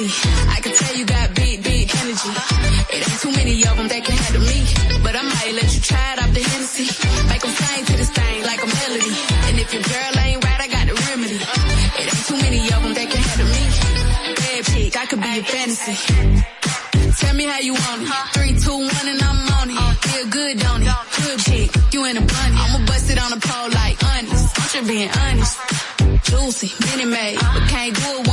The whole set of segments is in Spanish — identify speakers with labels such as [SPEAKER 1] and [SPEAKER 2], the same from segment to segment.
[SPEAKER 1] I can tell you got big, big energy. It ain't too many of them that can handle me. But I might let you try it out the Hennessy. Make them sing to this thing like a melody. And if your girl ain't right, I got the remedy. It ain't too many of them that can handle me. Bad chick, I could be a fantasy. Tell me how you want it. Three, two, one, and I'm on it. Feel good, don't it? Good chick, you in a bunny. I'ma bust it on the pole like honest. I'm just being honest. Juicy, mini made, but can't do it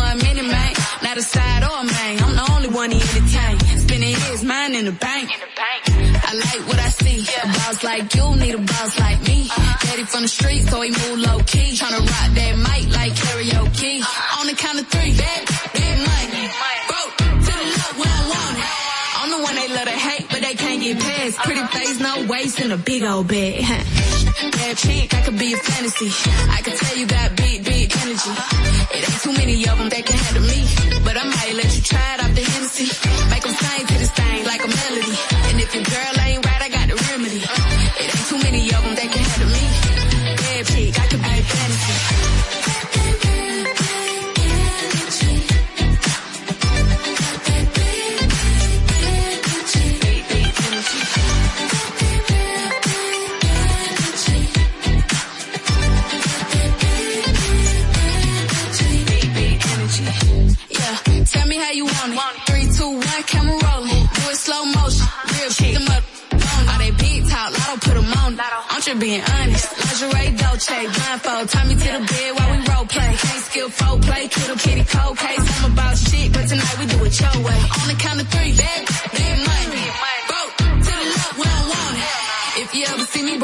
[SPEAKER 1] the bank. In the bank. I like what I see. Yeah. A boss like you need a boss like me. Uh -huh. Daddy from the street, so he move low key. Tryna rock that mic like karaoke. Uh -huh. On the count of three, that, big money. Broke to the love when I want it. I'm the one they love to hate, but they can't get past. Pretty face, no waist, and a big old bag. Bad chick, I could be a fantasy. I could tell you got big, big energy. It ain't too many of them that can handle me. But I might let you try it out the Hennessy. I'm just being honest. Lingerie, Dolce, blindfold. Tie me to the bed while we role play. not skill foreplay, play, kiddo kitty cold case. I'm about shit, but tonight we do it your way. On the count of three, bad, bad.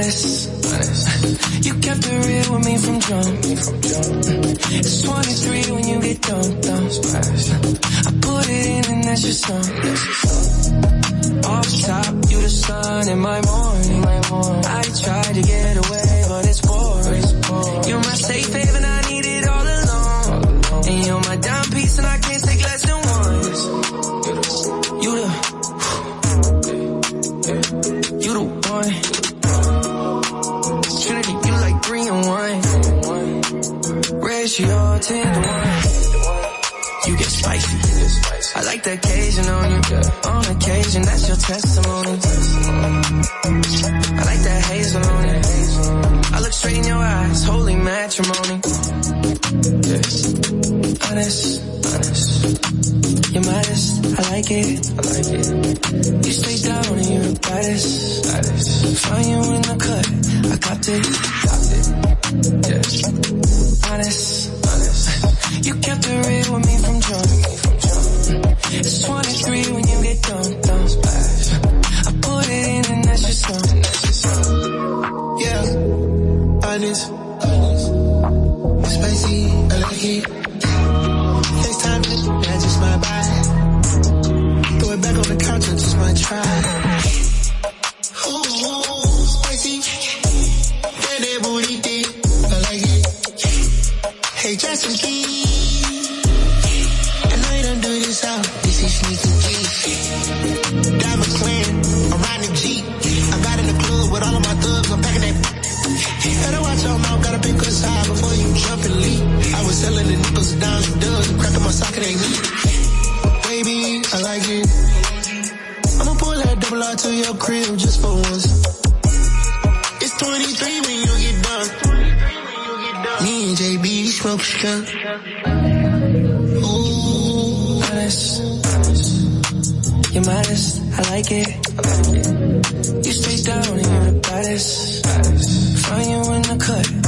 [SPEAKER 2] honest. honest. you kept it real with me from jump. It's 23 when you get dumped on. I put it in and that's your song. Off top, you the sun in my morning. I try to get away, but it's boring. You're my safe haven, I need it all alone. And you're my dime piece and I it's your tender You get spicy. I like the occasion on you. On occasion, that's your testimony. I like that hazel on you. I look straight in your eyes, holy matrimony. Honest, honest. You're modest, I like it. I like it. You stay down and you're the brightest. Find you in the cut, I got it. Yes. Honest. Honest. You kept it real with me from jump. It's 23 when you get done. I put it in and that's your song. Yeah. Honest. It's spicy. I like it. FaceTime, that's just my body. Throw it back on the couch and just my try. suffocating. Baby, I like it. I'ma pull that double R to your crib just for once. It's 23 when you get done. Me and JB smoke skunk. Ooh, honest. You're modest, I like it. You stay down you're the baddest. Find you in the cut.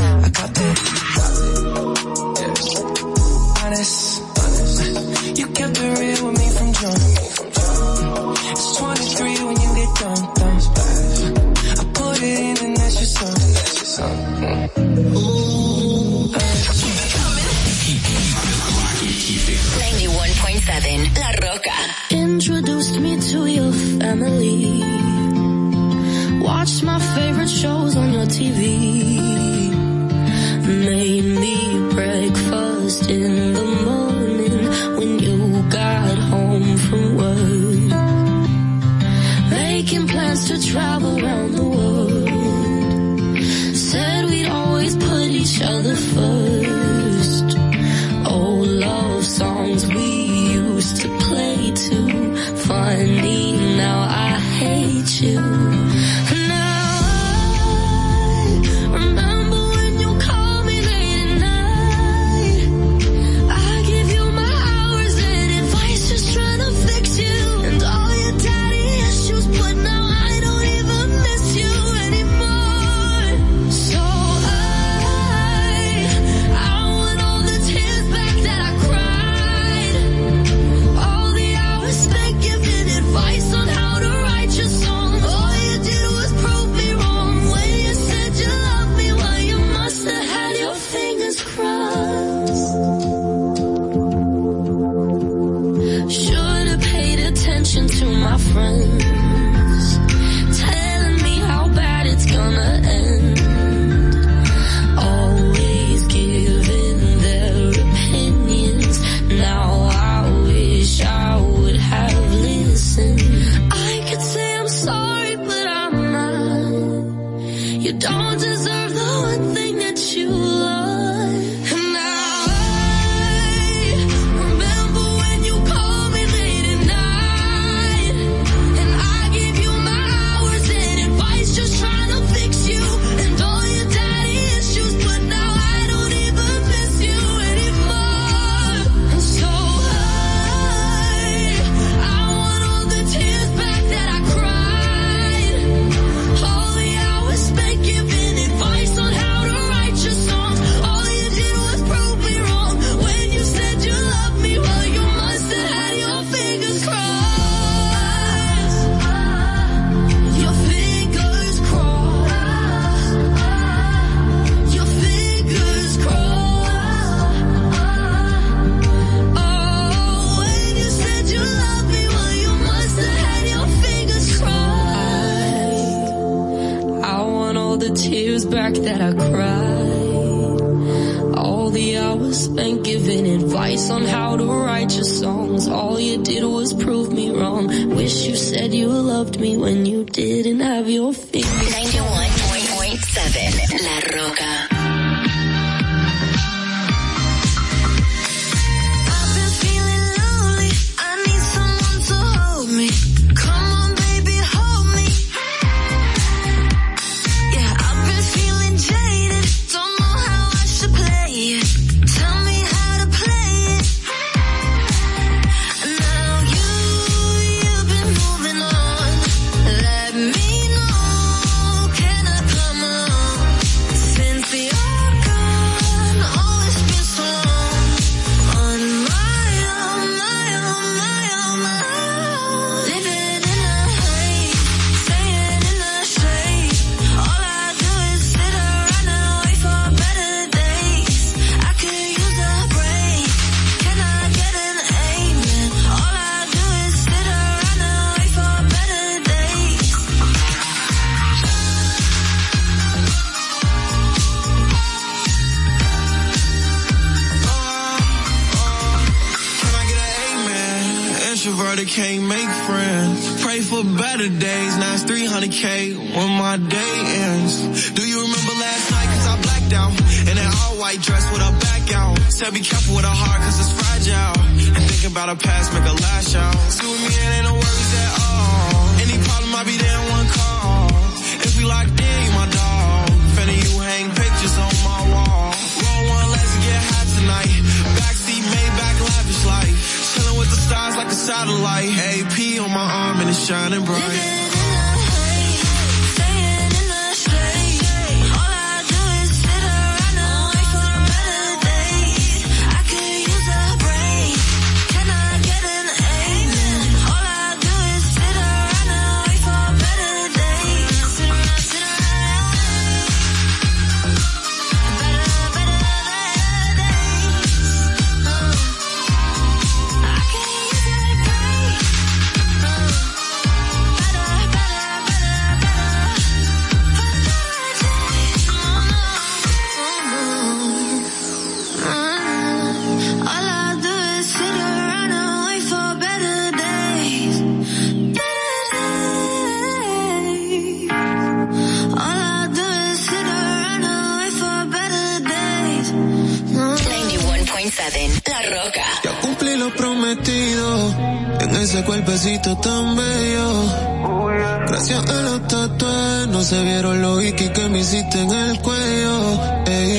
[SPEAKER 3] me hiciste en el cuello.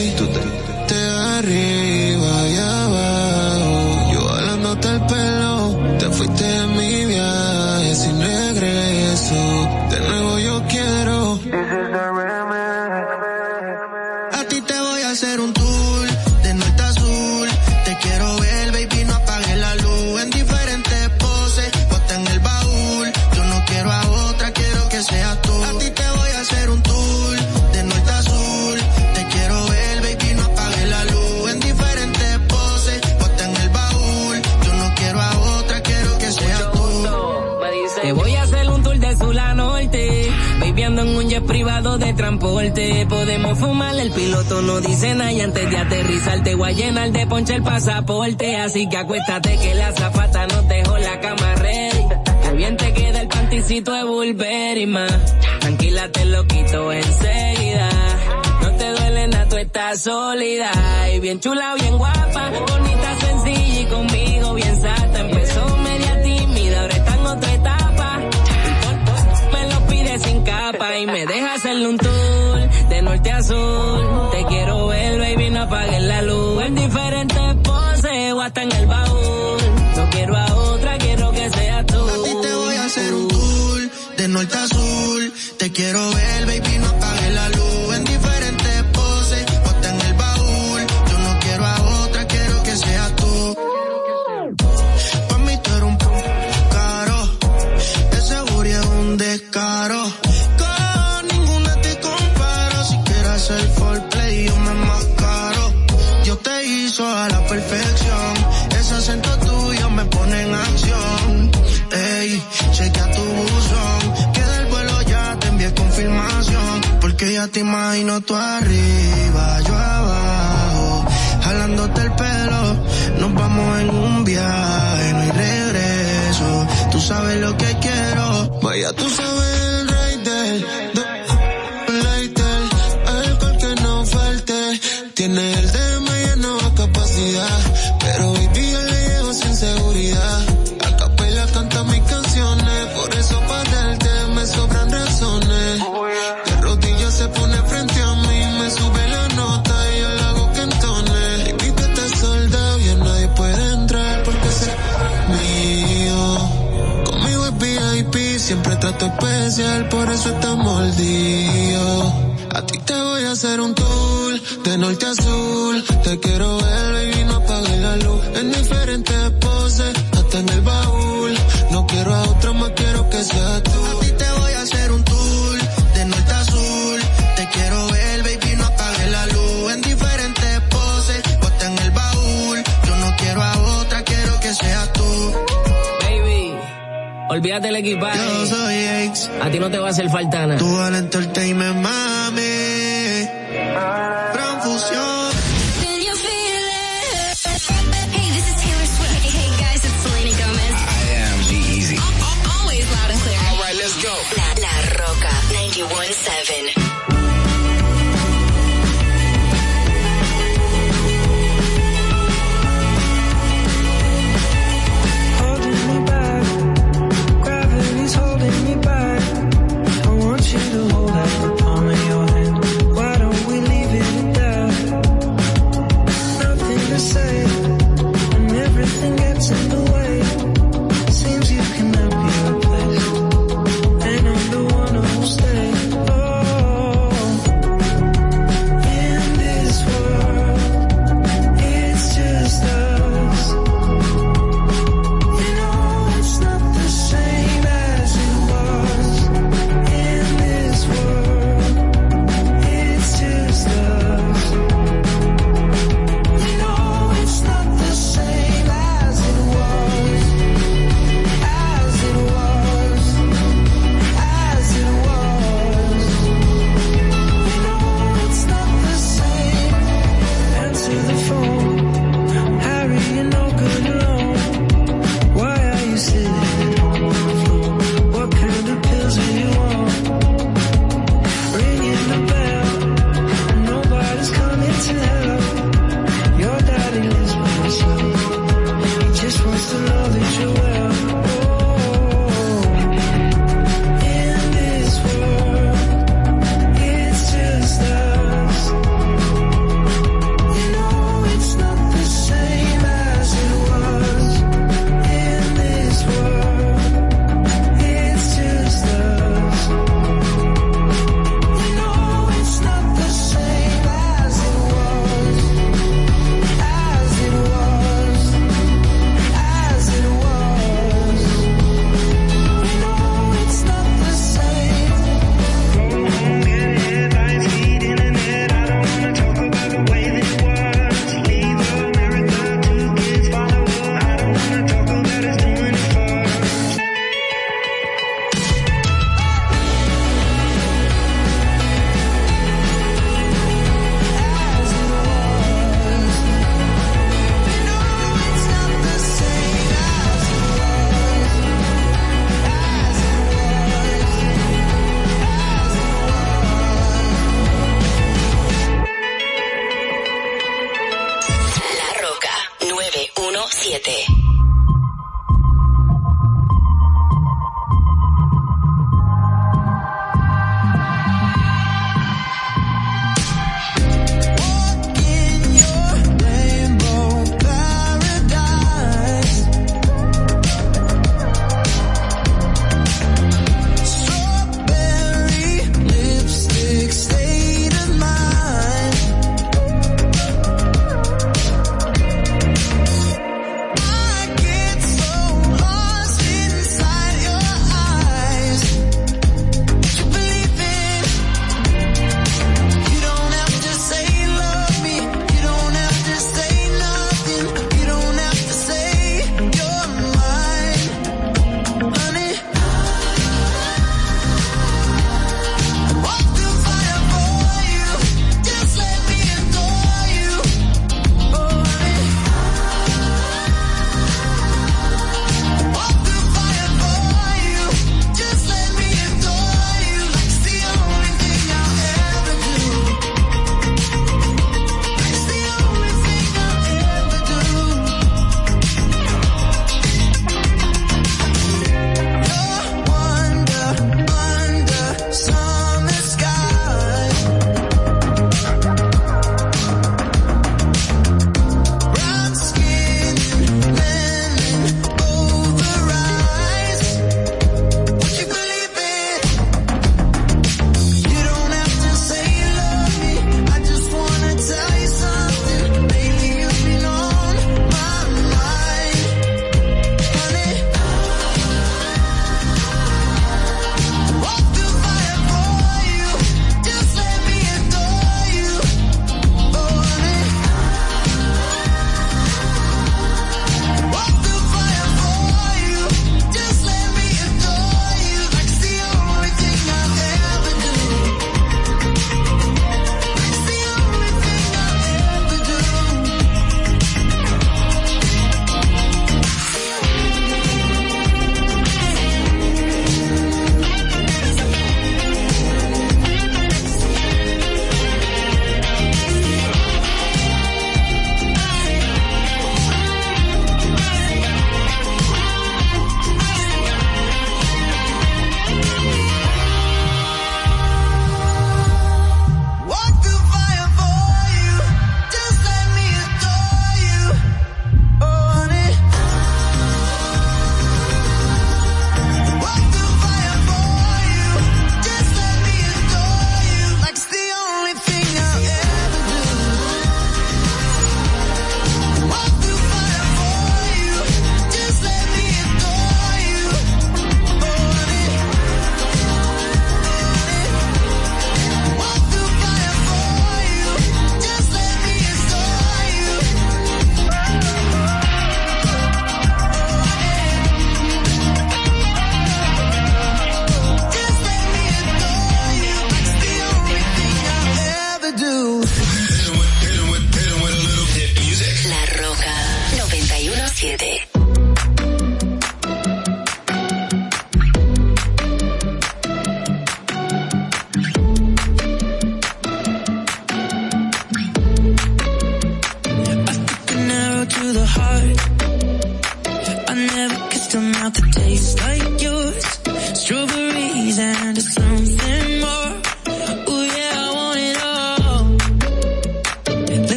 [SPEAKER 4] piloto no dice nada y antes de aterrizar te voy a llenar de ponche el pasaporte. Así que acuéstate que la zapata no dejó la cama ready. Que bien te queda el panticito de y más, Tranquila, te lo quito enseguida. No te duele a tu estás sólida. Y bien chula, bien guapa, bonita, sencilla y conmigo bien sata. Empezó media tímida, ahora está en otra etapa. Me lo pide sin capa y me deja hacerle un tour corte azul
[SPEAKER 3] no tu A ti te voy a hacer un tour de norte azul, Te quiero
[SPEAKER 4] olvídate del equipaje.
[SPEAKER 3] Yo soy ex.
[SPEAKER 4] A ti no te va a hacer falta nada. Tú al
[SPEAKER 3] entertainment, mami.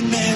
[SPEAKER 3] doesn't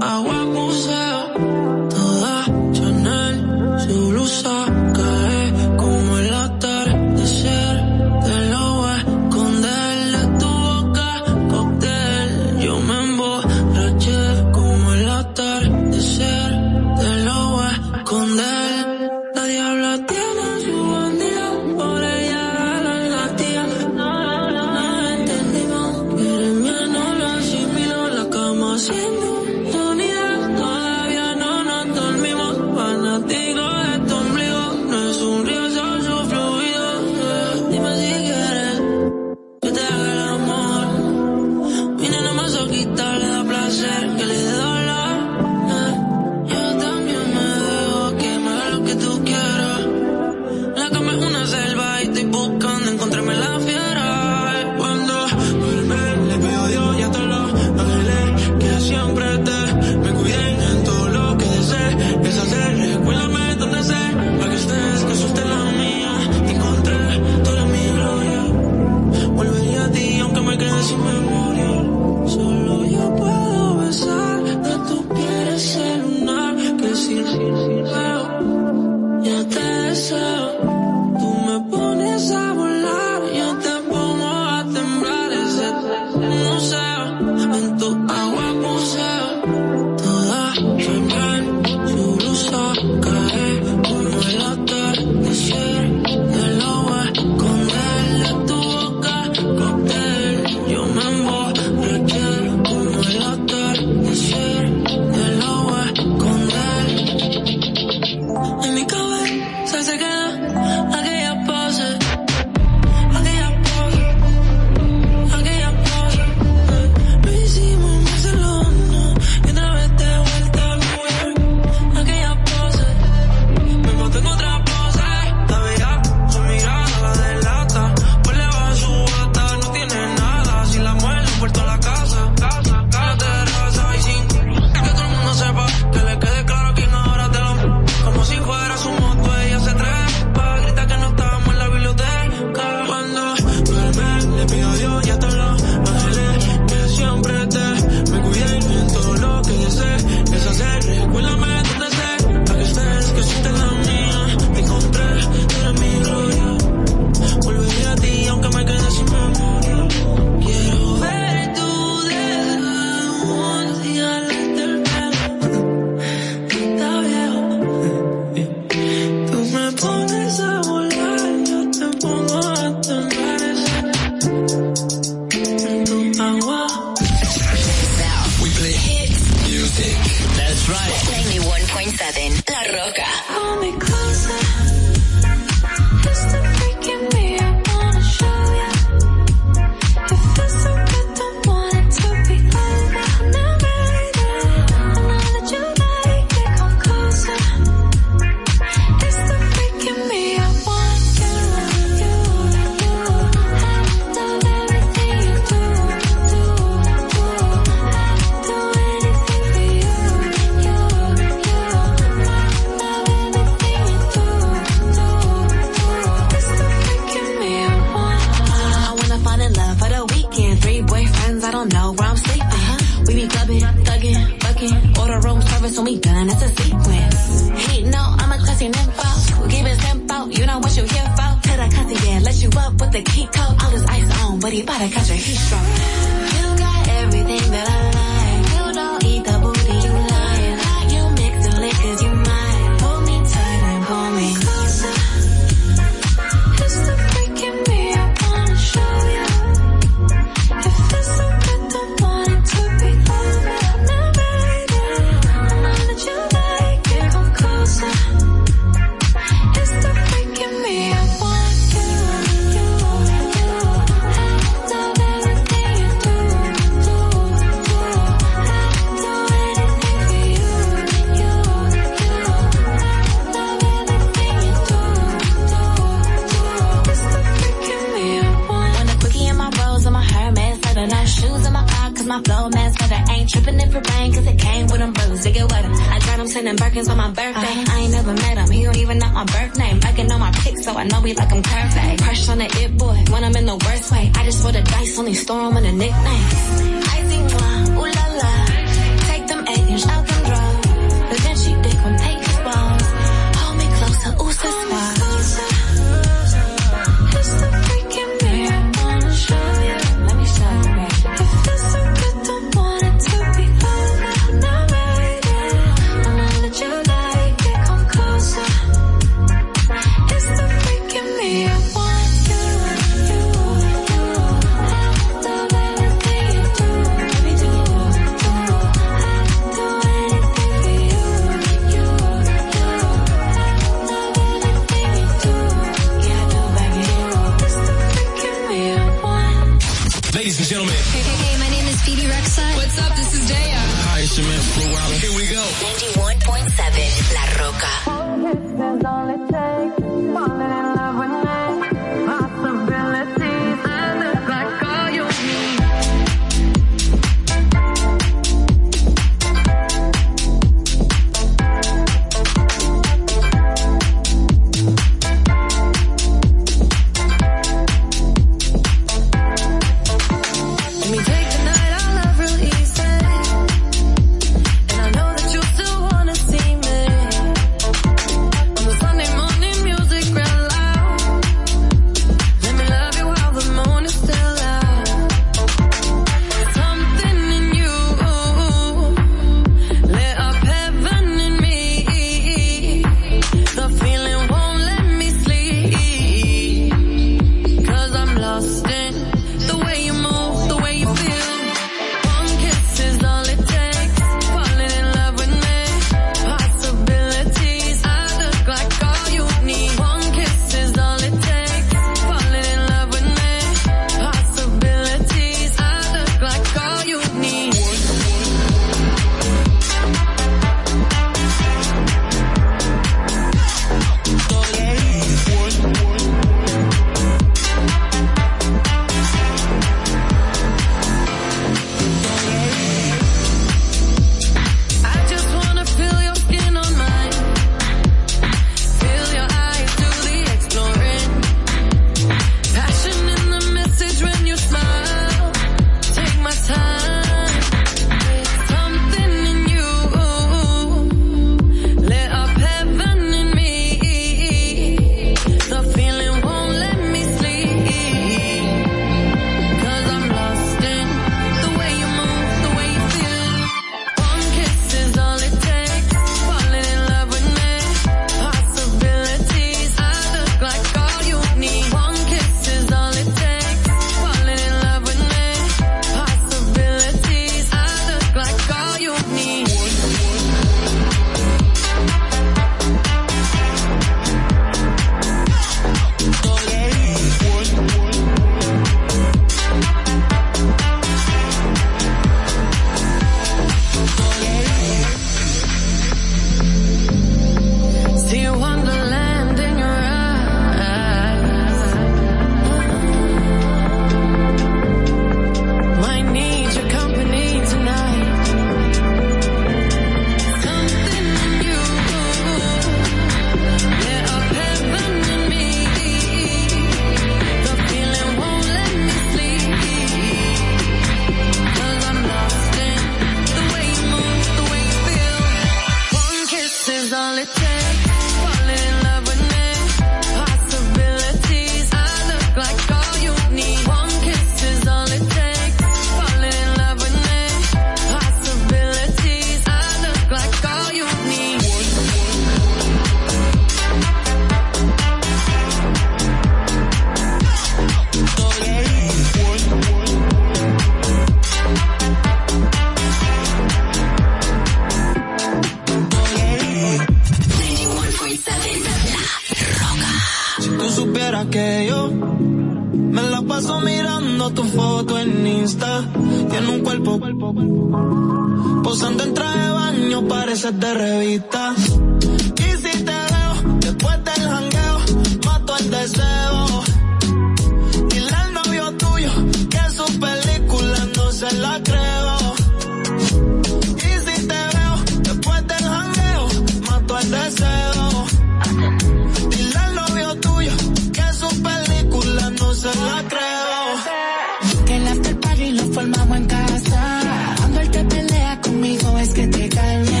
[SPEAKER 5] Que
[SPEAKER 6] el
[SPEAKER 5] after y lo formamos en casa. Cuando él te pelea conmigo es que te calma.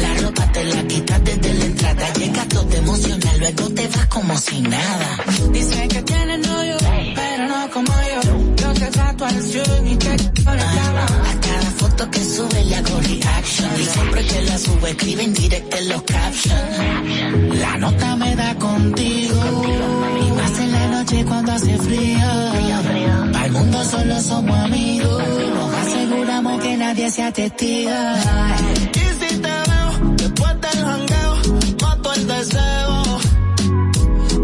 [SPEAKER 5] La ropa te la quitas desde la entrada. llega todo te emociona, luego te vas como si nada.
[SPEAKER 7] Dice que tiene novio, pero no como yo. Lo que trato al zoom y te conectaba.
[SPEAKER 5] A cada foto que sube le hago reaction. Y siempre que la sube escriben en directo en los captions. La nota me da contigo. Y más en cuando hace frío. Al mundo solo somos amigos. Nos aseguramos que nadie sea testigo.
[SPEAKER 6] Y si te veo después del jangueo, mato el deseo.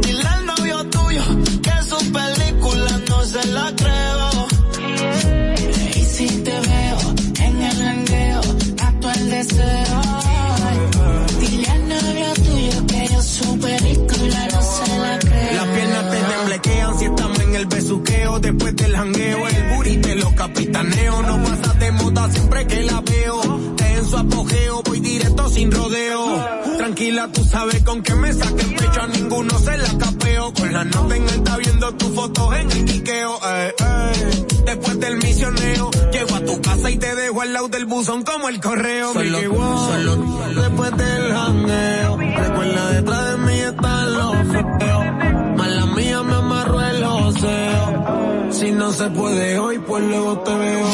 [SPEAKER 6] Dile al novio tuyo que su película no se la creo. el burrito los capitaneo. No pasa de moda siempre que la veo. en su apogeo, voy directo sin rodeo. Tranquila, tú sabes con qué me saque el pecho, a ninguno se la capeo. Con la nota en está viendo tus fotos en el quiqueo. Eh, eh. Después del misioneo, llego a tu casa y te dejo al lado del buzón como el correo. Solo, solo, Después del jangueo, recuerda detrás de mí están los feos. Mala mía me amarró el oseo. Si no se puede hoy, pues luego te veo.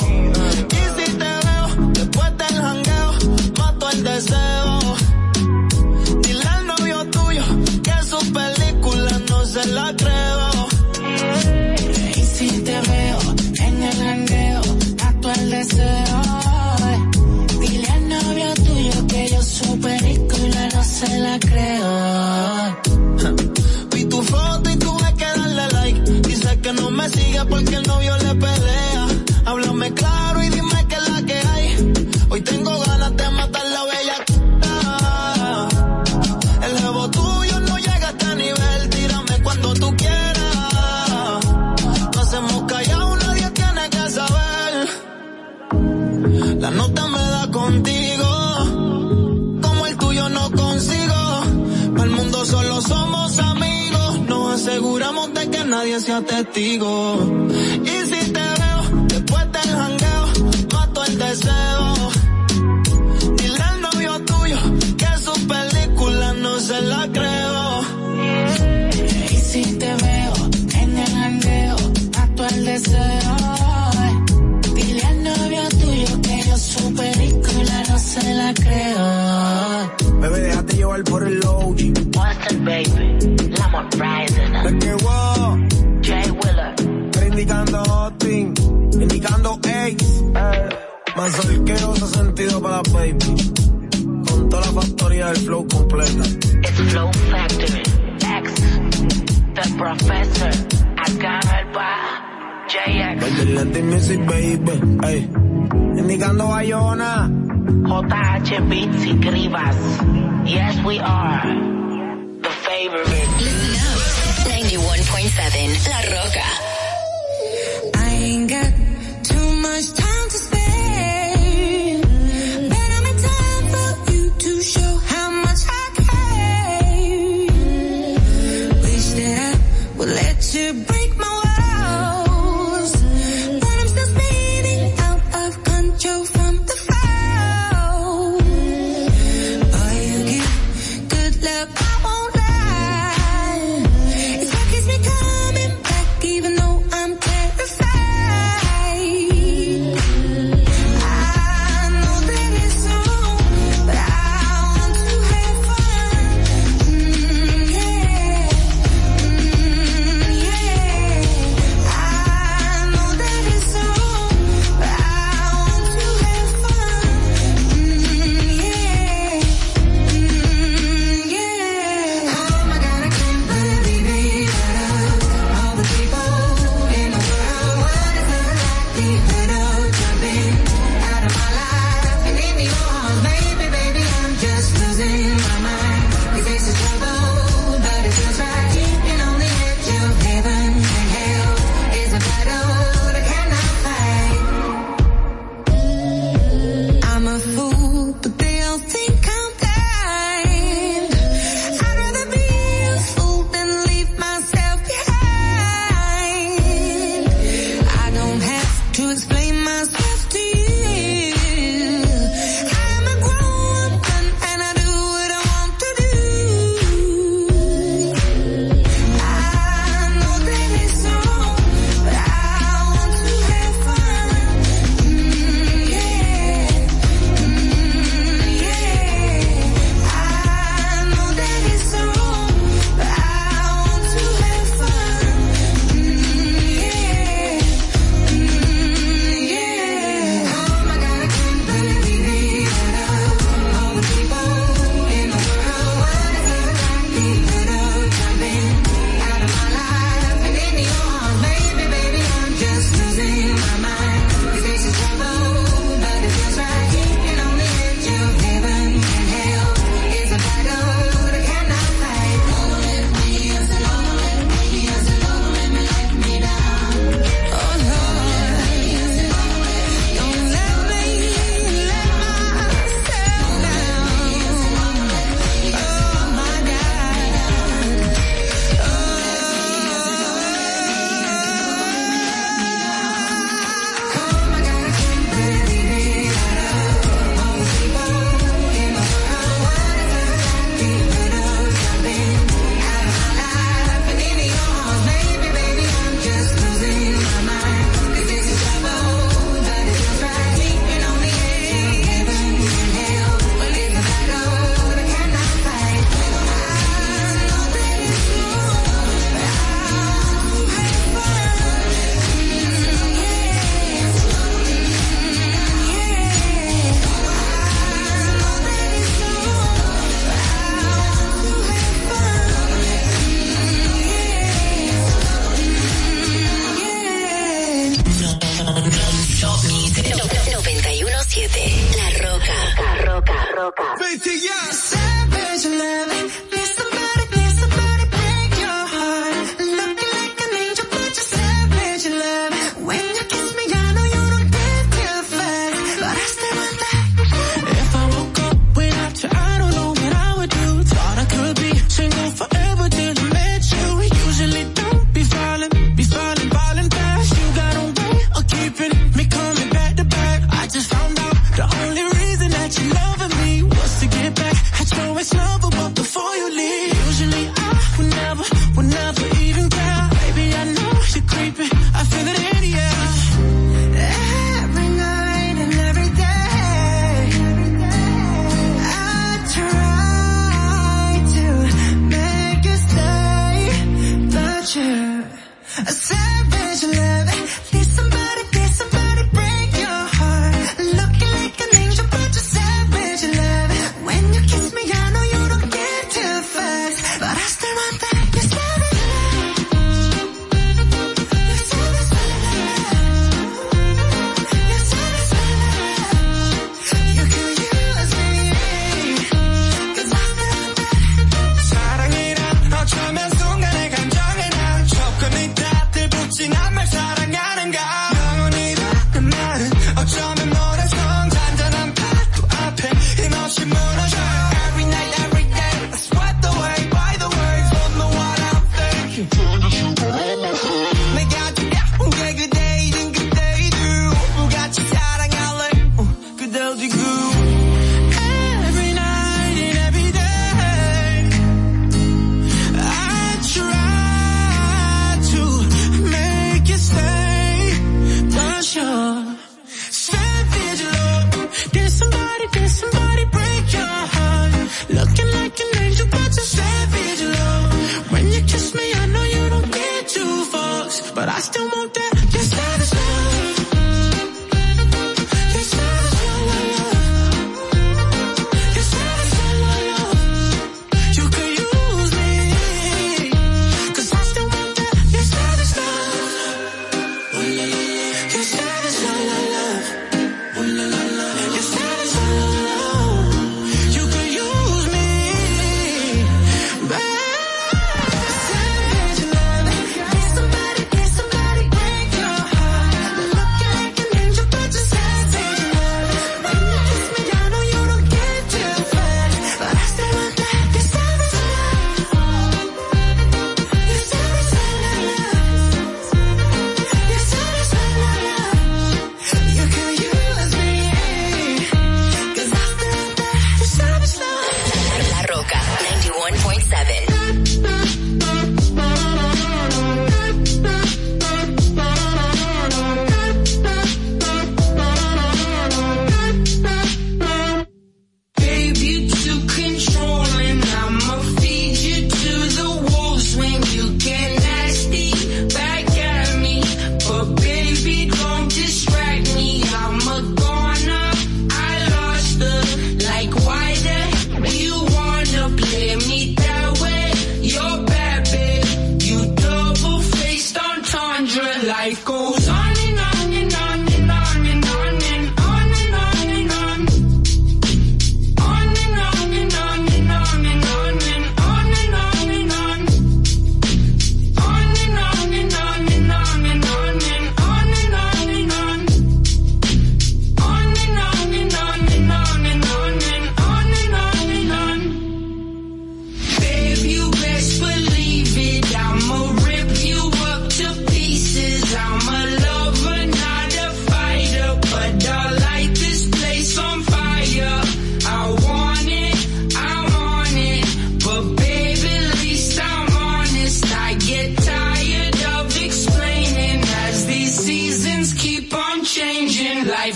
[SPEAKER 6] Y si te veo, después del jangueo, mato el deseo. Dile al novio tuyo que su película no se la creo.
[SPEAKER 5] Y si te veo en el jangueo, mato el deseo. Dile al novio tuyo que yo su película no se la creo. tu
[SPEAKER 6] foto siga porque el novio le pega. nadie sea testigo. Y si te veo después del jangueo, mato el deseo. Dile al novio tuyo que su película no se la creo.
[SPEAKER 5] Y si te veo en el jangueo, mato el deseo. Dile al novio tuyo que yo su película no se la creo.
[SPEAKER 6] Bebé, déjate llevar por el low. What's
[SPEAKER 8] baby?
[SPEAKER 6] Estamos rising. Up. Es que wow.
[SPEAKER 8] Jay Wheeler.
[SPEAKER 6] Indicando hosting, indicando ace. Eh. Más sentido para la baby. Con toda la factoría del flow completa.
[SPEAKER 9] It's Flow Factory. X. The Professor. Acá en el bar. JX. Baby
[SPEAKER 6] Latin Music, baby. Ay. Indicando Bayona.
[SPEAKER 10] JH Beats y Grivas. Yes, we are.
[SPEAKER 1] 91.7 La Roca.
[SPEAKER 11] I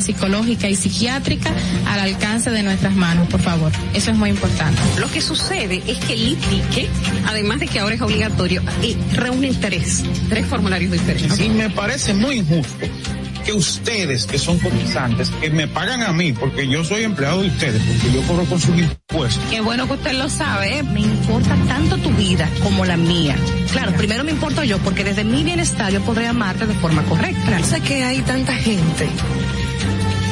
[SPEAKER 12] psicológica y psiquiátrica al alcance de nuestras manos, por favor. Eso es muy importante.
[SPEAKER 13] Lo que sucede es que el ITIQUE, además de que ahora es obligatorio, eh, reúne tres, tres formularios diferentes.
[SPEAKER 14] Y me parece muy injusto que ustedes, que son cotizantes, que me pagan a mí, porque yo soy empleado de ustedes, porque yo cobro con sus impuestos.
[SPEAKER 13] Qué bueno que usted lo sabe, ¿eh? me importa tanto tu vida como la mía. Claro, primero me importo yo, porque desde mi bienestar yo podré amarte de forma correcta.
[SPEAKER 15] sé que hay tanta gente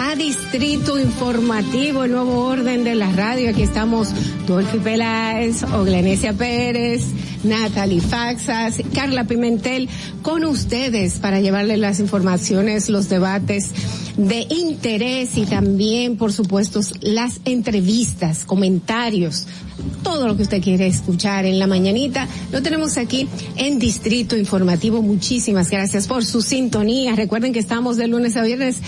[SPEAKER 16] a Distrito Informativo, el nuevo orden de la radio. Aquí estamos Dolphy Peláez, Glenesia Pérez, Natalie Faxas, Carla Pimentel, con ustedes para llevarles las informaciones, los debates de interés y también, por supuesto, las entrevistas, comentarios, todo lo que usted quiere escuchar en la mañanita. Lo tenemos aquí en Distrito Informativo. Muchísimas gracias por su sintonía. Recuerden que estamos de lunes a viernes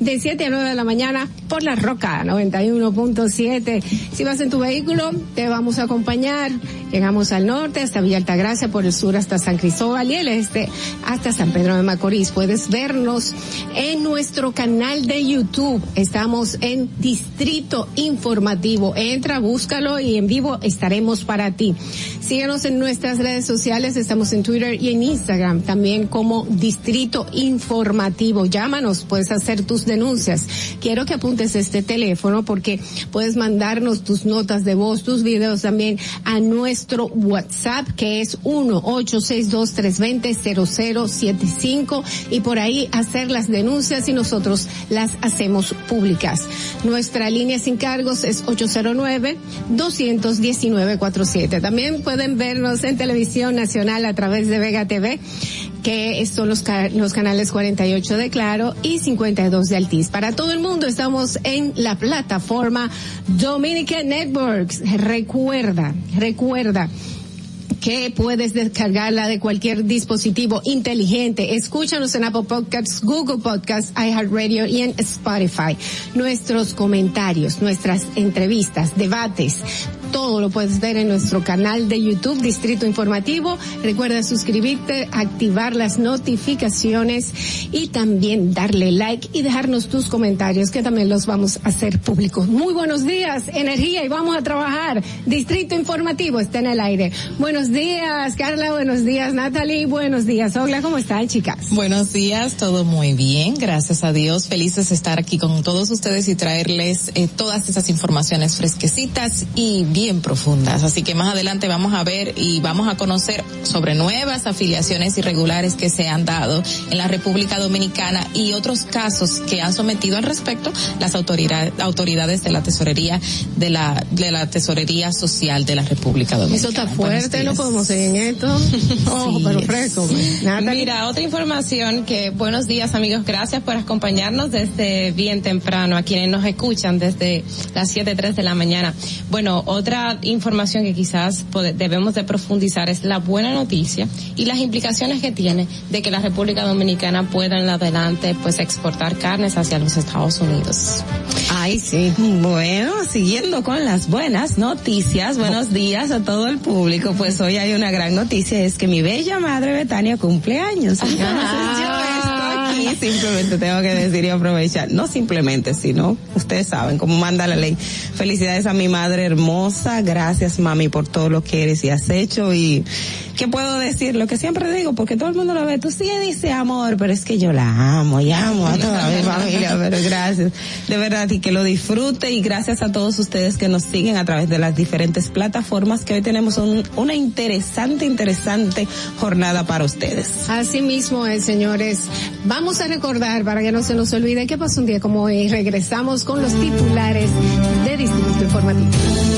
[SPEAKER 16] de 7 a 9 de la mañana por la Roca 91.7. Si vas en tu vehículo, te vamos a acompañar. Llegamos al norte hasta hasta Villa Altagracia, por el sur hasta San Cristóbal y el este hasta San Pedro de Macorís. Puedes vernos en nuestro canal de YouTube. Estamos en Distrito Informativo. Entra, búscalo y en vivo estaremos para ti. Síguenos en nuestras redes sociales. Estamos en Twitter y en Instagram también como Distrito Informativo. Llámanos, puedes hacer tus denuncias. Quiero que apuntes este teléfono porque puedes mandarnos tus notas de voz, tus videos también a nuestro WhatsApp que es 1-862-320-0075 y por ahí hacer las denuncias y nosotros las hacemos públicas. Nuestra línea sin cargos es 809-219-47. También pueden vernos en Televisión Nacional a través de Vega TV que son los, canales 48 de Claro y 52 de Altiz. Para todo el mundo estamos en la plataforma Dominican Networks. Recuerda, recuerda que puedes descargarla de cualquier dispositivo inteligente. Escúchanos en Apple Podcasts, Google Podcasts, iHeartRadio y en Spotify. Nuestros comentarios, nuestras entrevistas, debates, todo lo puedes ver en nuestro canal de YouTube Distrito Informativo. Recuerda suscribirte, activar las notificaciones y también darle like y dejarnos tus comentarios que también los vamos a hacer públicos. Muy buenos días, energía y vamos a trabajar. Distrito Informativo está en el aire. Buenos Buenos días, Carla. Buenos días, Natalie. Buenos días, Hola. ¿Cómo están, chicas? Buenos días,
[SPEAKER 17] todo muy bien. Gracias a Dios. Felices estar aquí con todos ustedes y traerles eh, todas esas informaciones fresquecitas y bien profundas. Así que más adelante vamos a ver y vamos a conocer sobre nuevas afiliaciones irregulares que se han dado en la República Dominicana y otros casos que han sometido al respecto las autoridades autoridades de la tesorería de la de la tesorería social de la República Dominicana. Eso
[SPEAKER 16] está fuerte podemos seguir en esto. Ojo, pero fresco. Pues.
[SPEAKER 17] Mira, otra información que buenos días amigos, gracias por acompañarnos desde bien temprano, a quienes nos escuchan desde las siete, tres de la mañana. Bueno, otra información que quizás debemos de profundizar es la buena noticia y las implicaciones que tiene de que la República Dominicana pueda en adelante pues exportar carnes hacia los Estados Unidos.
[SPEAKER 16] Ay, sí. Bueno, siguiendo con las buenas noticias, buenos oh. días a todo el público, pues hoy hay una gran noticia, es que mi bella madre Betania cumple años. yo estoy aquí, simplemente tengo que decir y aprovechar. No simplemente, sino, ustedes saben, cómo manda la ley. Felicidades a mi madre hermosa, gracias mami por todo lo que eres y has hecho y ¿qué puedo decir? Lo que siempre digo, porque todo el mundo lo ve, tú sí dices amor, pero es que yo la amo y amo a toda mi familia, pero gracias. De verdad, y que lo disfrute y gracias a todos ustedes que nos siguen a través de las diferentes plataformas que hoy tenemos una interesante, interesante jornada para ustedes. Así mismo es, señores. Vamos a recordar, para que no se nos olvide, qué pasó un día como hoy. Regresamos con los titulares de Distrito Informativo.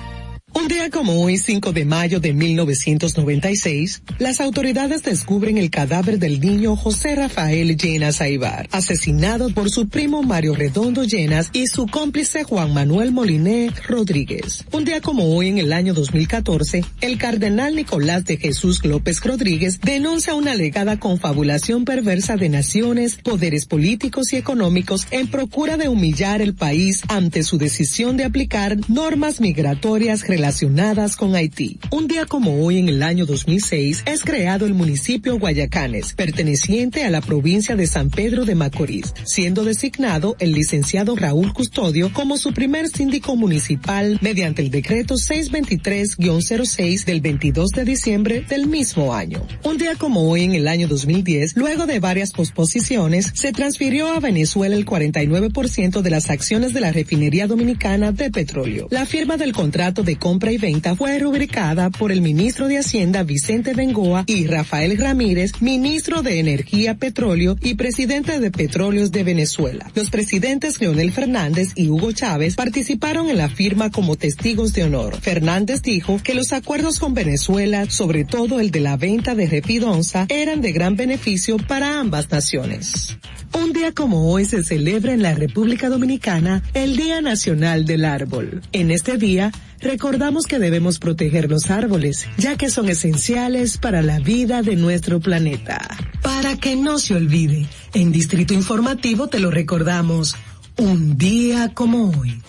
[SPEAKER 18] Un día como hoy, 5 de mayo de 1996, las autoridades descubren el cadáver del niño José Rafael Llenas Aibar, asesinado por su primo Mario Redondo Llenas y su cómplice Juan Manuel Moliné Rodríguez. Un día como hoy, en el año 2014, el cardenal Nicolás de Jesús López Rodríguez denuncia una alegada confabulación perversa de naciones, poderes políticos y económicos en procura de humillar el país ante su decisión de aplicar normas migratorias relacionadas con Haití. Un día como hoy en el año 2006 es creado el municipio Guayacanes, perteneciente a la provincia de San Pedro de Macorís, siendo designado el licenciado Raúl Custodio como su primer síndico municipal mediante el decreto 623-06 del 22 de diciembre del mismo año. Un día como hoy en el año 2010, luego de varias posposiciones, se transfirió a Venezuela el 49% de las acciones de la refinería dominicana de petróleo. La firma del contrato de compra y venta fue rubricada por el ministro de Hacienda Vicente Bengoa y Rafael Ramírez, ministro de Energía, Petróleo y presidente de Petróleos de Venezuela. Los presidentes Leonel Fernández y Hugo Chávez participaron en la firma como testigos de honor. Fernández dijo que los acuerdos con Venezuela, sobre todo el de la venta de repidonza, eran de gran beneficio para ambas naciones. Un día como hoy se celebra en la República Dominicana el Día Nacional del Árbol. En este día, recordamos que debemos proteger los árboles, ya que son esenciales para la vida de nuestro planeta. Para que no se olvide, en Distrito Informativo te lo recordamos, un día como hoy.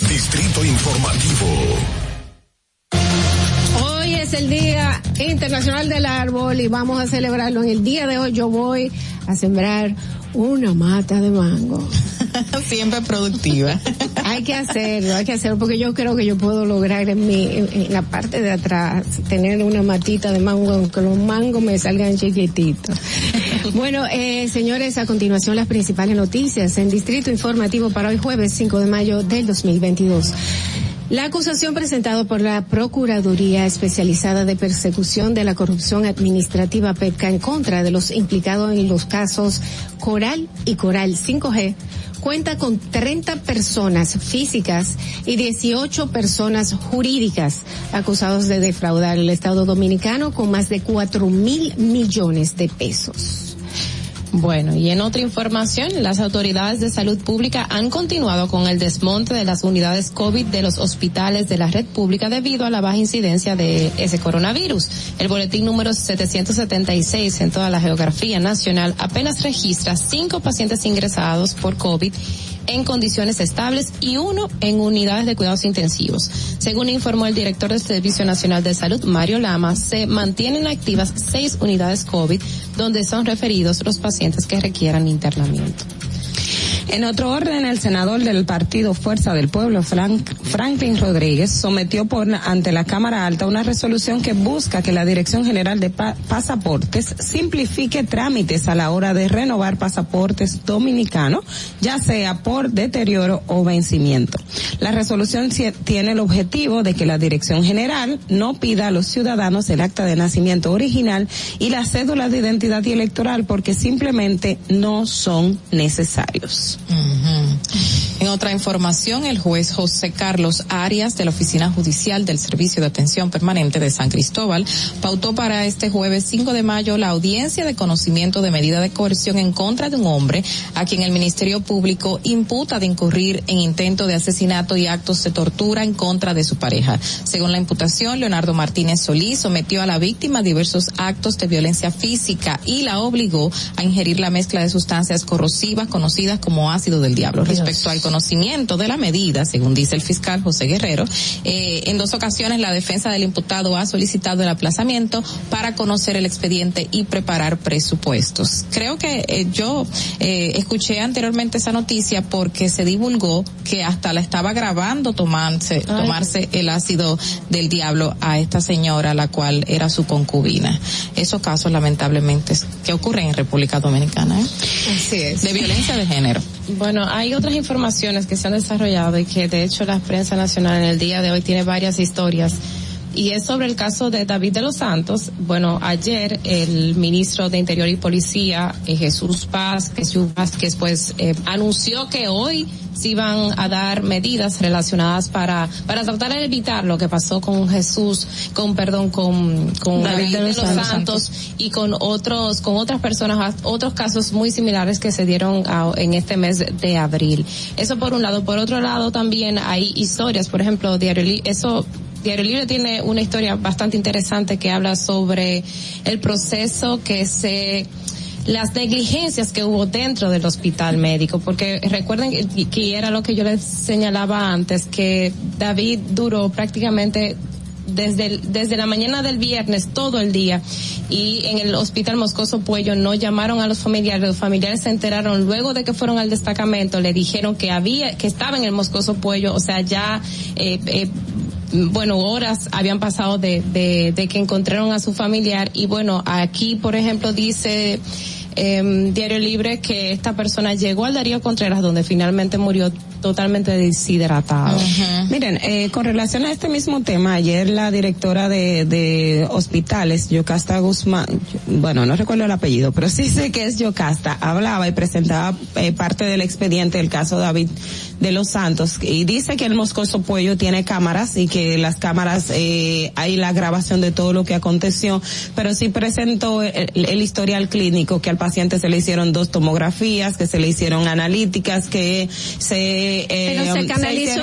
[SPEAKER 19] Distrito Informativo
[SPEAKER 16] Hoy es el Día Internacional del Árbol y vamos a celebrarlo en el día de hoy. Yo voy a sembrar una mata de mango.
[SPEAKER 17] Siempre productiva.
[SPEAKER 16] hay que hacerlo, hay que hacerlo, porque yo creo que yo puedo lograr en, mi, en la parte de atrás tener una matita de mango, aunque los mangos me salgan chiquititos. bueno, eh, señores, a continuación las principales noticias en Distrito Informativo para hoy jueves 5 de mayo del 2022. La acusación presentada por la Procuraduría Especializada de Persecución de la Corrupción Administrativa PEPCA en contra de los implicados en los casos Coral y Coral 5G cuenta con 30 personas físicas y 18 personas jurídicas acusados de defraudar el Estado Dominicano con más de 4 mil millones de pesos.
[SPEAKER 17] Bueno, y en otra información, las autoridades de salud pública han continuado con el desmonte de las unidades COVID de los hospitales de la red pública debido a la baja incidencia de ese coronavirus. El boletín número 776 en toda la geografía nacional apenas registra cinco pacientes ingresados por COVID en condiciones estables y uno en unidades de cuidados intensivos. Según informó el director del Servicio Nacional de Salud, Mario Lama, se mantienen activas seis unidades COVID donde son referidos los pacientes que requieran internamiento.
[SPEAKER 16] En otro orden, el senador del partido Fuerza del Pueblo, Franklin Rodríguez, sometió ante la Cámara Alta una resolución que busca que la Dirección General de Pasaportes simplifique trámites a la hora de renovar pasaportes dominicanos, ya sea por deterioro o vencimiento. La resolución tiene el objetivo de que la Dirección General no pida a los ciudadanos el acta de nacimiento original y la cédula de identidad electoral porque simplemente no son necesarios.
[SPEAKER 17] En otra información, el juez José Carlos Arias de la Oficina Judicial del Servicio de Atención Permanente de San Cristóbal pautó para este jueves 5 de mayo la audiencia de conocimiento de medida de coerción en contra de un hombre a quien el Ministerio Público imputa de incurrir en intento de asesinato y actos de tortura en contra de su pareja. Según la imputación, Leonardo Martínez Solís sometió a la víctima a diversos actos de violencia física y la obligó a ingerir la mezcla de sustancias corrosivas conocidas como ácido del diablo. Respecto al conocimiento de la medida, según dice el fiscal José Guerrero, eh, en dos ocasiones la defensa del imputado ha solicitado el aplazamiento para conocer el expediente y preparar presupuestos. Creo que eh, yo eh, escuché anteriormente esa noticia porque se divulgó que hasta la estaba grabando tomarse, tomarse el ácido del diablo a esta señora, la cual era su concubina. Esos casos lamentablemente que ocurren en República Dominicana. ¿eh? es.
[SPEAKER 16] De
[SPEAKER 17] violencia de género.
[SPEAKER 16] Bueno, hay otras informaciones que se han desarrollado y que de hecho la prensa nacional en el día de hoy tiene varias historias y es sobre el caso de David de los Santos. Bueno, ayer el ministro de Interior y Policía, eh, Paz Jesús Paz, Vázquez pues eh, anunció que hoy se iban a dar medidas relacionadas para, para tratar de evitar lo que pasó con Jesús, con perdón, con, David, de los, Santos, y con otros, con otras personas, otros casos muy similares que se dieron en este mes de abril. Eso por un lado. Por otro lado también hay historias, por ejemplo, diario eso Diario Libre tiene una historia bastante interesante que habla sobre el proceso que se las negligencias que hubo dentro del hospital médico, porque recuerden que era lo que yo les señalaba antes, que David duró prácticamente desde, desde la mañana del viernes todo el día y en el hospital Moscoso Puello no llamaron a los familiares, los familiares se enteraron luego de que fueron al destacamento, le dijeron que había, que estaba en el Moscoso Puello, o sea ya eh, eh, bueno, horas habían pasado de, de, de que encontraron a su familiar y bueno, aquí, por ejemplo, dice Em, diario Libre que esta persona llegó al Darío Contreras donde finalmente murió totalmente deshidratado. Miren, eh, con relación a este mismo tema, ayer la directora de, de hospitales, Yocasta Guzmán, bueno, no recuerdo el apellido, pero sí sé que es Yocasta, hablaba y presentaba eh, parte del expediente del caso David de los Santos y dice que el Moscoso Puello tiene cámaras y que las cámaras, eh, hay la grabación de todo lo que aconteció, pero sí presentó el, el historial clínico que al paciente se le hicieron dos tomografías, que se le hicieron analíticas, que se, eh, um, se, canalizó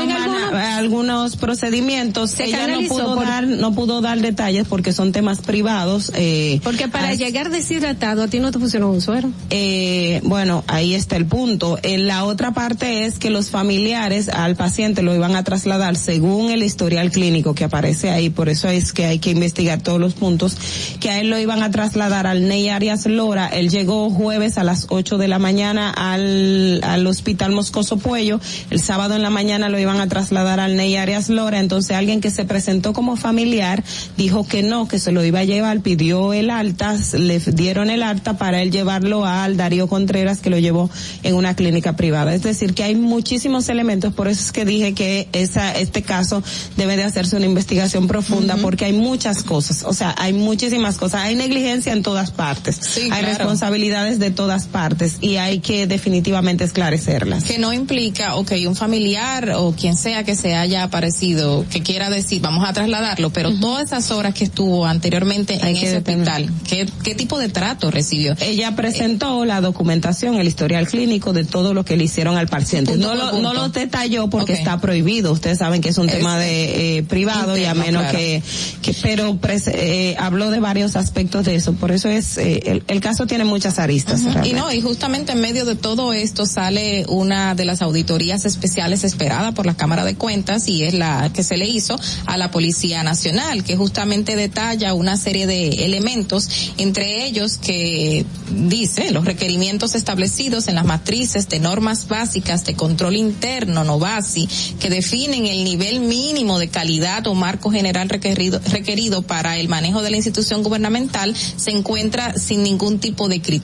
[SPEAKER 16] algunos, procedimientos. Se ella no pudo dar, no pudo dar detalles porque son temas privados. Eh,
[SPEAKER 17] porque para llegar deshidratado a ti no te pusieron un suero.
[SPEAKER 16] Eh, bueno, ahí está el punto. Eh, la otra parte es que los familiares al paciente lo iban a trasladar según el historial clínico que aparece ahí. Por eso es que hay que investigar todos los puntos que a él lo iban a trasladar al Ney Arias Lora. Él llegó jueves a las 8 de la mañana al, al hospital Moscoso Puello. El sábado en la mañana lo iban a trasladar al Ney Arias Lora. Entonces alguien que se presentó como familiar dijo que no, que se lo iba a llevar, pidió el alta, le dieron el alta para él llevarlo al Darío Contreras que lo llevó en una clínica privada. Es decir, que hay muchísimos elementos, por eso es que dije que esa, este caso debe de hacerse una investigación profunda porque hay muchas cosas, o sea, hay muchísimas cosas, hay negligencia en todas partes, hay responsabilidad de todas partes y hay que definitivamente esclarecerlas.
[SPEAKER 17] Que no implica, ok, un familiar o quien sea que se haya aparecido, que quiera decir, vamos a trasladarlo, pero todas esas horas que estuvo anteriormente en ese hospital, ¿qué, tipo de trato recibió?
[SPEAKER 16] Ella presentó la documentación, el historial clínico de todo lo que le hicieron al paciente. no, lo, no lo detalló porque está prohibido. Ustedes saben que es un tema de eh, privado y a menos que, pero pues, eh, habló de varios aspectos de eso. Por eso es, eh, el, el caso tiene muchas aristas.
[SPEAKER 17] Y no, y justamente en medio de todo esto sale una de las auditorías especiales esperada por la Cámara de Cuentas y es la que se le hizo a la Policía Nacional, que justamente detalla una serie de elementos, entre ellos que dice los requerimientos establecidos en las matrices de normas básicas de control interno, NOVASI, que definen el nivel mínimo de calidad o marco general requerido, requerido para el manejo de la institución gubernamental, se encuentra sin ningún tipo de criterio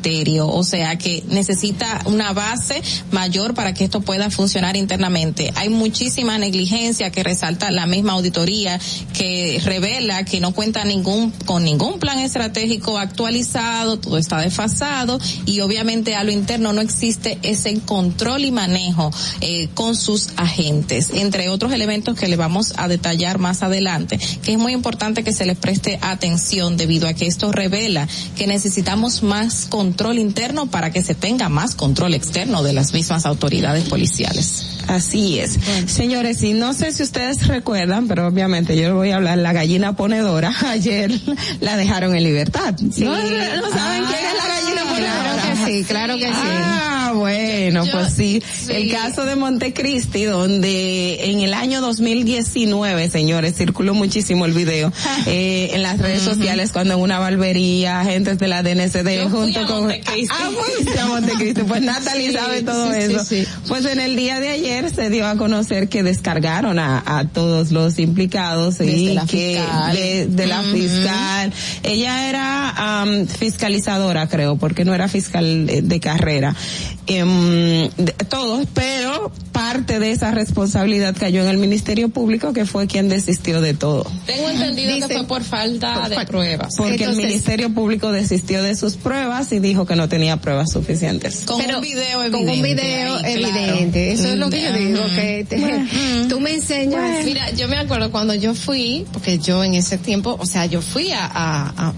[SPEAKER 17] o sea que necesita una base mayor para que esto pueda funcionar internamente. Hay muchísima negligencia que resalta la misma auditoría que revela que no cuenta ningún con ningún plan estratégico actualizado, todo está desfasado y obviamente a lo interno no existe ese control y manejo eh, con sus agentes, entre otros elementos que le vamos a detallar más adelante, que es muy importante que se les preste atención debido a que esto revela que necesitamos más control control interno para que se tenga más control externo de las mismas autoridades policiales.
[SPEAKER 16] Así es. Señores, y no sé si ustedes recuerdan, pero obviamente yo voy a hablar, la gallina ponedora ayer la dejaron en libertad. ¿No,
[SPEAKER 17] saben qué quién es la gallina ah, ponedora. Claro que sí, claro ah, que sí
[SPEAKER 16] bueno, pues sí. El caso de Montecristi, donde en el año 2019, señores, circuló muchísimo el video eh, en las redes sociales cuando en una barbería, agentes de la DNCD junto
[SPEAKER 17] con... Ah, pues, a Montecristi. Pues Natalie sabe todo eso.
[SPEAKER 16] Pues en el día de ayer se dio a conocer que descargaron a, todos los implicados y que De, la fiscal. Ella era fiscalizadora, creo, porque no era fiscal eh, de carrera. Em, todos, pero parte de esa responsabilidad cayó en el Ministerio Público, que fue quien desistió de todo.
[SPEAKER 17] Tengo entendido que fue por falta de
[SPEAKER 16] pruebas. Porque el Ministerio Público desistió de sus pruebas y dijo que no tenía pruebas suficientes.
[SPEAKER 17] Con un video evidente.
[SPEAKER 16] Eso es lo que yo digo, tú me enseñas.
[SPEAKER 17] Mira, yo me acuerdo cuando yo fui, porque yo en ese tiempo, o sea, yo fui a,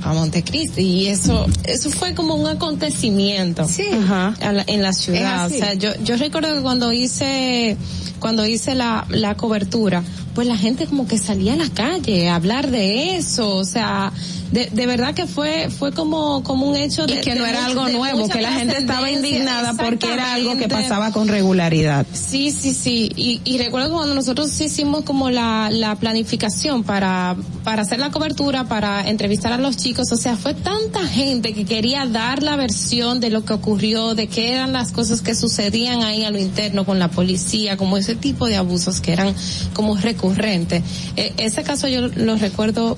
[SPEAKER 17] a, Montecristi y eso, eso fue como un acontecimiento. Sí. Ajá. en la ciudad. O sea, yo, yo recuerdo que cuando hice, cuando hice la, la cobertura, pues la gente como que salía a la calle a hablar de eso, o sea, de, verdad que fue fue como como un hecho
[SPEAKER 16] de que no era algo nuevo, que la gente estaba indignada porque era algo que pasaba con regularidad.
[SPEAKER 17] Sí, sí, sí, y, y recuerdo cuando nosotros hicimos como la, planificación para para hacer la cobertura, para entrevistar a los chicos, o sea, fue tanta gente que quería dar la versión de lo que ocurrió, de qué eran las cosas que sucedían ahí a lo interno con la policía, como ese tipo de abusos que eran como recurrentes e, ese caso yo lo recuerdo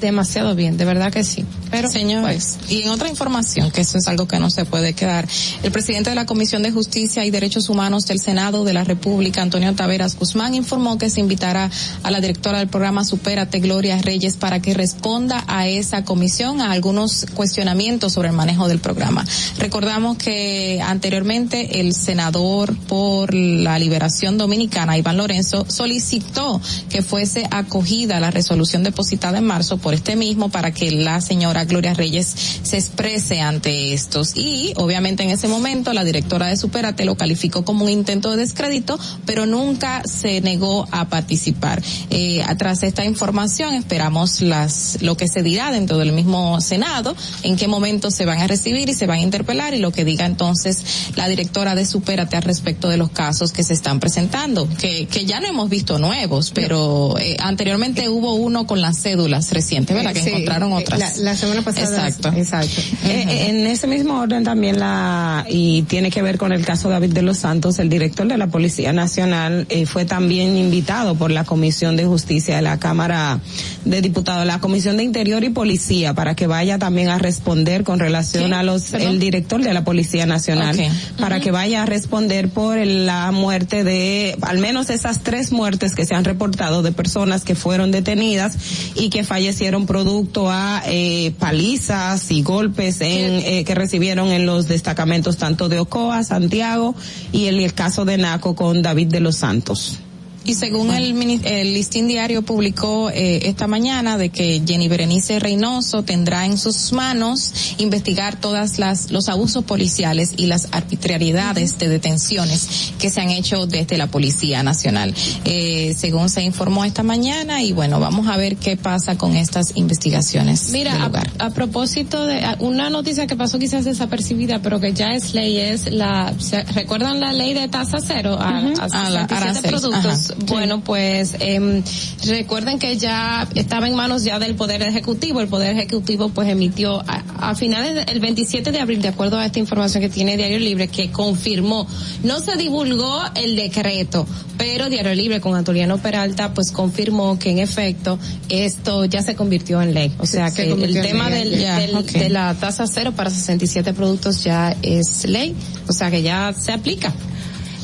[SPEAKER 17] demasiado bien, de verdad que sí. Pero, señores, y en otra información, que eso es algo que no se puede quedar, el presidente de la Comisión de Justicia y Derechos Humanos del Senado de la República, Antonio Taveras Guzmán, informó que se invitará a la directora del programa Supérate, Gloria Reyes, para que responda a esa comisión a algunos cuestionamientos sobre el manejo del programa. Recordamos que anteriormente el senador por la liberación dominicana, Iván Lorenzo, solicitó que fuese acogida la resolución depositada en marzo por este mismo para que la señora Gloria Reyes se exprese ante estos. Y obviamente en ese momento la directora de Superate lo calificó como un intento de descrédito, pero nunca se negó a participar. Eh, tras esta información esperamos las lo que se dirá dentro del mismo Senado, en qué momento se van a recibir y se van a interpelar y lo que diga entonces la directora de Superate al respecto de los casos que se están presentando, que, ya no hemos visto nuevos, pero eh, anteriormente hubo uno con las cédulas recientes, ¿verdad? Que encontraron eh, otras. Exacto. Exacto. Eh, eh,
[SPEAKER 16] en ese mismo orden también la, y tiene que ver con el caso David de los Santos, el director de la Policía Nacional eh, fue también invitado por la Comisión de Justicia de la Cámara de Diputados, la Comisión de Interior y Policía, para que vaya también a responder con relación a los, el director de la Policía Nacional, para que vaya a responder por la muerte de, al menos esas tres muertes que se han reportado de personas que fueron detenidas y que fallecieron producto a eh, palizas y golpes en, eh, que recibieron en los destacamentos tanto de Ocoa, Santiago y el, el caso de Naco con David de los Santos.
[SPEAKER 17] Y según el, el listín diario publicó eh, esta mañana de que Jenny Berenice Reynoso tendrá en sus manos investigar todas las los abusos policiales y las arbitrariedades de detenciones que se han hecho desde la Policía Nacional. Eh, según se informó esta mañana y bueno, vamos a ver qué pasa con estas investigaciones.
[SPEAKER 16] Mira, A, propósito de una noticia que pasó quizás desapercibida, pero que ya es ley es la recuerdan la ley de tasa cero a, uh productos. Bueno, pues em, recuerden que ya estaba en manos ya del Poder Ejecutivo. El Poder Ejecutivo pues emitió a, finales del 27 de abril, de acuerdo a esta información que tiene Diario Libre, que confirmó, no se divulgó el decreto, pero Diario Libre con Antoliano Peralta pues confirmó que en efecto esto ya se convirtió en ley. O sea que el tema de la tasa cero para 67 productos ya es ley, o sea que ya se aplica.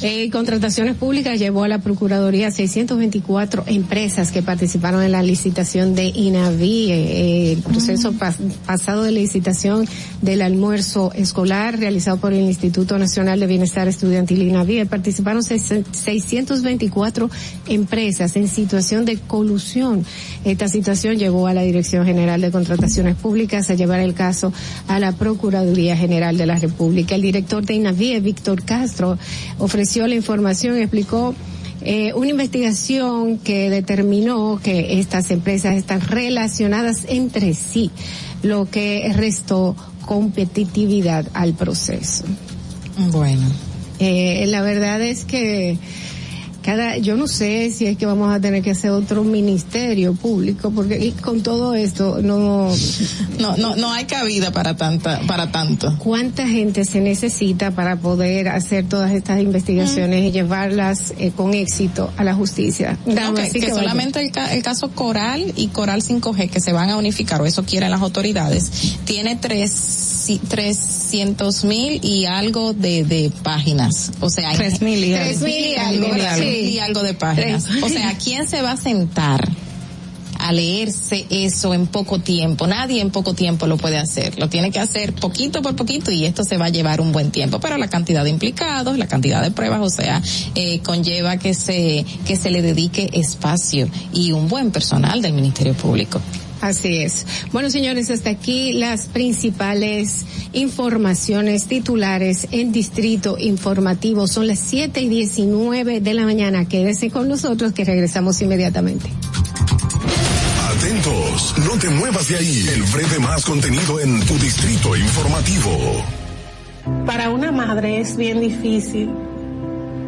[SPEAKER 16] Eh, contrataciones públicas llevó a la Procuraduría 624 empresas que participaron en la licitación de INAVI, eh, eh, el proceso mm. pasado de licitación del almuerzo escolar realizado por el Instituto Nacional de Bienestar Estudiantil INAVI. Eh, participaron 624 empresas en situación de colusión. Esta situación llevó a la Dirección General de Contrataciones Públicas a llevar el caso a la Procuraduría General de la República. El director de Inavie, Víctor Castro, ofreció la información, explicó eh, una investigación que determinó que estas empresas están relacionadas entre sí, lo que restó competitividad al proceso. Bueno. Eh, la verdad es que yo no sé si es que vamos a tener que hacer otro ministerio público, porque con todo esto
[SPEAKER 17] no, no, no, no hay cabida para tanta, para tanto.
[SPEAKER 16] ¿Cuánta gente se necesita para poder hacer todas estas investigaciones y llevarlas eh, con éxito a la justicia?
[SPEAKER 17] que, solamente el, el, caso Coral y Coral 5G que se van a unificar, o eso quieren las autoridades, tiene tres 300 mil y algo de, de páginas. O sea,
[SPEAKER 16] tres mil y,
[SPEAKER 17] algo. de páginas. O sea, ¿quién se va a sentar? a leerse eso en poco tiempo. Nadie en poco tiempo lo puede hacer. Lo tiene que hacer poquito por poquito y esto se va a llevar un buen tiempo. Pero la cantidad de implicados, la cantidad de pruebas, o sea, eh, conlleva que se, que se le dedique espacio y un buen personal del Ministerio Público.
[SPEAKER 16] Así es. Bueno, señores, hasta aquí las principales informaciones titulares en Distrito Informativo. Son las 7 y 19 de la mañana. Quédese con nosotros que regresamos inmediatamente.
[SPEAKER 19] Atentos, no te muevas de ahí. El breve más contenido en tu Distrito Informativo.
[SPEAKER 16] Para una madre es bien difícil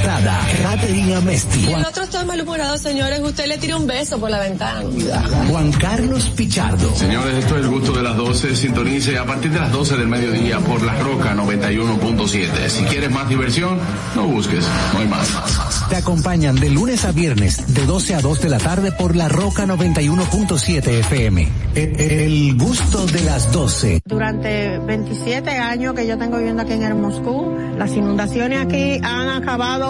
[SPEAKER 20] Rosada,
[SPEAKER 21] Caterina
[SPEAKER 20] Mesti. Juan... El señores. Usted le tira un beso por la ventana.
[SPEAKER 21] Juan Carlos Pichardo.
[SPEAKER 22] Señores, esto es el gusto de las 12. Sintonice a partir de las 12 del mediodía por La Roca 91.7. Si quieres más diversión, no busques. No hay más.
[SPEAKER 21] Te acompañan de lunes a viernes, de 12 a 2 de la tarde por La Roca 91.7
[SPEAKER 23] FM. E, e, el gusto de las 12. Durante 27 años que yo tengo viviendo aquí en el Moscú, las inundaciones aquí han acabado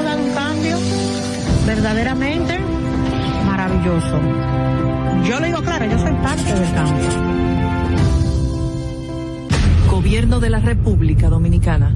[SPEAKER 23] verdaderamente maravilloso. Yo lo digo claro, yo soy parte del cambio.
[SPEAKER 24] Gobierno de la República Dominicana.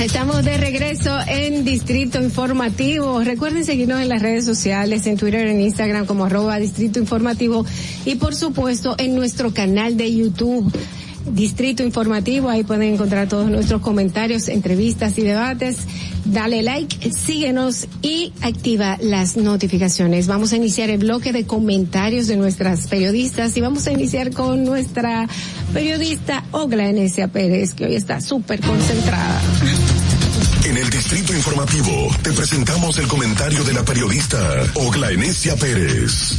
[SPEAKER 16] Estamos de regreso en Distrito Informativo. Recuerden seguirnos en las redes sociales, en Twitter, en Instagram como arroba Distrito Informativo y por supuesto en nuestro canal de YouTube Distrito Informativo. Ahí pueden encontrar todos nuestros comentarios, entrevistas y debates. Dale like, síguenos y activa las notificaciones. Vamos a iniciar el bloque de comentarios de nuestras periodistas y vamos a iniciar con nuestra periodista Ogla Enesia Pérez, que hoy está súper concentrada.
[SPEAKER 19] En el Distrito Informativo te presentamos el comentario de la periodista Ogla Enesia Pérez.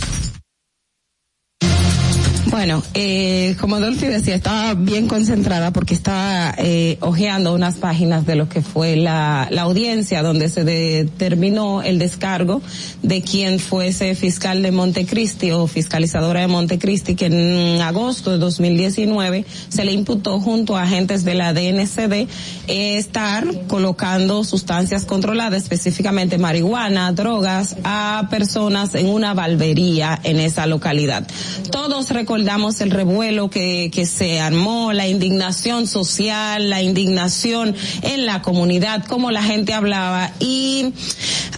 [SPEAKER 16] Bueno, eh, como Dolphy decía, estaba bien concentrada porque estaba eh, hojeando unas páginas de lo que fue la, audiencia donde se determinó el descargo de quien fuese fiscal de Montecristi o fiscalizadora de Montecristi que en agosto de 2019 se le imputó junto a agentes de la DNCD estar colocando sustancias controladas, específicamente marihuana, drogas, a personas en una valvería en esa localidad. Todos damos el revuelo que, que se armó, la indignación social, la indignación en la comunidad, cómo la gente hablaba. Y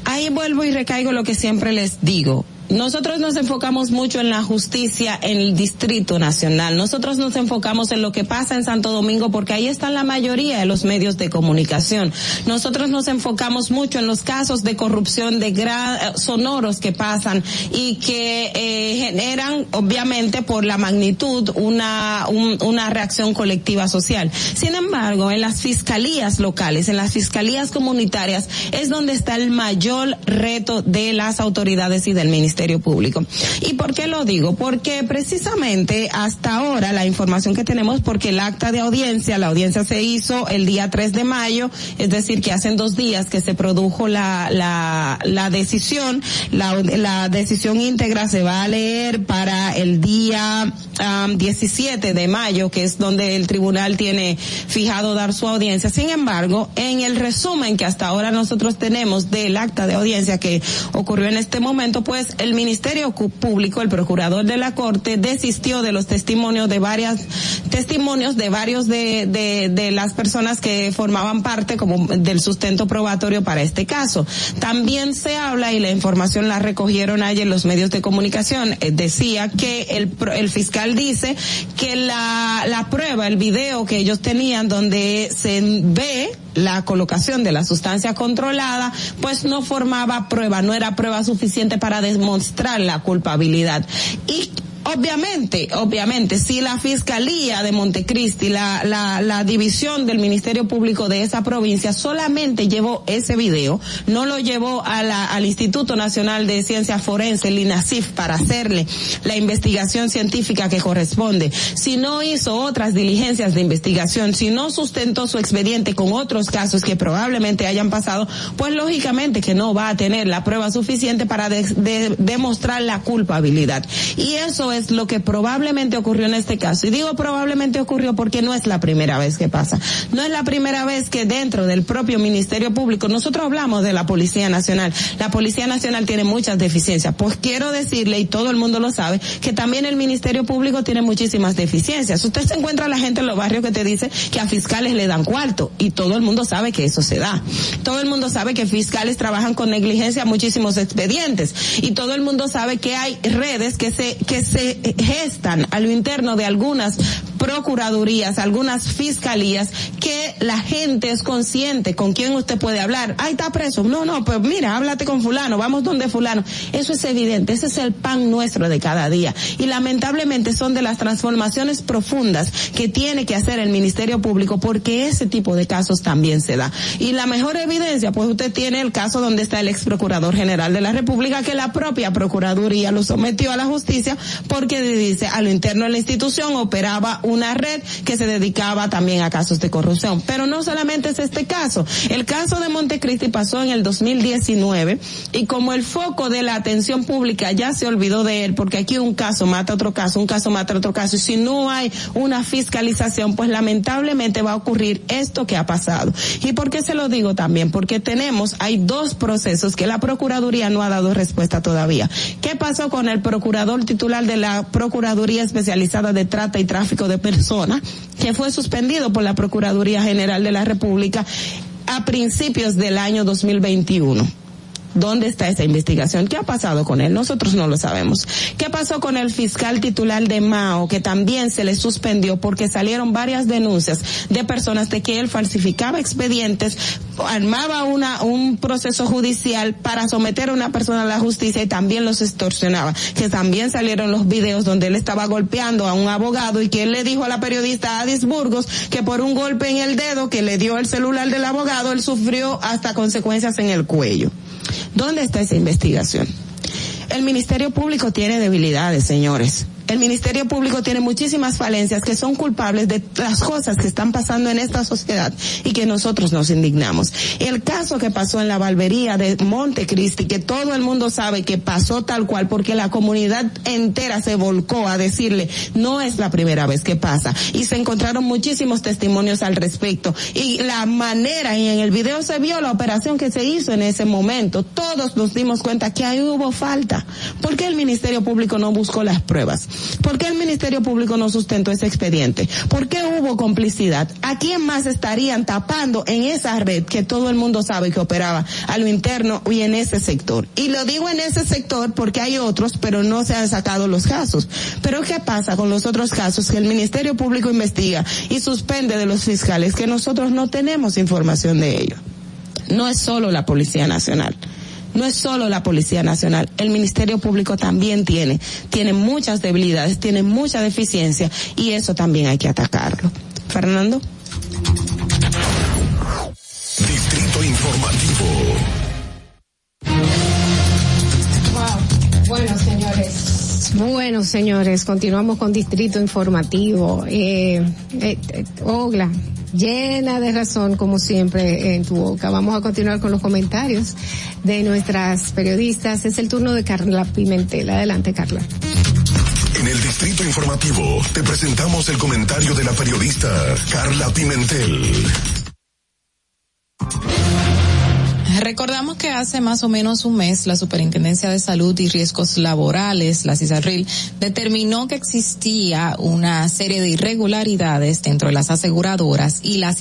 [SPEAKER 16] ahí vuelvo y recaigo lo que siempre les digo. Nosotros nos enfocamos mucho en la justicia en el Distrito Nacional. Nosotros nos enfocamos en lo que pasa en Santo Domingo porque ahí están la mayoría de los medios de comunicación. Nosotros nos enfocamos mucho en los casos de corrupción de gran, eh, sonoros que pasan y que eh, generan, obviamente, por la magnitud, una, una reacción colectiva social. Sin embargo, en las fiscalías locales, en las fiscalías comunitarias, es donde está el mayor reto de las autoridades y del Ministerio Público. ¿Y por qué lo digo? Porque precisamente hasta ahora la información que tenemos, porque el acta de audiencia, la audiencia se hizo el día 3 de mayo, es decir, que hacen dos días que se produjo la, la, la decisión, la, la decisión íntegra se va a leer para el día um, 17 de mayo, que es donde el tribunal tiene fijado dar su audiencia. Sin embargo, en el resumen que hasta ahora nosotros tenemos del acta de audiencia que ocurrió en este momento, pues el Ministerio Público, el procurador de la Corte, desistió de los testimonios de varias testimonios de varios de, de, de las personas que formaban parte como del sustento probatorio para este caso. También se habla y la información la recogieron ayer los medios de comunicación, eh, decía que el, el fiscal dice que la, prueba, el video que ellos tenían donde se ve la colocación de la sustancia controlada, pues no formaba prueba, no era prueba suficiente para demostrar la culpabilidad. Y Obviamente, obviamente, si la Fiscalía de Montecristi, la, la, la división del Ministerio Público de esa provincia solamente llevó ese video, no lo llevó a la, al Instituto Nacional de Ciencias Forense, el INACIF, para hacerle la investigación científica que corresponde, si no hizo otras diligencias de investigación, si no sustentó su expediente con otros casos que probablemente hayan pasado, pues lógicamente que no va a tener la prueba suficiente para demostrar la culpabilidad. Y eso es lo que probablemente ocurrió en este caso. Y digo probablemente ocurrió porque no es la primera vez que pasa. No es la primera vez que dentro del propio Ministerio Público, nosotros hablamos de la Policía Nacional. La Policía Nacional tiene muchas deficiencias. Pues quiero decirle, y todo el mundo lo sabe, que también el Ministerio Público tiene muchísimas deficiencias. Usted se encuentra a la gente en los barrios que te dice que a fiscales le dan cuarto. Y todo el mundo sabe que eso se da. Todo el mundo sabe que fiscales trabajan con negligencia muchísimos expedientes. Y todo el mundo sabe que hay redes que se, que se eh, eh, gestan a lo interno de algunas procuradurías, algunas fiscalías, que la gente es consciente con quién usted puede hablar. Ahí está preso. No, no, pues mira, háblate con fulano, vamos donde fulano. Eso es evidente, ese es el pan nuestro de cada día. Y lamentablemente son de las transformaciones profundas que tiene que hacer el Ministerio Público porque ese tipo de casos también se da. Y la mejor evidencia, pues usted tiene el caso donde está el ex procurador general de la República que la propia Procuraduría lo sometió a la justicia porque dice a lo interno de la institución operaba un una red que se dedicaba también a casos de corrupción. Pero no solamente es este caso. El caso de Montecristi pasó en el 2019 y como el foco de la atención pública ya se olvidó de él, porque aquí un caso mata otro caso, un caso mata otro caso, y si no hay una fiscalización, pues lamentablemente va a ocurrir esto que ha pasado. ¿Y por qué se lo digo también? Porque tenemos, hay dos procesos que la Procuraduría no ha dado respuesta todavía. ¿Qué pasó con el procurador titular de la Procuraduría Especializada de Trata y Tráfico de persona, que fue suspendido por la Procuraduría General de la República a principios del año 2021. ¿Dónde está esa investigación? ¿Qué ha pasado con él? Nosotros no lo sabemos. ¿Qué pasó con el fiscal titular de Mao, que también se le suspendió porque salieron varias denuncias de personas de que él falsificaba expedientes, armaba una, un proceso judicial para someter a una persona a la justicia y también los extorsionaba? Que también salieron los videos donde él estaba golpeando a un abogado y que él le dijo a la periodista Adis Burgos que por un golpe en el dedo que le dio el celular del abogado, él sufrió hasta consecuencias en el cuello. ¿Dónde está esa investigación? El Ministerio Público tiene debilidades, señores el Ministerio Público tiene muchísimas falencias que son culpables de las cosas que están pasando en esta sociedad y que nosotros nos indignamos. El caso que pasó en la Valvería de Montecristi, que todo el mundo sabe que pasó tal cual porque la comunidad entera se volcó a decirle, no es la primera vez que pasa. Y se encontraron muchísimos testimonios al respecto. Y la manera, y en el video se vio la operación que se hizo en ese momento, todos nos dimos cuenta que ahí hubo falta, porque el Ministerio Público no buscó las pruebas. ¿Por qué el Ministerio Público no sustentó ese expediente? ¿Por qué hubo complicidad? ¿A quién más estarían tapando en esa red que todo el mundo sabe que operaba a lo interno y en ese sector? Y lo digo en ese sector porque hay otros, pero no se han sacado los casos. Pero ¿qué pasa con los otros casos que el Ministerio Público investiga y suspende de los fiscales que nosotros no tenemos información de ello? No es solo la Policía Nacional no es solo la Policía Nacional, el Ministerio Público también tiene, tiene muchas debilidades, tiene mucha deficiencia y eso también hay que atacarlo. Fernando.
[SPEAKER 19] Distrito Informativo.
[SPEAKER 16] Bueno, señores. Bueno, señores, continuamos con Distrito Informativo. Eh, eh, eh llena de razón como siempre en tu boca. Vamos a continuar con los comentarios de nuestras periodistas. Es el turno de Carla Pimentel. Adelante, Carla.
[SPEAKER 19] En el Distrito Informativo te presentamos el comentario de la periodista Carla Pimentel.
[SPEAKER 16] Recordamos que hace más o menos un mes la Superintendencia de Salud y Riesgos Laborales, la CISARRIL, determinó que existía una serie de irregularidades dentro de las aseguradoras y las,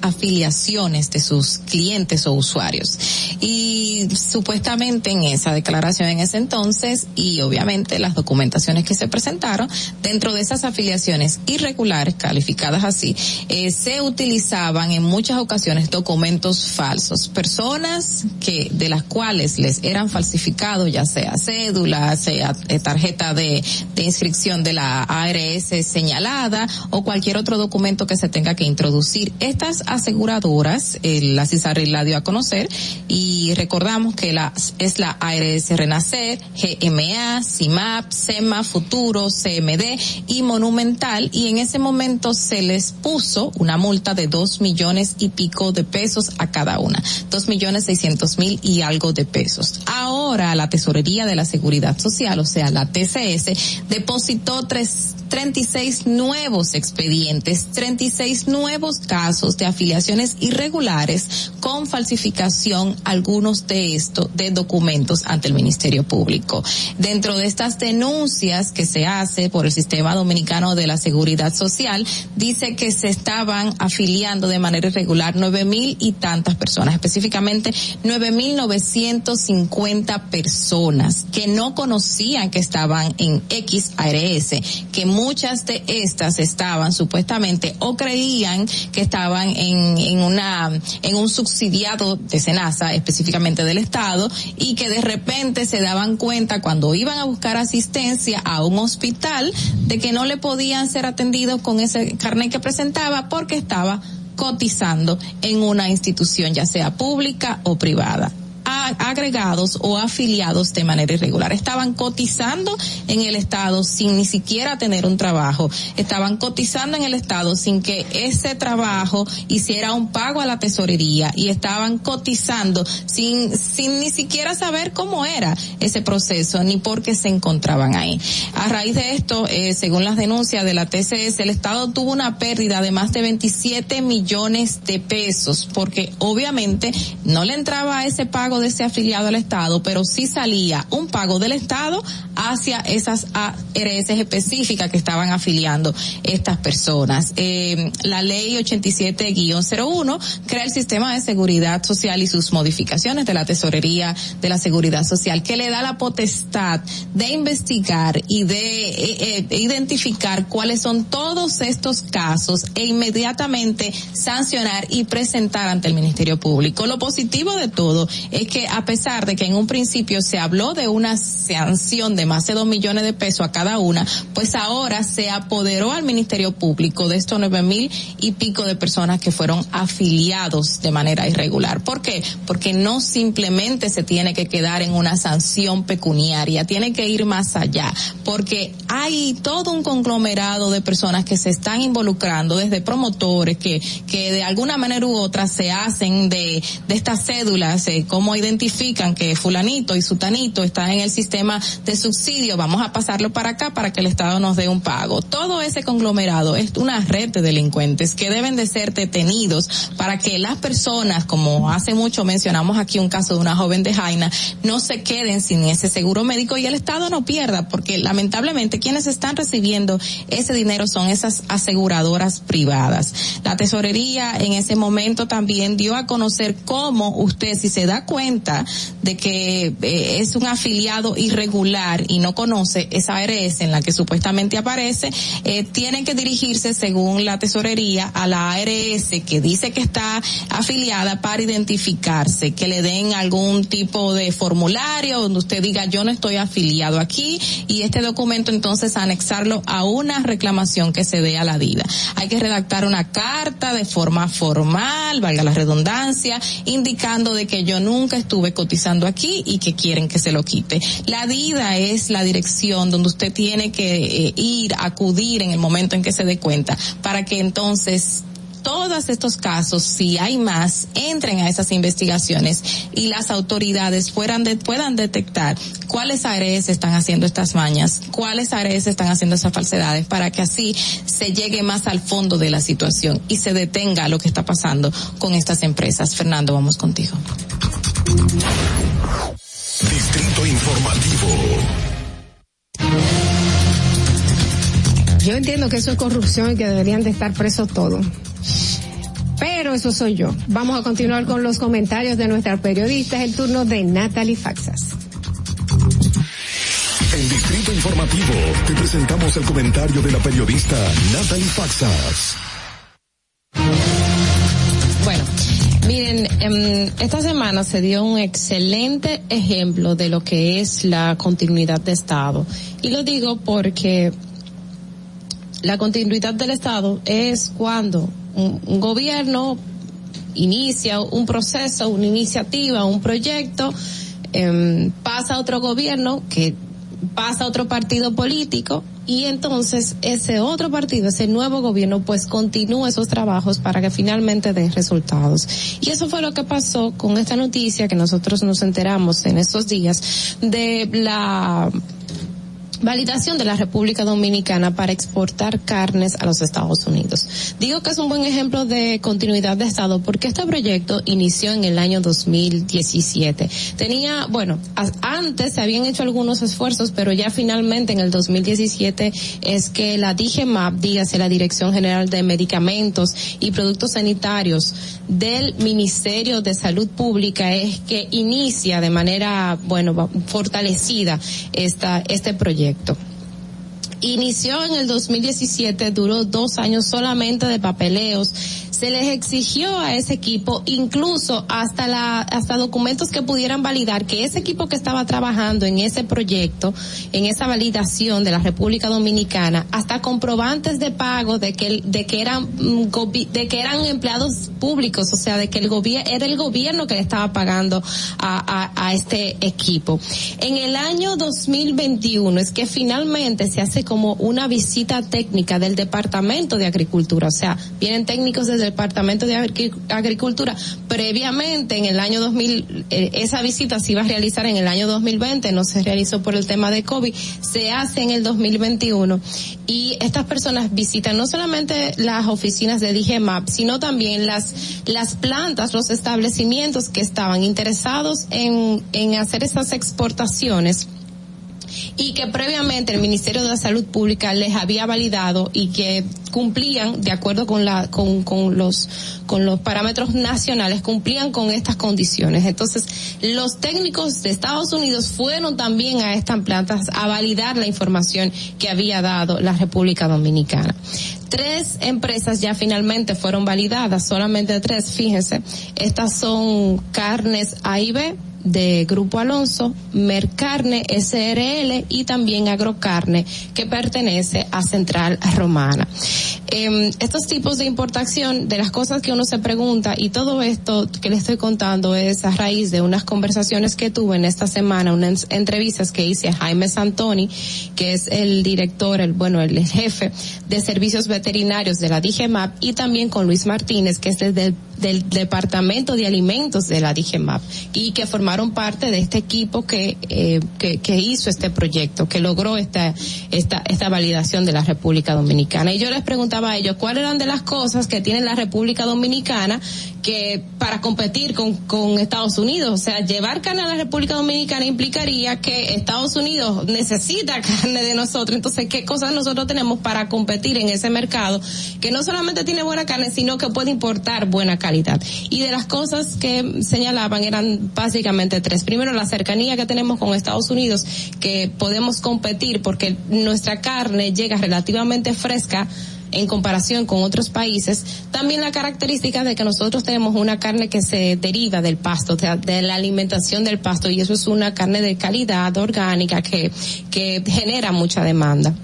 [SPEAKER 16] afiliaciones de sus clientes o usuarios. Y supuestamente en esa declaración en ese entonces y obviamente las documentaciones que se presentaron, dentro de esas afiliaciones irregulares, calificadas así, eh, se utilizaban en muchas ocasiones documentos falsos, personas que de las cuales les eran falsificados ya sea cédula, sea eh, tarjeta de, inscripción de la ARS señalada o cualquier otro documento que se tenga que introducir. Estas aseguradoras, eh, la CISARRI la dio a conocer y recordamos que la, es la ARS Renacer, GMA, CIMAP, SEMA, Futuro, CMD y Monumental y en ese momento se les puso una multa de dos millones y pico de pesos a cada una. Dos millones seiscientos mil y algo de pesos. Ahora la Tesorería de la Seguridad Social, o sea, la TCS, depositó tres, 36 nuevos expedientes, 36 nuevos casos de afiliaciones irregulares con falsificación, algunos de estos, de documentos ante el Ministerio Público. Dentro de estas denuncias que se hace por el Sistema Dominicano de la Seguridad Social, dice que se estaban afiliando de manera irregular nueve mil y tantas personas, específicamente 9.950 personas que no conocían que estaban en XARS, que muchas de estas estaban supuestamente o creían que estaban en, en una, en un subsidiado de Senasa, específicamente del Estado, y que de repente se daban cuenta cuando iban a buscar asistencia a un hospital de que no le podían ser atendidos con ese carnet que presentaba porque estaba cotizando en una institución, ya sea pública o privada agregados o afiliados de manera irregular. Estaban cotizando en el Estado sin ni siquiera tener un trabajo. Estaban cotizando en el Estado sin que ese trabajo hiciera un pago a la tesorería y estaban cotizando sin, sin ni siquiera saber cómo era ese proceso ni por qué se encontraban ahí. A raíz de esto, eh, según las denuncias de la TCS, el Estado tuvo una pérdida de más de 27 millones de pesos porque obviamente no le entraba a ese pago de ese afiliado al Estado, pero sí salía un pago del Estado hacia esas ARS específicas que estaban afiliando estas personas. Eh, la ley 87-01 crea el sistema de seguridad social y sus modificaciones de la tesorería de la seguridad social que le da la potestad de investigar y de eh, eh, identificar cuáles son todos estos casos e inmediatamente sancionar y presentar ante el Ministerio Público. Lo positivo de todo es es que a pesar de que en un principio se habló de una sanción de más de dos millones de pesos a cada una, pues ahora se apoderó al Ministerio Público de estos nueve mil y pico de personas que fueron afiliados de manera irregular. ¿Por qué? Porque no simplemente se tiene que quedar en una sanción pecuniaria, tiene que ir más allá, porque hay todo un conglomerado de personas que se están involucrando, desde promotores que, que de alguna manera u otra se hacen de, de estas cédulas, eh, como identifican que fulanito y sutanito está en el sistema de subsidio, vamos a pasarlo para acá para que el Estado nos dé un pago. Todo ese conglomerado es una red de delincuentes que deben de ser detenidos para que las personas, como hace mucho mencionamos aquí un caso de una joven de Jaina, no se queden sin ese seguro médico y el Estado no pierda, porque lamentablemente quienes están recibiendo ese dinero son esas aseguradoras privadas. La tesorería en ese momento también dio a conocer cómo usted, si se da cuenta, de que eh, es un afiliado irregular y no conoce esa ARS en la que supuestamente aparece, eh, tiene que dirigirse según la tesorería a la ARS que dice que está afiliada para identificarse, que le den algún tipo de formulario donde usted diga yo no estoy afiliado aquí y este documento entonces anexarlo a una reclamación que se dé a la vida Hay que redactar una carta de forma formal, valga la redundancia, indicando de que yo nunca nunca estuve cotizando aquí y que quieren que se lo quite. La DIDA es la dirección donde usted tiene que eh, ir, acudir en el momento en que se dé cuenta para que entonces todos estos casos, si hay más, entren a esas investigaciones y las autoridades puedan detectar cuáles áreas están haciendo estas mañas, cuáles áreas están haciendo esas falsedades, para que así se llegue más al fondo de la situación y se detenga lo que está pasando con estas empresas. Fernando, vamos contigo.
[SPEAKER 19] Distrito Informativo.
[SPEAKER 16] Yo entiendo que eso es corrupción y que deberían de estar presos todos. Pero eso soy yo. Vamos a continuar con los comentarios de nuestra periodista. Es el turno de Natalie Faxas.
[SPEAKER 19] En Distrito Informativo te presentamos el comentario de la periodista Natalie Faxas.
[SPEAKER 16] Miren, em, esta semana se dio un excelente ejemplo de lo que es la continuidad de Estado. Y lo digo porque la continuidad del Estado es cuando un, gobierno inicia un proceso, una iniciativa, un proyecto, em, pasa a otro gobierno que pasa a otro partido político y entonces ese otro partido, ese nuevo gobierno, pues continúa esos trabajos para que finalmente den resultados. Y eso fue lo que pasó con esta noticia que nosotros nos enteramos en estos días de la validación de la República Dominicana para exportar carnes a los Estados Unidos. Digo que es un buen ejemplo de continuidad de Estado porque este proyecto inició en el año 2017. Tenía, bueno, antes se habían hecho algunos esfuerzos, pero ya finalmente en el 2017 es que la DGMAP, dígase la Dirección General de Medicamentos y Productos Sanitarios del Ministerio de Salud Pública, es que inicia de manera, bueno, fortalecida esta, este proyecto. Inició en el 2017, duró dos años solamente de papeleos se les exigió a ese equipo incluso hasta la hasta documentos que pudieran validar que ese equipo que estaba trabajando en ese proyecto, en esa validación de la República Dominicana, hasta comprobantes de pago de que de que eran mm, de que eran empleados públicos, o sea, de que el gobierno era el gobierno que le estaba pagando a, a, a este equipo. En el año 2021 es que finalmente se hace como una visita técnica del Departamento de Agricultura, o sea, vienen técnicos desde el Departamento de Agricultura. Previamente, en el año 2000, eh, esa visita se iba a realizar en el año 2020, no se realizó por el tema de COVID, se hace en el 2021 y estas personas visitan no solamente las oficinas de DGMAP, sino también las, las plantas, los establecimientos que estaban interesados en, en hacer esas exportaciones y que previamente el Ministerio de la Salud Pública les había validado y que cumplían de acuerdo con la con, los con los parámetros nacionales cumplían con estas condiciones. Entonces, los técnicos de Estados Unidos fueron también a estas plantas a validar la información que había dado la República Dominicana tres empresas ya finalmente fueron validadas, solamente tres, fíjense. Estas son Carnes A y B, de Grupo Alonso, Mercarne SRL y también Agrocarne, que pertenece a Central Romana. Em, estos tipos de importación, de las cosas que uno se pregunta, y todo esto que le estoy contando es a raíz de unas conversaciones que tuve en esta semana, unas entrevistas que hice a Jaime Santoni, que es el director, el bueno, el jefe de servicios veterinarios de la DGMAP, y también con Luis Martínez, que es desde del Departamento de Alimentos de la DGMAP, y que forma fueron parte de este equipo eh, que, hizo este proyecto, que logró esta, esta, esta validación de la República Dominicana. Y yo les preguntaba a ellos cuáles eran de las cosas que tiene la República Dominicana que para competir con, con Estados Unidos. O sea, llevar carne a la República Dominicana implicaría que Estados Unidos necesita carne de nosotros. Entonces, ¿qué cosas nosotros tenemos para competir en ese mercado que no solamente tiene buena carne, sino que puede importar buena calidad? Y de las cosas que señalaban eran básicamente tres. Primero, la cercanía que tenemos con Estados Unidos, que podemos competir porque nuestra carne llega relativamente fresca en comparación con otros países, también la característica de que nosotros tenemos una carne que se deriva del pasto, de, la alimentación del pasto, y eso es una carne de calidad orgánica que genera mucha demanda.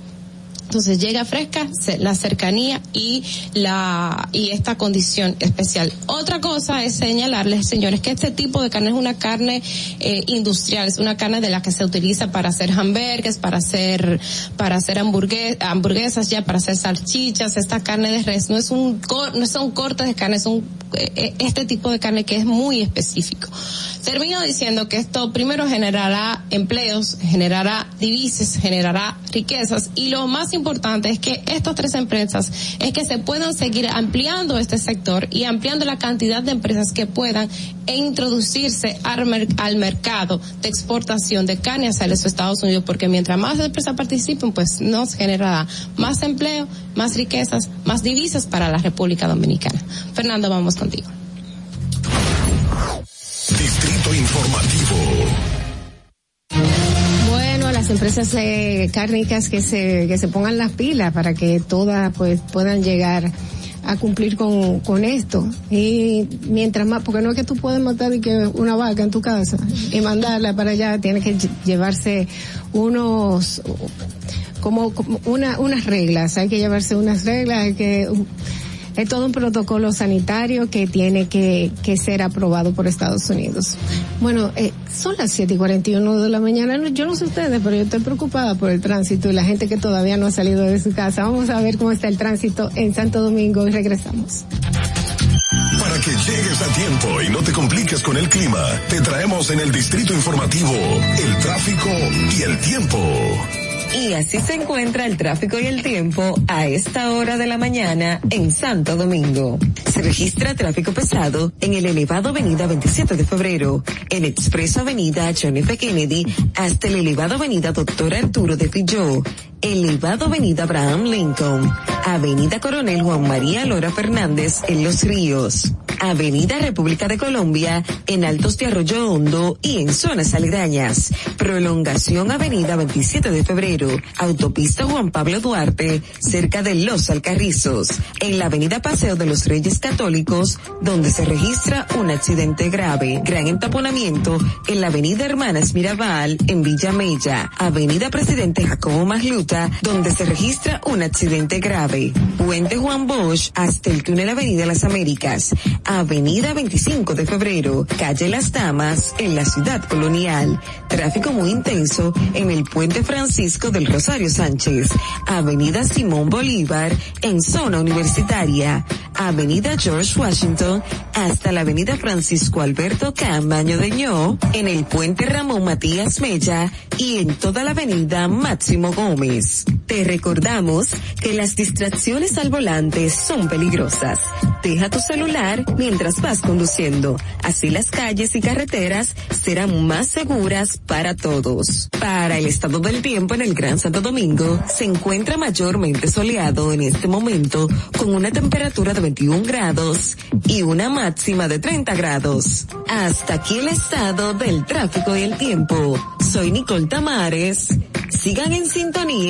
[SPEAKER 16] Entonces llega fresca, la cercanía y la y esta condición especial. Otra cosa es señalarles, señores, que este tipo de carne es una carne eh, industrial, es una carne de la que se utiliza para hacer hamburgues, para hacer para hacer hamburguesas ya, para hacer salchichas. Esta carne de res no es un no son cortes de carne, es un eh, eh, este tipo de carne que es muy específico. Termino diciendo que esto primero generará empleos, generará divisas, generará riquezas y lo más importante es que estas tres empresas, es que se puedan seguir ampliando este sector y ampliando la cantidad de empresas que puedan e introducirse al, mercado de exportación de carne hacia los Estados Unidos, porque mientras más empresas participen, pues nos generará más empleo, más riquezas, más divisas para la República Dominicana. Fernando, vamos contigo.
[SPEAKER 19] Distrito Informativo
[SPEAKER 16] las empresas eh, cárnicas que se, que se pongan las pilas para que todas pues puedan llegar a cumplir con, con esto. Y mientras más, porque no es que tú puedes matar que una vaca en tu casa y mandarla para allá, tienes que llevarse unos, como, como una, unas reglas, hay que llevarse unas reglas, hay que, es todo un protocolo sanitario que tiene que, ser aprobado por Estados Unidos. Bueno, eh, son las 7 y 41 de la mañana. Yo no sé ustedes, pero yo estoy preocupada por el tránsito y la gente que todavía no ha salido de su casa. Vamos a ver cómo está el tránsito en Santo Domingo y regresamos.
[SPEAKER 19] Para que llegues a tiempo y no te compliques con el clima, te traemos en el distrito informativo el tráfico y el tiempo. Y así se encuentra el tráfico y el tiempo a esta hora de la mañana en Santo Domingo. Se registra tráfico pesado en el elevado Avenida 27 de Febrero, en expreso Avenida John F. Kennedy hasta el elevado Avenida Doctor Arturo de Pilló elevado Avenida Abraham Lincoln, Avenida Coronel Juan María Lora Fernández en Los Ríos, Avenida República de Colombia en Altos de Arroyo Hondo y en zonas aledañas, prolongación Avenida 27 de Febrero, Autopista Juan Pablo Duarte, cerca de Los Alcarrizos, en la Avenida Paseo de los Reyes Católicos, donde se registra un accidente grave, gran entaponamiento en la Avenida Hermanas Mirabal en Villa Mella, Avenida Presidente Jacobo Maslut, donde se registra un accidente grave. Puente Juan Bosch hasta el túnel Avenida Las Américas, Avenida 25 de Febrero, Calle Las Damas en la ciudad colonial. Tráfico muy intenso en el Puente Francisco del Rosario Sánchez, Avenida Simón Bolívar en zona universitaria, Avenida George Washington hasta la Avenida Francisco Alberto Camaño de en el Puente Ramón Matías Mella y en toda la Avenida Máximo Gómez. Te recordamos que las distracciones al volante son peligrosas. Deja tu celular mientras vas conduciendo. Así las calles y carreteras serán más seguras para todos. Para el estado del tiempo en el Gran Santo Domingo, se encuentra mayormente soleado en este momento con una temperatura de 21 grados y una máxima de 30 grados. Hasta aquí el estado del tráfico y el tiempo. Soy Nicole Tamares. Sigan en sintonía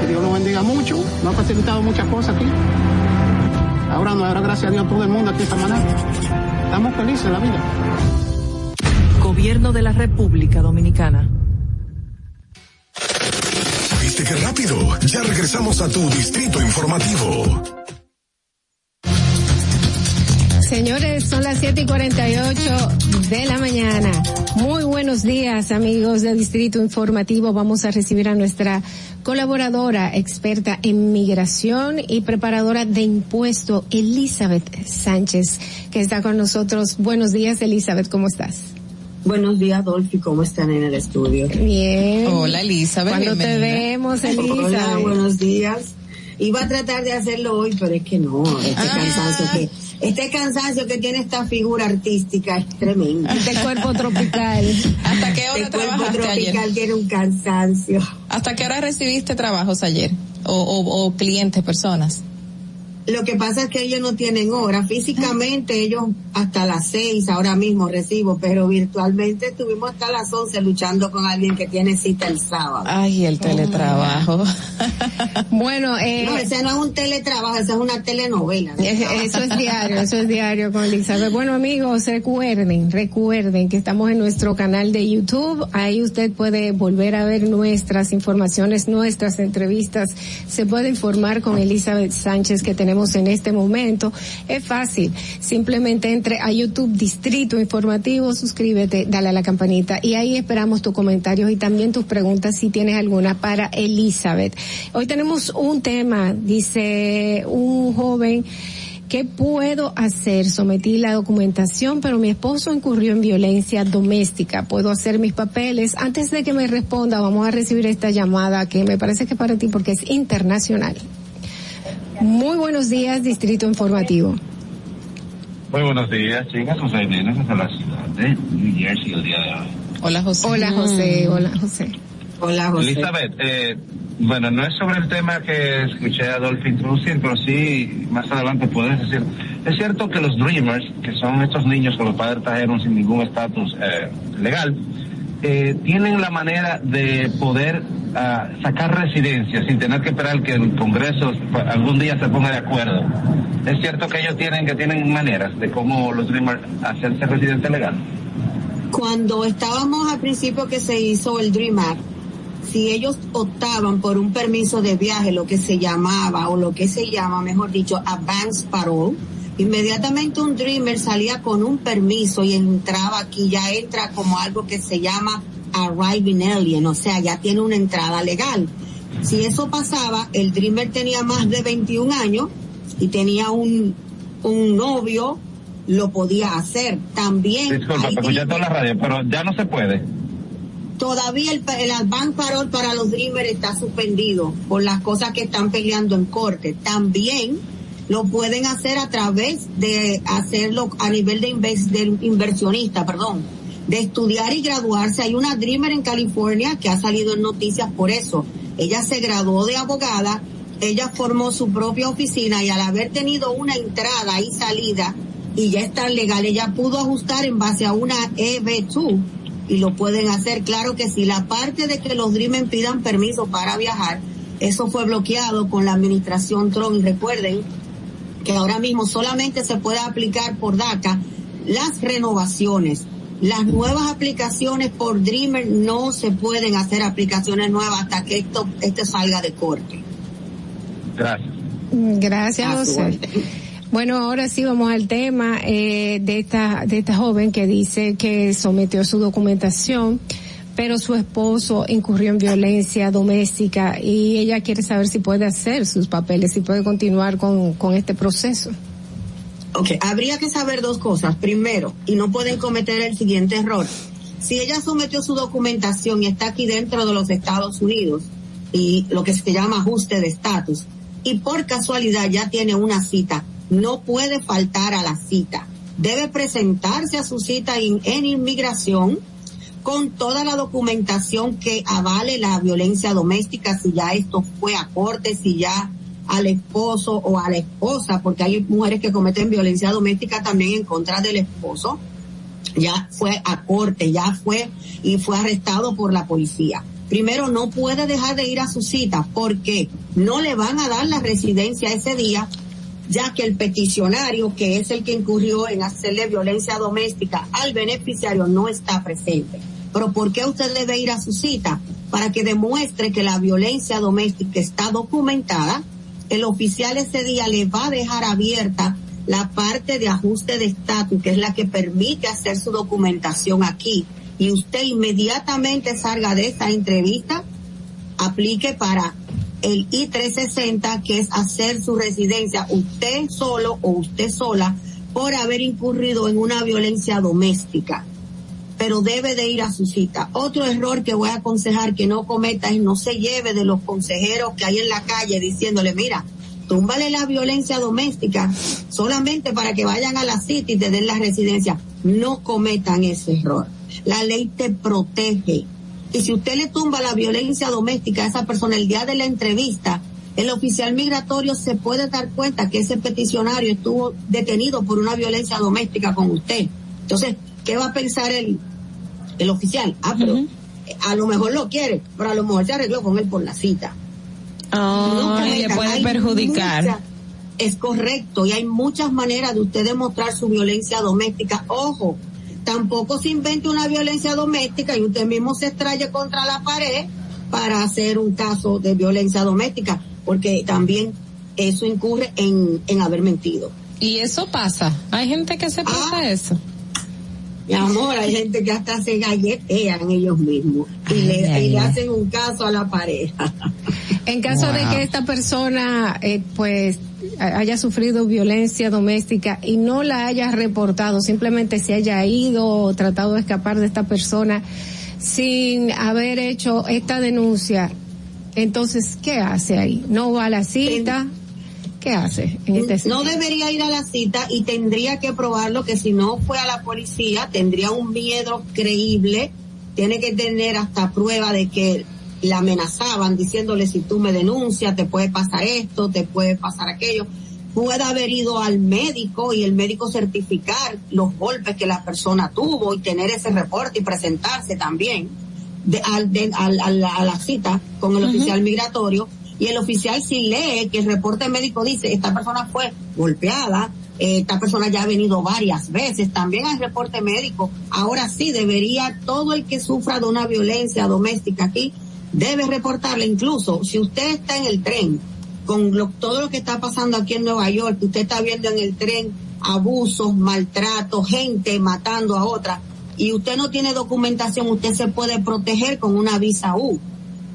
[SPEAKER 25] que Dios lo bendiga mucho. Nos ha facilitado muchas cosas aquí. Ahora nos dará gracias a Dios todo el mundo aquí esta mañana. Estamos felices en la vida.
[SPEAKER 16] Gobierno de la República Dominicana.
[SPEAKER 19] ¿Viste qué rápido? Ya regresamos a tu distrito informativo.
[SPEAKER 16] Señores, son las 7 y 48 de la mañana. Muy buenos días, amigos del Distrito Informativo. Vamos a recibir a nuestra colaboradora, experta en migración y preparadora de impuesto, Elizabeth Sánchez, que está con nosotros. Buenos días, Elizabeth, ¿cómo estás?
[SPEAKER 26] Buenos días, Dolphy. ¿Cómo están en el estudio?
[SPEAKER 16] Bien.
[SPEAKER 26] Hola, Elizabeth.
[SPEAKER 16] Cuando te vemos, Elizabeth. Hola,
[SPEAKER 26] buenos días. Iba a tratar de hacerlo hoy, pero es que no, este, ah. este cansancio que tiene esta figura artística es tremendo.
[SPEAKER 16] Este cuerpo tropical.
[SPEAKER 26] ¿Hasta qué hora este cuerpo tropical
[SPEAKER 16] tiene un cansancio. ¿Hasta qué hora recibiste trabajos ayer? o clientes, personas.
[SPEAKER 26] Lo que pasa es que ellos no tienen hora. Físicamente ellos hasta las seis ahora mismo recibo, pero virtualmente estuvimos hasta las once luchando con alguien que tiene cita el sábado.
[SPEAKER 16] Ay, el oh, teletrabajo.
[SPEAKER 26] bueno, eh, no, ese es un teletrabajo, esa es una telenovela.
[SPEAKER 16] Eh, eso es diario, eso es diario con Elizabeth. Bueno, amigos, recuerden, recuerden que estamos en nuestro canal de YouTube. Ahí usted puede volver a ver nuestras informaciones, nuestras entrevistas. Se puede informar con Elizabeth Sánchez que tenemos en este momento. Es fácil. Simplemente entre a YouTube Distrito Informativo, suscríbete, dale a la campanita y ahí esperamos tus comentarios y también tus preguntas si tienes alguna para Elizabeth. Hoy tenemos un tema, dice un joven. ¿Qué puedo hacer? Sometí la documentación, pero mi esposo incurrió en violencia doméstica. ¿Puedo hacer mis papeles? Antes de que me responda, vamos a recibir esta llamada que me parece que es para ti porque es internacional. Muy buenos días, Distrito Informativo.
[SPEAKER 27] Muy buenos días, chicas. José Inés hasta la ciudad de New Jersey
[SPEAKER 16] el día de hoy. Hola, José. Hola, José. Hola,
[SPEAKER 27] José. Hola, José. Elizabeth, eh, bueno, no es sobre el tema que escuché a Dolphin introducir, pero sí, más adelante puedes decir. Es cierto que los Dreamers, que son estos niños que los padres trajeron sin ningún estatus eh, legal, eh, tienen la manera de poder ah, sacar residencia sin tener que esperar que el Congreso algún día se ponga de acuerdo. Es cierto que ellos tienen que tienen maneras de cómo los Dreamers hacerse residente legal.
[SPEAKER 26] Cuando estábamos al principio que se hizo el Dream Act, si ellos optaban por un permiso de viaje, lo que se llamaba, o lo que se llama, mejor dicho, advance parole, Inmediatamente un Dreamer salía con un permiso y entraba aquí, ya entra como algo que se llama Arriving Alien, o sea, ya tiene una entrada legal. Si eso pasaba, el Dreamer tenía más de 21 años y tenía un, un novio, lo podía hacer. También.
[SPEAKER 27] Disculpa, la radio, pero ya no se puede.
[SPEAKER 26] Todavía el, el advance parol para los Dreamers está suspendido por las cosas que están peleando en corte. También lo pueden hacer a través de hacerlo a nivel de, inversionista, perdón, de estudiar y graduarse. Hay una Dreamer en California que ha salido en noticias por eso. Ella se graduó de abogada, ella formó su propia oficina y al haber tenido una entrada y salida y ya está legal, ella pudo ajustar en base a una EB2 y lo pueden hacer. Claro que si sí. la parte de que los Dreamer pidan permiso para viajar, eso fue bloqueado con la administración Trump recuerden que ahora mismo solamente se puede aplicar por DACA las renovaciones. Las nuevas aplicaciones por Dreamer no se pueden hacer aplicaciones nuevas hasta que esto, este salga de corte.
[SPEAKER 27] Gracias.
[SPEAKER 16] Gracias, Bueno, ahora sí vamos al tema eh, de esta de esta joven que dice que sometió su documentación pero su esposo incurrió en violencia doméstica y ella quiere saber si puede hacer sus papeles, si puede continuar con, este proceso.
[SPEAKER 26] Ok, habría que saber dos cosas. Primero, y no pueden cometer el siguiente error. Si ella sometió su documentación y está aquí dentro de los Estados Unidos, y lo que se llama ajuste de estatus, y por casualidad ya tiene una cita, no puede faltar a la cita. Debe presentarse a su cita en inmigración con toda la documentación que avale la violencia doméstica, si ya esto fue a corte, si ya al esposo o a la esposa, porque hay mujeres que cometen violencia doméstica también en contra del esposo, ya fue a corte, ya fue y fue arrestado por la policía. Primero, no puede dejar de ir a su cita porque no le van a dar la residencia ese día, ya que el peticionario, que es el que incurrió en hacerle violencia doméstica al beneficiario, no está presente. Pero ¿por qué usted debe ir a su cita? Para que demuestre que la violencia doméstica está documentada. El oficial ese día le va a dejar abierta la parte de ajuste de estatus, que es la que permite hacer su documentación aquí. Y usted inmediatamente salga de esa entrevista, aplique para el I-360, que es hacer su residencia usted solo o usted sola por haber incurrido en una violencia doméstica pero debe de ir a su cita. Otro error que voy a aconsejar que no cometa es no se lleve de los consejeros que hay en la calle diciéndole, mira, túmbale la violencia doméstica solamente para que vayan a la cita y te den la residencia. No cometan ese error. La ley te protege. Y si usted le tumba la violencia doméstica a esa persona el día de la entrevista, el oficial migratorio se puede dar cuenta que ese peticionario estuvo detenido por una violencia doméstica con usted. Entonces, ¿qué va a pensar el, el oficial? Ah, pero a lo mejor lo quiere, pero a lo mejor se arregló con él por la cita.
[SPEAKER 16] Oh, le puede perjudicar.
[SPEAKER 26] es correcto, y hay muchas maneras de usted demostrar su violencia doméstica. Ojo, tampoco se invente una violencia doméstica y usted mismo se extrae contra la pared para hacer un caso de violencia doméstica, porque también eso incurre en, haber mentido.
[SPEAKER 16] Y eso pasa. Hay gente que se pasa ah, eso.
[SPEAKER 26] Mi amor, hay gente que hasta se galletean ellos mismos y, le, hacen un caso a la pareja.
[SPEAKER 16] En caso de que esta persona, eh, pues, haya sufrido violencia doméstica y no la haya reportado, simplemente se haya ido o tratado de escapar de esta persona sin haber hecho esta denuncia, entonces, ¿qué hace ahí? No va a la cita. ¿Qué hace
[SPEAKER 26] este No debería ir a la cita y tendría que probarlo que si no fue a la policía tendría un miedo creíble, tiene que tener hasta prueba de que la amenazaban diciéndole si tú me denuncias te puede pasar esto, te puede pasar aquello. Puede haber ido al médico y el médico certificar los golpes que la persona tuvo y tener ese reporte y presentarse también al, a, la, cita con el oficial migratorio y el oficial si lee que el reporte médico dice esta persona fue golpeada, eh, esta persona ya ha venido varias veces, también hay reporte médico. Ahora sí, debería todo el que sufra de una violencia doméstica aquí, debe reportarle, incluso si usted está en el tren, con todo lo que está pasando aquí en Nueva York, usted está viendo en el tren abusos, maltrato, gente matando a otra, y usted no tiene documentación, usted se puede proteger con una visa U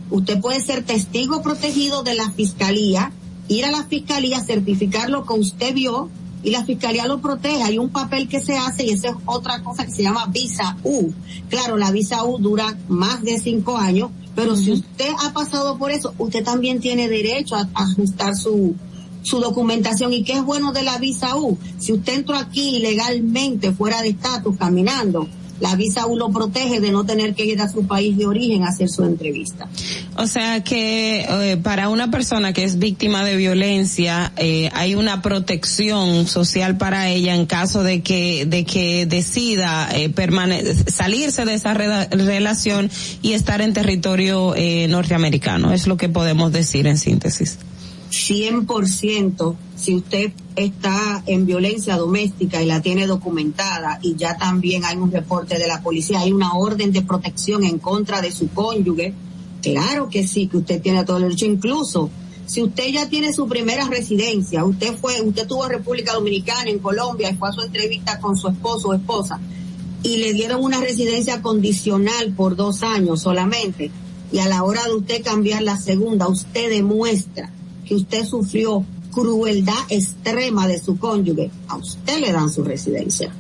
[SPEAKER 26] Usted puede ser testigo protegido de la fiscalía, ir a la fiscalía, certificar lo que usted vio y la fiscalía lo protege. Hay un papel que se hace y esa es otra cosa que se llama visa U. Claro, la visa U dura más de cinco años, pero si usted ha pasado por eso, usted también tiene derecho a ajustar su, su documentación. ¿Y qué es bueno de la visa U? Si usted entró aquí ilegalmente, fuera de estatus, caminando, la visa U lo protege de no tener que ir a su país de origen a hacer su entrevista.
[SPEAKER 16] O sea que eh, para una persona que es víctima de violencia eh, hay una protección social para ella en caso de que de que decida eh, salirse de esa relación y estar en territorio eh, norteamericano. Es lo que podemos decir en síntesis.
[SPEAKER 26] 100%, si usted está en violencia doméstica y la tiene documentada y ya también hay un reporte de la policía, hay una orden de protección en contra de su cónyuge, claro que sí, que usted tiene todo el derecho, incluso si usted ya tiene su primera residencia, usted fue, usted tuvo República Dominicana, en Colombia, y fue a su entrevista con su esposo o esposa, y le dieron una residencia condicional por dos años solamente, y a la hora de usted cambiar la segunda, usted demuestra que usted sufrió crueldad extrema de su cónyuge, a usted le dan su residencia.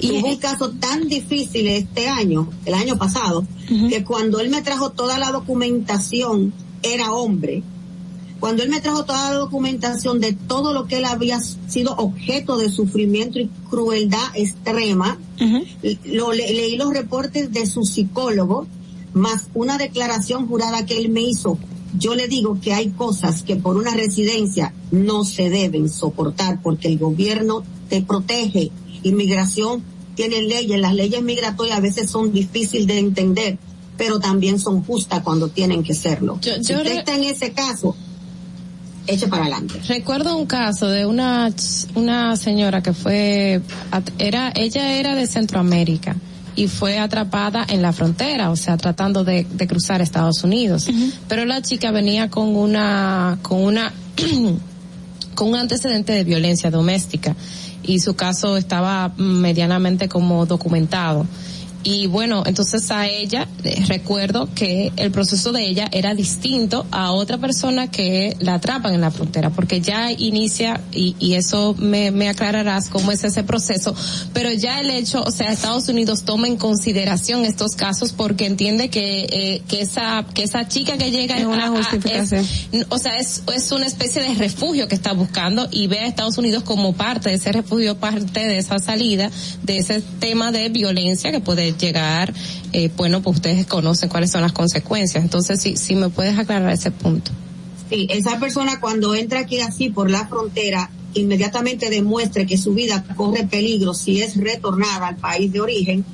[SPEAKER 26] Y es un caso tan difícil este año, el año pasado, que cuando él me trajo toda la documentación, era hombre. Cuando él me trajo toda la documentación de todo lo que él había sido objeto de sufrimiento y crueldad extrema, lo, leí los reportes de su psicólogo, más una declaración jurada que él me hizo yo le digo que hay cosas que por una residencia no se deben soportar porque el gobierno te protege. Inmigración tiene leyes, las leyes migratorias a veces son difíciles de entender, pero también son justas cuando tienen que serlo. está en ese caso, eche para adelante.
[SPEAKER 16] Recuerdo un caso de una una señora que fue era ella era de Centroamérica y fue atrapada en la frontera, o sea, tratando de, cruzar Estados Unidos. Pero la chica venía con una, con una, con un antecedente de violencia doméstica y su caso estaba medianamente como documentado. Y bueno, entonces a ella, eh, recuerdo que el proceso de ella era distinto a otra persona que la atrapan en la frontera, porque ya inicia, y, y eso me, me aclararás cómo es ese proceso, pero ya el hecho, o sea, Estados Unidos toma en consideración estos casos porque entiende que, eh, que esa, que esa chica que llega es una o sea, es, es una especie de refugio que está buscando y ve a Estados Unidos como parte de ese refugio, parte de esa salida, de ese tema de violencia que puede llegar, eh, bueno, pues ustedes conocen cuáles son las consecuencias. Entonces, si, me puedes aclarar ese punto.
[SPEAKER 26] Sí, esa persona cuando entra aquí así por la frontera, inmediatamente demuestre que su vida corre peligro si es retornada al país de origen,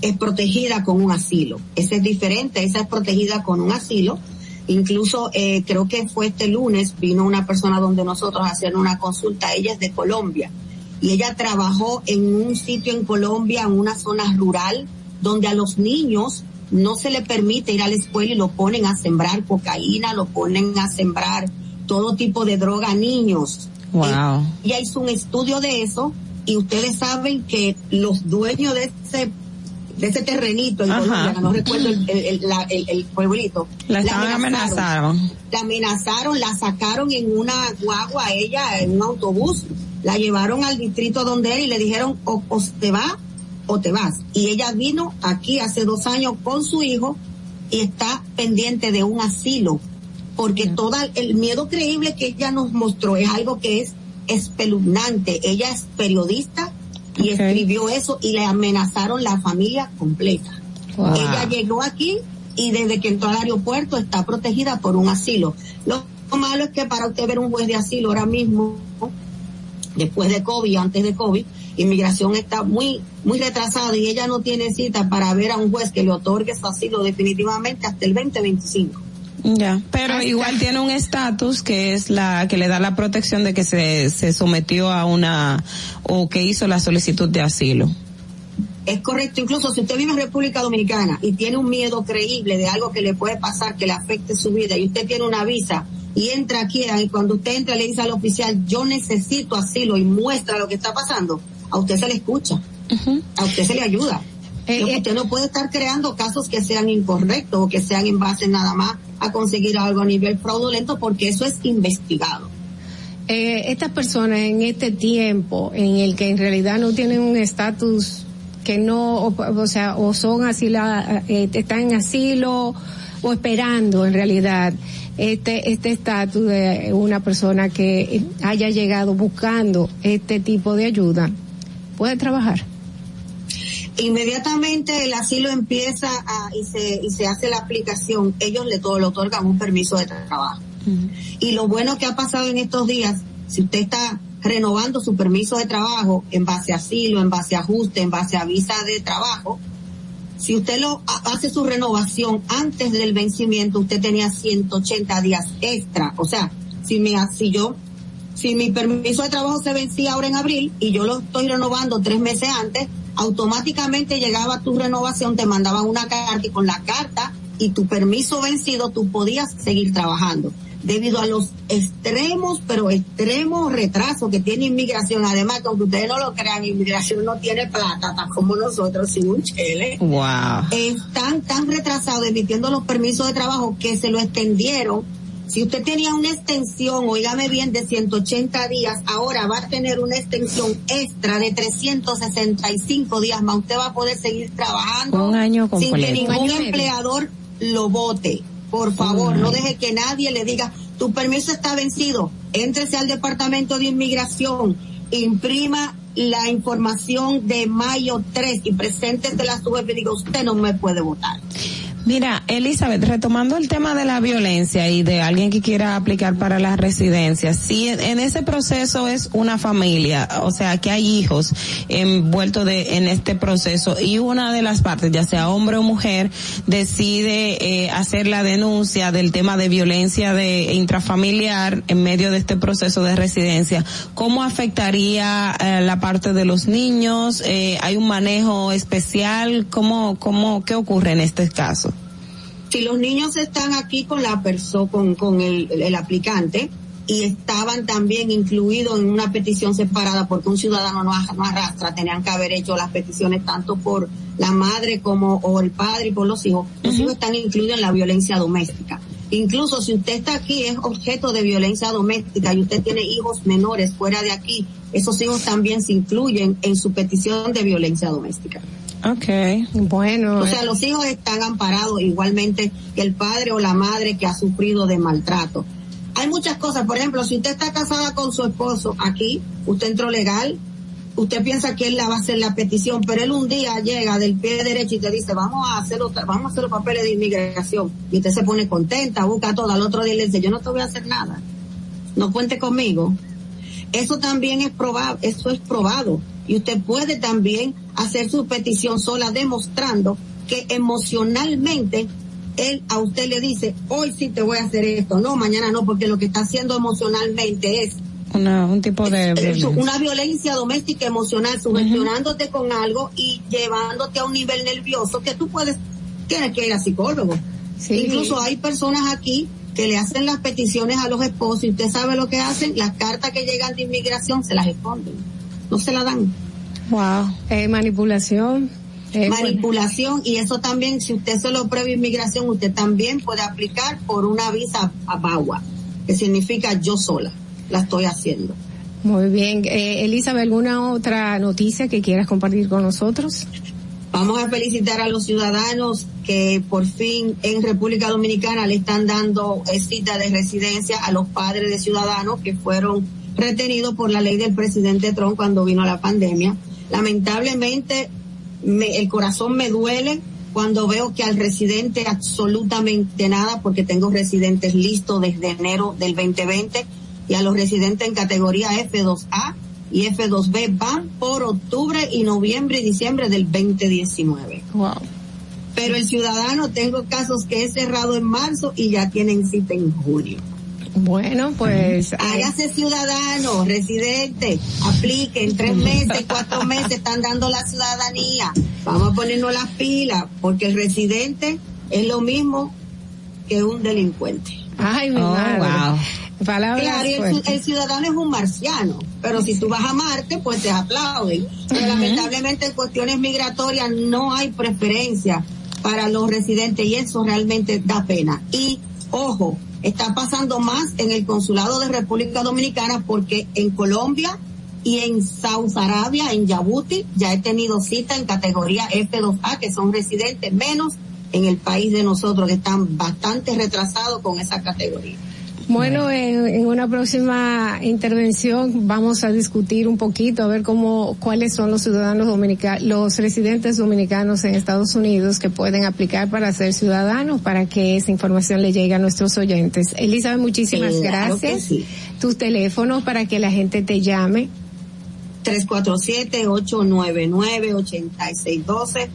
[SPEAKER 26] es protegida con un asilo. Ese es diferente, esa es protegida con un asilo. Incluso eh, creo que fue este lunes, vino una persona donde nosotros hacían una consulta, ella es de Colombia, y ella trabajó en un sitio en Colombia, en una zona rural, donde a los niños no se le permite ir a la escuela y lo ponen a sembrar cocaína, lo ponen a sembrar todo tipo de droga a niños.
[SPEAKER 16] Wow. Y
[SPEAKER 26] ya hizo un estudio de eso y ustedes saben que los dueños de ese de ese terrenito, no recuerdo el,
[SPEAKER 16] la,
[SPEAKER 26] pueblito. La,
[SPEAKER 16] amenazaron.
[SPEAKER 26] La amenazaron, la sacaron en una guagua ella, en un autobús, la llevaron al distrito donde era y le dijeron o, te va o te vas. Y ella vino aquí hace dos años con su hijo y está pendiente de un asilo, porque toda todo el miedo creíble que ella nos mostró es algo que es espeluznante. Ella es periodista y escribió eso y le amenazaron la familia completa. Ella llegó aquí y desde que entró al aeropuerto está protegida por un asilo. Lo malo es que para usted ver un juez de asilo ahora mismo, después de COVID, antes de COVID, inmigración está muy, muy retrasada y ella no tiene cita para ver a un juez que le otorgue su asilo definitivamente hasta el 2025.
[SPEAKER 16] Ya, pero igual tiene un estatus que es la que le da la protección de que se, se sometió a una o que hizo la solicitud de asilo.
[SPEAKER 26] Es correcto, incluso si usted vive en República Dominicana y tiene un miedo creíble de algo que le puede pasar, que le afecte su vida, y usted tiene una visa y entra aquí, y cuando usted entra le dice al oficial, yo necesito asilo y muestra lo que está pasando, a usted se le escucha, a usted se le ayuda. Eh, eh. usted no puede estar creando casos que sean incorrectos o que sean en base nada más a conseguir algo a nivel fraudulento porque eso es investigado.
[SPEAKER 16] Eh, estas personas en este tiempo en el que en realidad no tienen un estatus que no, o, sea, o son asiladas están en asilo o esperando en realidad este este estatus de una persona que haya llegado buscando este tipo de ayuda puede trabajar?
[SPEAKER 26] Inmediatamente el asilo empieza a, y, se, y se hace la aplicación, ellos le, todo, le otorgan un permiso de trabajo. Y lo bueno que ha pasado en estos días, si usted está renovando su permiso de trabajo en base a asilo, en base a ajuste, en base a visa de trabajo, si usted lo hace su renovación antes del vencimiento, usted tenía 180 días extra. O sea, si me si yo si mi permiso de trabajo se vencía ahora en abril y yo lo estoy renovando tres meses antes, automáticamente llegaba tu renovación, te mandaban una carta y con la carta y tu permiso vencido tú podías seguir trabajando. Debido a los extremos, pero extremos retrasos que tiene inmigración, además, aunque ustedes no lo crean, inmigración no tiene plata, tan como nosotros, sin un chele. Están tan retrasados emitiendo los permisos de trabajo que se lo extendieron si usted tenía una extensión, oígame bien, de 180 días, ahora va a tener una extensión extra de 365 días más. Usted va a poder seguir trabajando sin que ningún empleador lo vote. Por favor, mm. no deje que nadie le diga, tu permiso está vencido, éntrese al Departamento de Inmigración, imprima la información de mayo 3 y preséntese a su jefe y diga, usted no me puede votar.
[SPEAKER 16] Mira, Elizabeth, retomando el tema de la violencia y de alguien que quiera aplicar para las residencias, si en ese proceso es una familia, o sea, que hay hijos envueltos de, en este proceso y una de las partes, ya sea hombre o mujer, decide eh, hacer la denuncia del tema de violencia de intrafamiliar en medio de este proceso de residencia, ¿cómo afectaría eh, la parte de los niños? Eh, ¿Hay un manejo especial? ¿Cómo, cómo, qué ocurre en este caso?
[SPEAKER 26] si los niños están aquí con la persona, con, el, aplicante, y estaban también incluidos en una petición separada porque un ciudadano no, arrastra, tenían que haber hecho las peticiones tanto por la madre como o el padre y por los hijos. Los hijos están incluidos en la violencia doméstica. Incluso si usted está aquí es objeto de violencia doméstica y usted tiene hijos menores fuera de aquí, esos hijos también se incluyen en su petición de violencia doméstica.
[SPEAKER 16] Okay. Bueno.
[SPEAKER 26] O sea, los hijos están amparados igualmente que el padre o la madre que ha sufrido de maltrato. Hay muchas cosas, por ejemplo, si usted está casada con su esposo aquí, usted entró legal, usted piensa que él la va a hacer la petición, pero él un día llega del pie derecho y te dice, vamos a hacer los, vamos a hacer los papeles de inmigración. Y usted se pone contenta, busca todo, al otro día le dice, yo no te voy a hacer nada, no cuente conmigo. Eso también es probado, eso es probado y usted puede también hacer su petición sola demostrando que emocionalmente él a usted le dice, hoy sí te voy a hacer esto, no, mañana no, porque lo que está haciendo emocionalmente es una,
[SPEAKER 16] un tipo de eh,
[SPEAKER 26] violencia. una violencia doméstica emocional, sugestionándote con algo y llevándote a un nivel nervioso que tú puedes, tienes que ir a psicólogo. Incluso hay personas aquí que le hacen las peticiones a los esposos y usted sabe lo que hacen, las cartas que llegan de inmigración se las esconden se la dan. Wow,
[SPEAKER 16] manipulación.
[SPEAKER 26] manipulación y eso también, si usted solo prevé inmigración, usted también puede aplicar por una visa a que significa yo sola, la estoy haciendo.
[SPEAKER 16] Muy bien. Eh, Elizabeth, ¿alguna otra noticia que quieras compartir con nosotros?
[SPEAKER 26] Vamos a felicitar a los ciudadanos que por fin en República Dominicana le están dando eh, cita de residencia a los padres de ciudadanos que fueron retenido por la ley del presidente Trump cuando vino la pandemia. Lamentablemente, el corazón me duele cuando veo que al residente absolutamente nada, porque tengo residentes listos desde enero del 2020, y a los residentes en categoría F2A y F2B van por octubre y noviembre y diciembre del 2019. Wow. Pero el ciudadano, tengo casos que he cerrado en marzo y ya tienen cita en junio.
[SPEAKER 16] Bueno, pues. Eh,
[SPEAKER 26] Hágase ciudadano, residente, aplique en tres meses, cuatro meses, están dando la ciudadanía. Vamos a ponernos las pilas, porque el residente es lo mismo que un delincuente.
[SPEAKER 16] Ay, mi oh, madre. Wow. Palabras claro,
[SPEAKER 26] el, ciudadano es un marciano, pero si tú vas a Marte, pues te aplauden. lamentablemente en cuestiones migratorias no hay preferencia para los residentes y eso realmente da pena. Y ojo, Está pasando más en el consulado de República Dominicana porque en Colombia y en Saudi Arabia, en Yabuti, ya he tenido cita en categoría F2A, que son residentes menos en el país de nosotros, que están bastante retrasados con esa categoría.
[SPEAKER 16] Bueno, en, una próxima intervención vamos a discutir un poquito a ver cómo cuáles son los ciudadanos dominicanos, los residentes dominicanos en Estados Unidos que pueden aplicar para ser ciudadanos para que esa información le llegue a nuestros oyentes. Elizabeth, muchísimas gracias. Tus teléfonos para que la gente te llame.
[SPEAKER 26] 347-899-8612,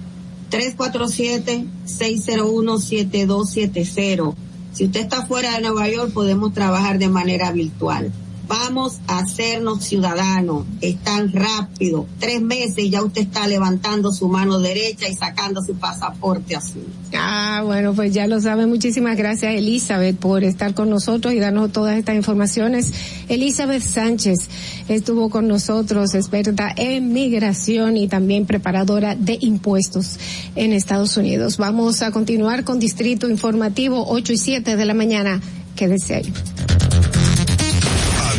[SPEAKER 26] 347-601-7270 si usted está fuera de Nueva York, podemos trabajar de manera virtual. Vamos a hacernos ciudadanos. Es tan rápido. Tres meses y ya usted está levantando su mano derecha y sacando su pasaporte así. Ah,
[SPEAKER 16] bueno, pues ya lo sabe. Muchísimas gracias, Elizabeth, por estar con nosotros y darnos todas estas informaciones. Elizabeth Sánchez estuvo con nosotros, experta en migración y también preparadora de impuestos en Estados Unidos. Vamos a continuar con Distrito Informativo 8 y 7 de la mañana. Quédese ahí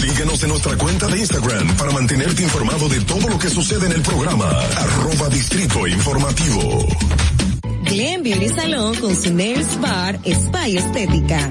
[SPEAKER 28] Síguenos en nuestra cuenta de Instagram para mantenerte informado de todo lo que sucede en el programa. Arroba Distrito Informativo.
[SPEAKER 19] Glen Beauty Salón con su Bar Spy Estética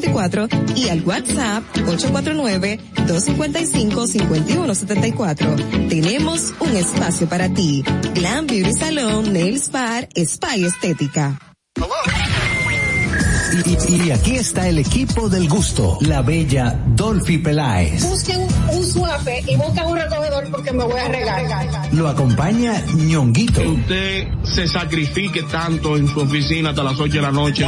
[SPEAKER 19] y al WhatsApp 849-255-5174. Tenemos un espacio para ti. Glam Beauty Salon, Nails Bar, Spa Estética.
[SPEAKER 29] Y, aquí está el equipo del gusto, la bella Dolphy Peláez.
[SPEAKER 30] Busquen un suave y busquen un recogedor porque me voy a regar.
[SPEAKER 29] Lo acompaña ñonguito.
[SPEAKER 31] usted se sacrifique tanto en su oficina hasta las 8 de la noche.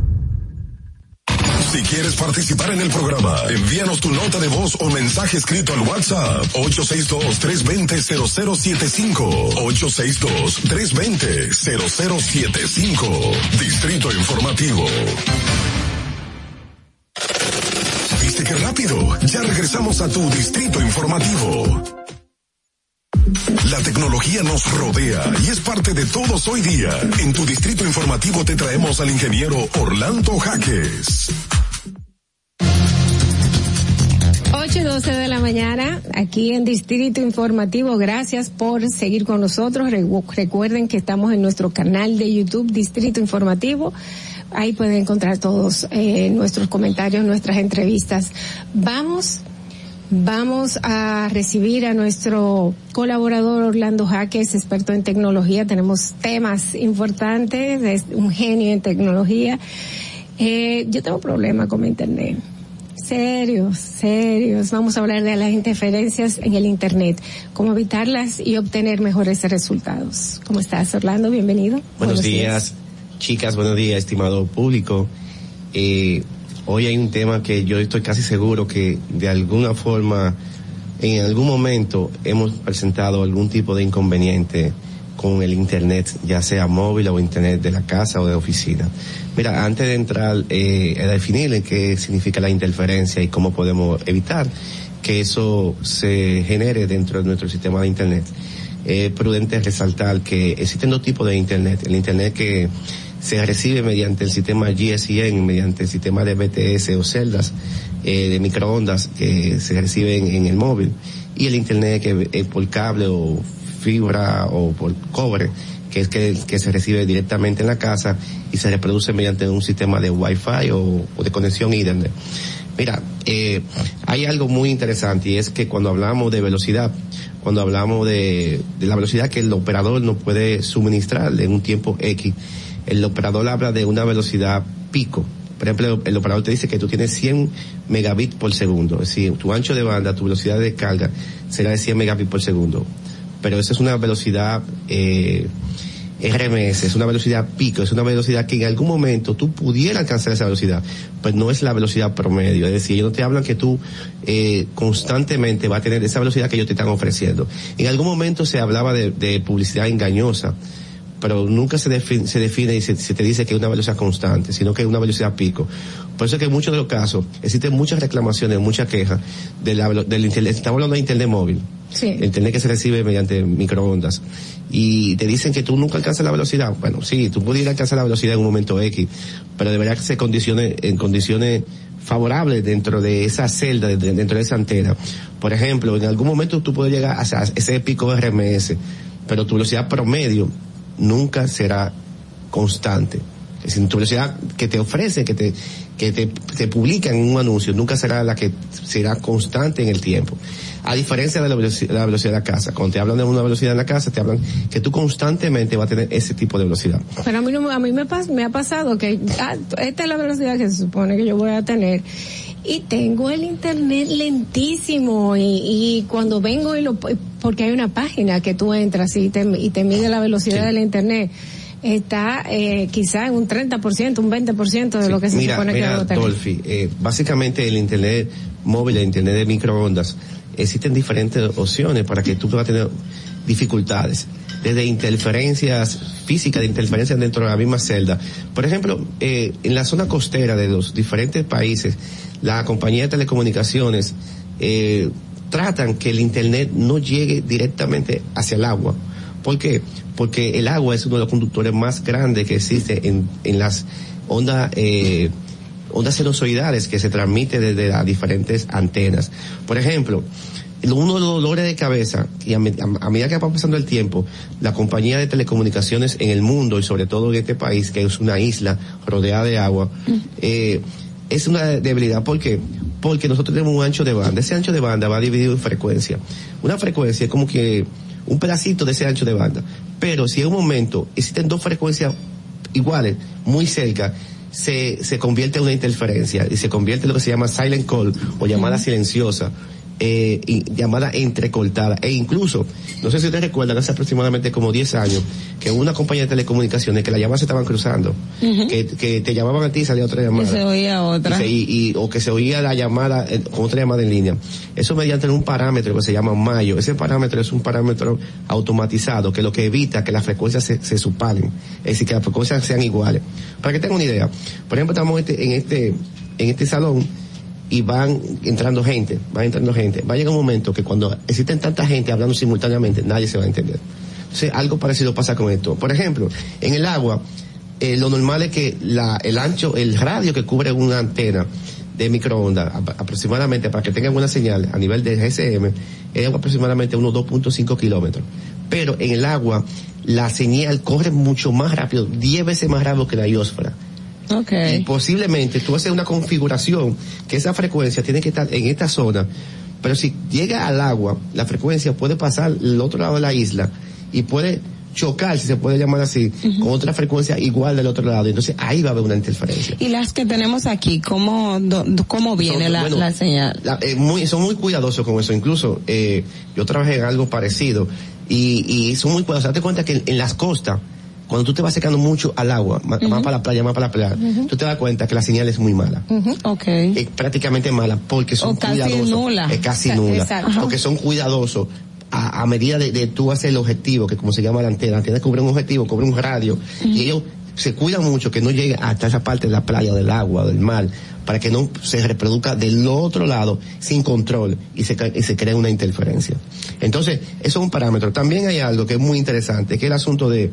[SPEAKER 28] Si quieres participar en el programa, envíanos tu nota de voz o mensaje escrito al WhatsApp 862-320-0075. 862-320-0075. Distrito Informativo. ¿Viste qué rápido? Ya regresamos a tu Distrito Informativo. La tecnología nos rodea y es parte de todos hoy día. En tu distrito informativo te traemos al ingeniero Orlando Jaques.
[SPEAKER 16] 8 y 12 de la mañana, aquí en Distrito Informativo. Gracias por seguir con nosotros. Recuerden que estamos en nuestro canal de YouTube, Distrito Informativo. Ahí pueden encontrar todos eh, nuestros comentarios, nuestras entrevistas. Vamos, vamos a recibir a nuestro colaborador Orlando Jaques, experto en tecnología. Tenemos temas importantes, es un genio en tecnología. Eh, yo tengo problemas con mi internet serios, serios. Vamos a hablar de las interferencias en el Internet, cómo evitarlas y obtener mejores resultados. ¿Cómo estás, Orlando? Bienvenido.
[SPEAKER 32] Buenos, días, chicas. Buenos días, estimado público. Eh, hoy hay un tema que yo estoy casi seguro que de alguna forma, en algún momento, hemos presentado algún tipo de inconveniente con el Internet, ya sea móvil o Internet de la casa o de oficina. Mira, antes de entrar eh, a definir qué significa la interferencia y cómo podemos evitar que eso se genere dentro de nuestro sistema de Internet, es prudente resaltar que existen dos tipos de Internet. El Internet que se recibe mediante el sistema GSIN, mediante el sistema de BTS o celdas eh, de microondas que se reciben en el móvil y el internet que es por cable o fibra o por cobre, que es que, que se recibe directamente en la casa y se reproduce mediante un sistema de Wi-Fi o, de conexión internet Mira, eh, hay algo muy interesante y es que cuando hablamos de velocidad, cuando hablamos de, de la velocidad que el operador no puede suministrar en un tiempo X, el operador habla de una velocidad pico. Por ejemplo, el operador te dice que tú tienes 100 megabits por segundo. Es decir, tu ancho de banda, tu velocidad de carga será de 100 megabits por segundo pero esa es una velocidad eh, RMS, es una velocidad pico, es una velocidad que en algún momento tú pudieras alcanzar esa velocidad, pero pues no es la velocidad promedio. Es decir, ellos no te hablan que tú eh, constantemente va a tener esa velocidad que ellos te están ofreciendo. En algún momento se hablaba de, publicidad engañosa pero nunca se define, y se, te dice que es una velocidad constante, sino que es una velocidad pico. Por eso es que en muchos de los casos existen muchas reclamaciones, muchas quejas de del estamos hablando de Internet móvil Sí. Entender que se recibe mediante microondas. Y te dicen que tú nunca alcanzas la velocidad. Bueno, sí, tú pudieras alcanzar la velocidad en un momento X, pero debería ser condiciones, en condiciones favorables dentro de esa celda, dentro de esa antena. Por ejemplo, en algún momento tú puedes llegar a ese pico RMS, pero tu velocidad promedio nunca será constante. Es decir, tu velocidad que te ofrecen, que te, que publican en un anuncio, nunca será la que será constante en el tiempo. A diferencia de la velocidad, la velocidad de la casa. Cuando te hablan de una velocidad en la casa, te hablan que tú constantemente vas a tener ese tipo de velocidad.
[SPEAKER 16] Pero a mí, a mí me, ha pasado que ah, esta es la velocidad que se supone que yo voy a tener y tengo el internet lentísimo y, cuando vengo y lo porque hay una página que tú entras y te, y te mide la velocidad del internet está eh, quizá en un 30%, un 20% de lo que se supone que
[SPEAKER 32] mira, a eh, básicamente el Internet móvil, el Internet de microondas, existen diferentes opciones para que tú puedas tener dificultades, desde interferencias físicas, de interferencias dentro de la misma celda. Por ejemplo, eh, en la zona costera de los diferentes países, la compañía de telecomunicaciones eh, tratan que el Internet no llegue directamente hacia el agua. ¿Por qué? porque el agua es uno de los conductores más grandes que existe en, las ondas, eh, ondas que se transmite desde las diferentes antenas. Por ejemplo, uno de los dolores de cabeza, y a, medida que va pasando el tiempo, la compañía de telecomunicaciones en el mundo, y sobre todo en este país, que es una isla rodeada de agua, mm. eh, es una debilidad. ¿Por qué? Porque nosotros tenemos un ancho de banda. Ese ancho de banda va dividido en frecuencia. Una frecuencia es como que un pedacito de ese ancho de banda. Pero si en un momento existen dos frecuencias iguales, muy cerca, se, se convierte en una interferencia y se convierte en lo que se llama silent call o llamada silenciosa eh, llamada entrecortada. E incluso, no sé si ustedes recuerdan, hace aproximadamente como 10 años, que una compañía de telecomunicaciones que las llamadas se estaban cruzando, que, te llamaban a ti y salía otra llamada. o que se oía la llamada, eh, con otra llamada en línea. Eso mediante un parámetro que se llama Mayo. Ese parámetro es un parámetro automatizado que lo que evita que las frecuencias se, se supalen. Es decir, que las frecuencias sean iguales. Para que tengan una idea. Por ejemplo, estamos en este, en este, en este salón y van entrando gente, van entrando gente. Va a llegar un momento que cuando existen tanta gente hablando simultáneamente, nadie se va a entender. Entonces, algo parecido pasa con esto. Por ejemplo, en el agua, eh, lo normal es que el ancho, el radio que cubre una antena de microondas, aproximadamente, para que tenga una señal a nivel de GSM, es aproximadamente unos 2.5 kilómetros. Pero en el agua, la señal corre mucho más rápido, 10 veces más rápido que la iósfera. Okay. Y posiblemente tú haces una configuración que esa frecuencia tiene que estar en esta zona, pero si llega al agua, la frecuencia puede pasar al otro lado de la isla y puede chocar, si se puede llamar así, con otra frecuencia igual del otro lado. Entonces ahí va a haber una interferencia.
[SPEAKER 16] ¿Y las que tenemos aquí, cómo, cómo viene la, señal? Eh,
[SPEAKER 32] muy, son muy cuidadosos con eso. Incluso eh, yo trabajé en algo parecido y, son muy cuidadosos. Date cuenta que en las costas cuando tú te vas secando mucho al agua, más, para la playa, más para la playa, tú te das cuenta que la señal es muy mala. Es prácticamente mala porque son casi cuidadosos. Nula. Es casi nula. Exacto. Porque son cuidadosos a, medida de, tú haces el objetivo, que como se llama la antena, tienes que cubrir un objetivo, cubrir un radio, y ellos se cuidan mucho que no llegue hasta esa parte de la playa, del agua, del mar, para que no se reproduzca del otro lado sin control y se, y se crea una interferencia. Entonces, eso es un parámetro. También hay algo que es muy interesante, que es el asunto de,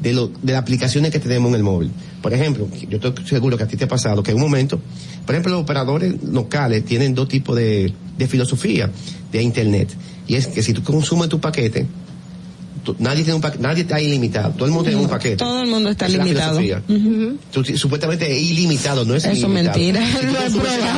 [SPEAKER 32] de, lo, de las aplicaciones que tenemos en el móvil. Por ejemplo, yo estoy seguro que a ti te ha pasado que en un momento, por ejemplo, los operadores locales tienen dos tipos de, de filosofía de Internet. Y es que si tú consumes tu paquete, nadie, tiene un paquete, nadie está ilimitado, todo el mundo tiene un paquete.
[SPEAKER 16] Todo el mundo está limitado.
[SPEAKER 32] supuestamente es ilimitado, no es
[SPEAKER 16] Eso es mentira.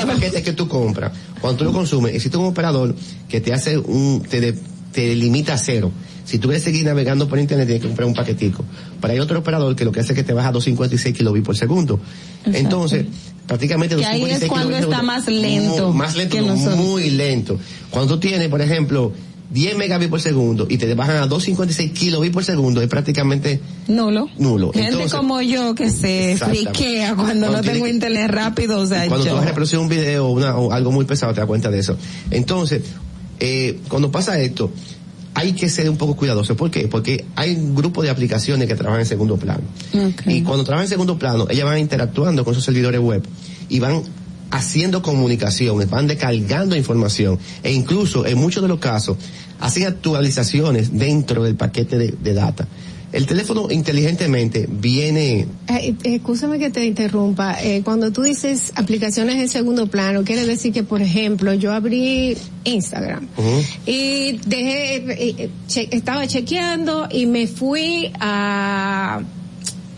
[SPEAKER 32] el paquete que tú compras, cuando tú lo consumes, existe un operador que te hace un, te, te limita a cero. Si tú quieres seguir navegando por internet, tienes que comprar un paquetico. Pero hay otro operador que lo que hace es que te baja a 256 kilobits por segundo. Entonces, prácticamente
[SPEAKER 16] 256 ahí es cuando está más lento.
[SPEAKER 32] más lento, muy lento. Cuando tú tienes, por ejemplo, 10 megabits por segundo y te bajan a 256 kilobits por segundo es prácticamente nulo.
[SPEAKER 16] Nulo. Gente como yo que se friquea cuando, no tengo internet rápido,
[SPEAKER 32] o sea, cuando
[SPEAKER 16] tú
[SPEAKER 32] vas a reproducir un video o algo muy pesado te das cuenta de eso. Entonces, eh, cuando pasa esto, hay que ser un poco cuidadoso. ¿Por qué? Porque hay un grupo de aplicaciones que trabajan en segundo plano. Y cuando trabajan en segundo plano, ellas van interactuando con sus servidores web y van haciendo comunicaciones, van descargando información e incluso en muchos de los casos hacen actualizaciones dentro del paquete de, de data. El teléfono inteligentemente viene... Eh, eh,
[SPEAKER 16] escúchame que te interrumpa. Eh, cuando tú dices aplicaciones en segundo plano, quiere decir que, por ejemplo, yo abrí Instagram y dejé, estaba chequeando y me fui a...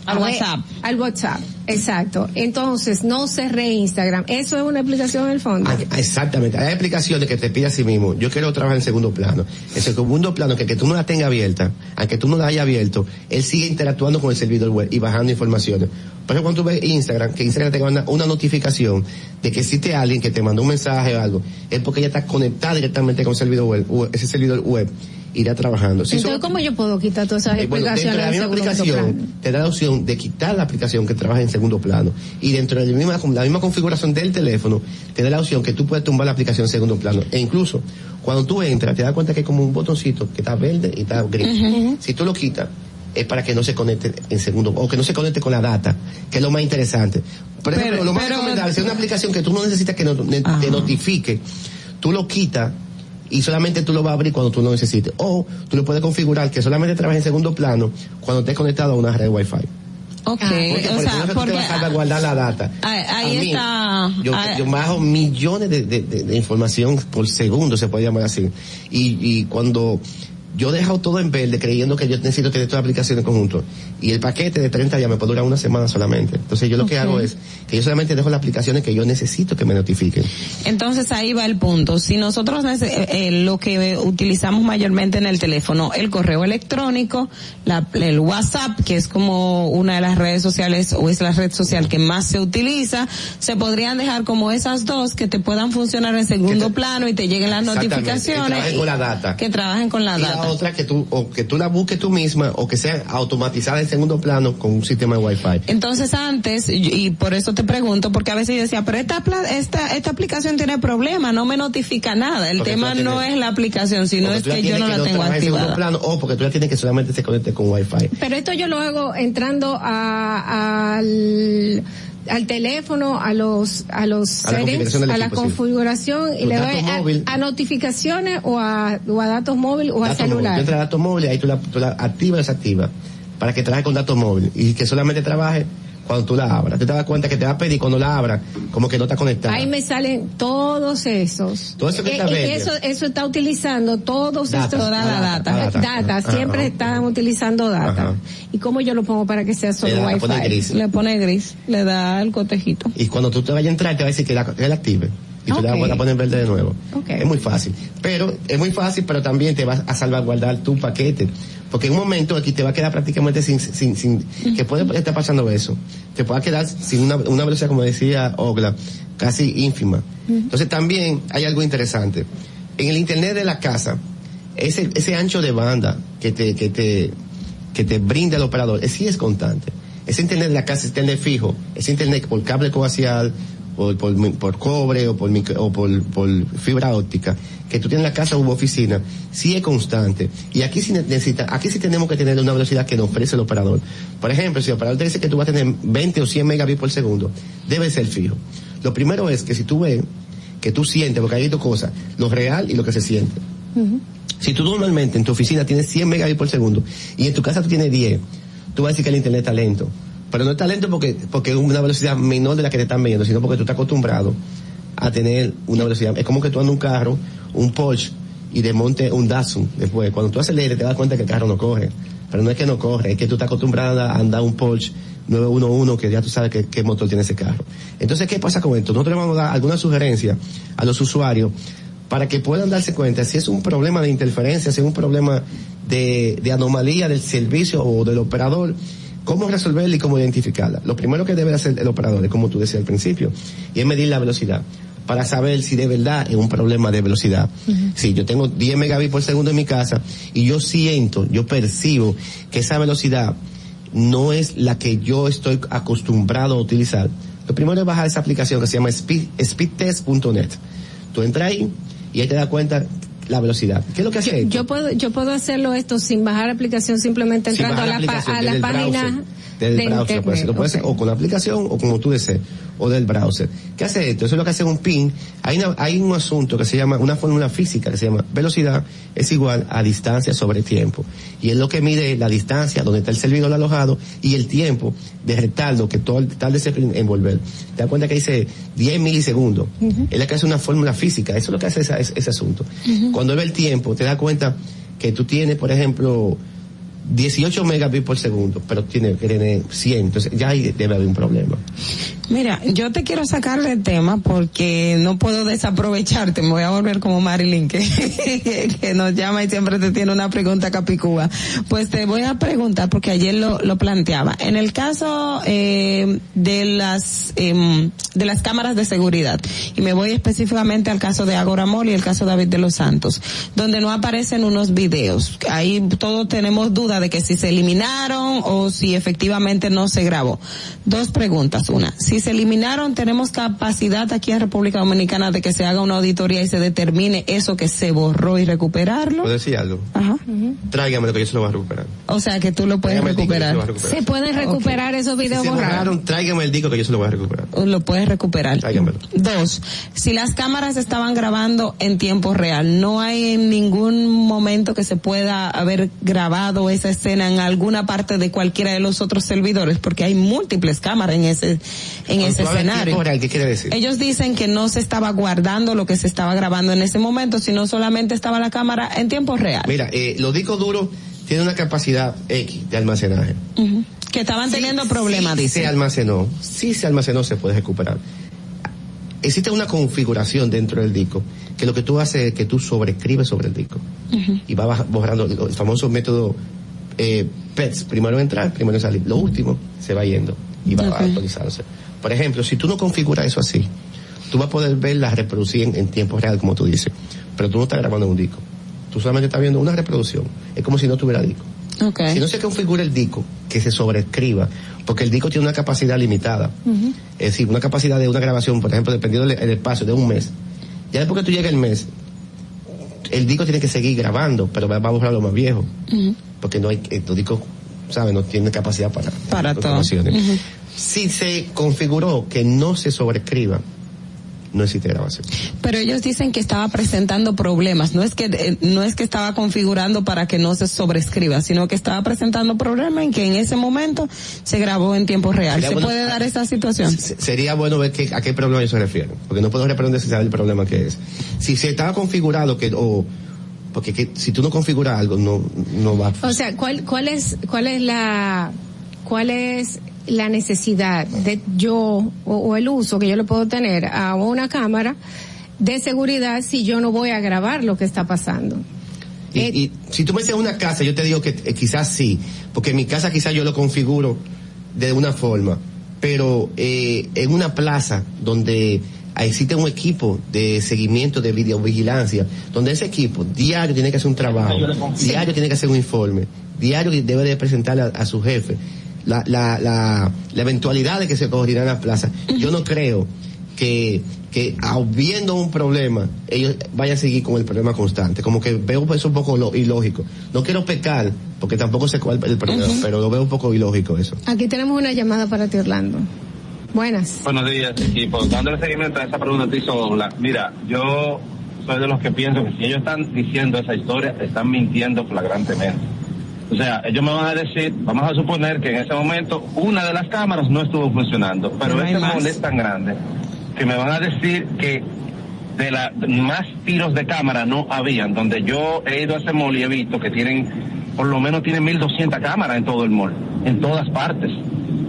[SPEAKER 16] Al WhatsApp. al WhatsApp Exacto. Entonces, no cerré Instagram. Eso es una explicación en el fondo.
[SPEAKER 32] Ah, exactamente. Hay explicaciones que te pide a sí mismo. Yo quiero trabajar en segundo plano. En segundo plano, que, que tú no la tengas abierta, aunque tú no la hayas abierto, él sigue interactuando con el servidor web y bajando informaciones. Por Pero cuando tú ves Instagram, que Instagram te manda una notificación de que existe alguien que te mandó un mensaje o algo, es porque ya está conectada directamente con el servidor web, ese servidor web irá trabajando.
[SPEAKER 16] Entonces, ¿cómo yo puedo quitar todas esas eh, explicaciones? de aplicación,
[SPEAKER 32] te da la opción de quitar la aplicación que trabaja en segundo plano. Y dentro de la misma, configuración del teléfono, te da la opción que tú puedes tumbar la aplicación en segundo plano. E incluso, cuando tú entras, te das cuenta que hay como un botoncito que está verde y está gris. Si tú lo quitas, es para que no se conecte en segundo o que no se conecte con la data, que es lo más interesante. pero, lo más recomendable, si es una aplicación que tú no necesitas que ah. te notifique, tú lo quitas y solamente tú lo vas a abrir cuando tú lo necesites. O tú lo puedes configurar que solamente trabaje en segundo plano cuando estés conectado a una red Wi-Fi. Ok, ah, o sea, porque vas a guardar la data.
[SPEAKER 16] Ahí, está. Ah, yo,
[SPEAKER 32] bajo millones de, información por segundo, se puede llamar así. Y, y cuando yo he dejado todo en verde creyendo que yo necesito tener todas las aplicaciones en conjunto. Y el paquete de 30 ya me puede durar una semana solamente. Entonces yo lo que hago es que yo solamente dejo las aplicaciones que yo necesito que me notifiquen.
[SPEAKER 16] Entonces ahí va el punto. Si nosotros eh, eh, lo que eh, utilizamos mayormente en el teléfono, el correo electrónico, el WhatsApp, que es como una de las redes sociales o es la red social que más se utiliza, se podrían dejar como esas dos que te puedan funcionar en segundo plano y te lleguen las notificaciones.
[SPEAKER 32] Que trabajen con la data.
[SPEAKER 16] Que trabajen con la data
[SPEAKER 32] otra que tú, o que tú la busques tú misma, o que sea automatizada en segundo plano con un sistema de Wi-Fi.
[SPEAKER 16] Entonces antes, y por eso te pregunto, porque a veces yo decía, pero esta, esta, esta aplicación tiene problema no me notifica nada. El tema no es la aplicación, sino es que yo no la tengo activada.
[SPEAKER 32] Plano, o porque tú la tienes que solamente se conecte con Wi-Fi.
[SPEAKER 16] Pero esto yo lo hago entrando a, al al teléfono, a los, a los a la configuración, a y le doy a, notificaciones o a, datos móviles o a celular.
[SPEAKER 32] datos móviles, ahí tú la, activas para que trabaje con datos móviles y que solamente trabaje cuando tú la abras. te das cuenta que te va a pedir cuando la abras, como que no está conectada.
[SPEAKER 16] Ahí me salen todos esos. Todo eso que eh, está eh, eso, está utilizando todos estos data, ah, data, data, ah, data. siempre están utilizando data. ¿Y cómo yo lo pongo para que sea solo wifi? Le pone, gris. le da el cotejito.
[SPEAKER 32] Y cuando tú te vayas a entrar, te va a decir que la, que la active y okay. la vas a poner verde de nuevo. Es muy fácil. Pero es muy fácil, pero también te vas a salvaguardar tu paquete. Porque en un momento aquí te va a quedar prácticamente sin, sin, que puede estar pasando eso. Te pueda quedar sin una, una velocidad, como decía Ogla, casi ínfima. Entonces también hay algo interesante. En el internet de la casa, ese, ese ancho de banda que te, que te, que brinda el operador, es, sí es constante. Ese internet de la casa es internet fijo, ese internet por cable coaxial, por, cobre o, por, fibra óptica, que tú tienes la casa u oficina, sí es constante. Y aquí sí, necesita, aquí sí tenemos que tener una velocidad que nos ofrece el operador. Por ejemplo, si el operador te dice que tú vas a tener 20 o 100 megabits por segundo, debe ser fijo. Lo primero es que si tú ves, que tú sientes, porque hay dos cosas, lo real y lo que se siente. Si tú normalmente en tu oficina tienes 100 megabits por segundo y en tu casa tú tienes 10, tú vas a decir que el internet está lento pero no es talento porque, porque es una velocidad menor de la que te están viendo, sino porque tú estás acostumbrado a tener una velocidad. Es como que tú andas un carro, un Porsche, y desmonte un Datsun después. Cuando tú aceleres te das cuenta que el carro no corre. Pero no es que no corre, es que tú estás acostumbrado a andar un Porsche 911 que ya tú sabes qué motor tiene ese carro. Entonces, ¿qué pasa con esto? Nosotros le vamos a dar alguna sugerencia a los usuarios para que puedan darse cuenta si es un problema de interferencia, si es un problema de anomalía del servicio o del operador ¿Cómo resolverla y cómo identificarla? Lo primero que debe hacer el operador es, como tú decías al principio, es medir la velocidad para saber si de verdad es un problema de velocidad. Si yo tengo 10 megabits por segundo en mi casa y yo siento, yo percibo que esa velocidad no es la que yo estoy acostumbrado a utilizar, lo primero es bajar esa aplicación que se llama speedtest.net. Tú entras ahí y ahí te das cuenta la velocidad. ¿Qué es lo que hace
[SPEAKER 16] yo, puedo, yo puedo hacerlo esto sin bajar la aplicación, simplemente entrando a la, a la página del
[SPEAKER 32] browser, o con la aplicación o como tú desees o del browser. ¿Qué hace esto? Eso es lo que hace un pin. Hay, hay un asunto que se llama, una fórmula física que se llama velocidad es igual a distancia sobre tiempo. Y es lo que mide la distancia donde está el servidor alojado y el tiempo de retardo que todo tarde se envolver. Te das cuenta que dice 10 milisegundos. Es la que hace una fórmula física. Eso es lo que hace esa, ese, asunto. Cuando ve el tiempo, te das cuenta que tú tienes, por ejemplo, 18 megabits por segundo, pero tiene que 100, entonces ya ahí debe haber un problema.
[SPEAKER 16] Mira, yo te quiero sacar del tema porque no puedo desaprovecharte, me voy a volver como Marilyn que, nos llama y siempre te tiene una pregunta capicúa. Pues te voy a preguntar porque ayer lo, planteaba. En el caso eh, de las em, de las cámaras de seguridad y me voy específicamente al caso de Agora y el caso David de los Santos, donde no aparecen unos videos. Ahí todos tenemos dudas de que si se eliminaron o si efectivamente no se grabó. Dos preguntas. Una, si se eliminaron, ¿tenemos capacidad aquí en República Dominicana de que se haga una auditoría y se determine eso que se borró y recuperarlo?
[SPEAKER 32] ¿Puedo decir algo? Ajá. Tráigamelo que yo se lo voy a recuperar. O sea, que tú lo puedes recuperar.
[SPEAKER 16] Se pueden recuperar esos videos
[SPEAKER 32] borrados. tráigame el disco que yo se lo voy a recuperar. Lo
[SPEAKER 16] puedes recuperar. Dos, si las cámaras estaban grabando en tiempo real, no hay en ningún momento que se pueda haber grabado ese escena en alguna parte de cualquiera de los otros servidores, porque hay múltiples cámaras en ese, en ese escenario. ¿qué quiere decir? Ellos dicen que no se estaba guardando lo que se estaba grabando en ese momento, sino solamente estaba la cámara en tiempo real.
[SPEAKER 32] Mira, eh, los discos duros tienen una capacidad X de almacenaje.
[SPEAKER 16] Que estaban teniendo problemas,
[SPEAKER 32] sí dice. Se almacenó, sí se almacenó, se puede recuperar existe una configuración dentro del disco que lo que tú haces es que tú sobreescribes sobre el disco y vas borrando el famoso método eh, pets, primero entrar, primero salir, lo último se va yendo y va a actualizándose. Por ejemplo, si tú no configuras eso así, tú vas a poder ver reproducir en, en tiempo real, como tú dices, pero tú no estás grabando un disco. Tú solamente estás viendo una reproducción. Es como si no tuviera disco. Si no se configura el disco, que se sobrescriba, porque el disco tiene una capacidad limitada. Es decir, una capacidad de una grabación, por ejemplo, dependiendo del espacio, de un mes. Ya después que tú llegas el mes, el disco tiene que seguir grabando, pero va a buscar lo más viejo, porque no hay, eh, los disco, ¿sabes? No tiene capacidad para, para, Si se configuró que no se sobrescriba, no existe grabación.
[SPEAKER 16] Pero ellos dicen que estaba presentando problemas, no es que eh, no es que estaba configurando para que no se sobrescriba, sino que estaba presentando problemas en que en ese momento se grabó en tiempo real. ¿Se puede dar esa situación?
[SPEAKER 32] Sería bueno ver que, a qué problema ellos se refieren, porque no puedo responder si sabe el problema que es. Si se estaba configurado que o porque si tú no configuras algo no no va.
[SPEAKER 16] O sea, ¿cuál cuál es cuál es la cuál es la necesidad de yo o, el uso que yo le puedo tener a una cámara de seguridad si yo no voy a grabar lo que está pasando.
[SPEAKER 32] Y, eh, si tú me dices una casa, yo te digo que eh, quizás sí, porque mi casa quizás yo lo configuro de una forma, pero eh, en una plaza donde existe un equipo de seguimiento de videovigilancia, donde ese equipo diario tiene que hacer un trabajo, diario tiene que hacer un informe, diario debe de presentar a su jefe la, la, la, eventualidad de que se corrieran las plazas. Yo no creo que, que viendo un problema, ellos vayan a seguir con el problema constante. Como que veo eso un poco ilógico. No quiero pecar, porque tampoco sé cuál es el problema, pero lo veo un poco ilógico eso.
[SPEAKER 16] Aquí tenemos una llamada para ti, Orlando. Buenas.
[SPEAKER 33] Buenos días, equipo. Dándole seguimiento a esa pregunta que hizo Mira, yo soy de los que pienso que si ellos están diciendo esa historia, están mintiendo flagrantemente o sea, ellos me van a decir, vamos a suponer que en ese momento una de las cámaras no estuvo funcionando, pero ese este es tan grande que me van a decir que de la, más tiros de cámara no habían, donde yo he ido a ese mall y he visto que tienen, por lo menos tienen 1200 cámaras en todo el mall, en todas partes.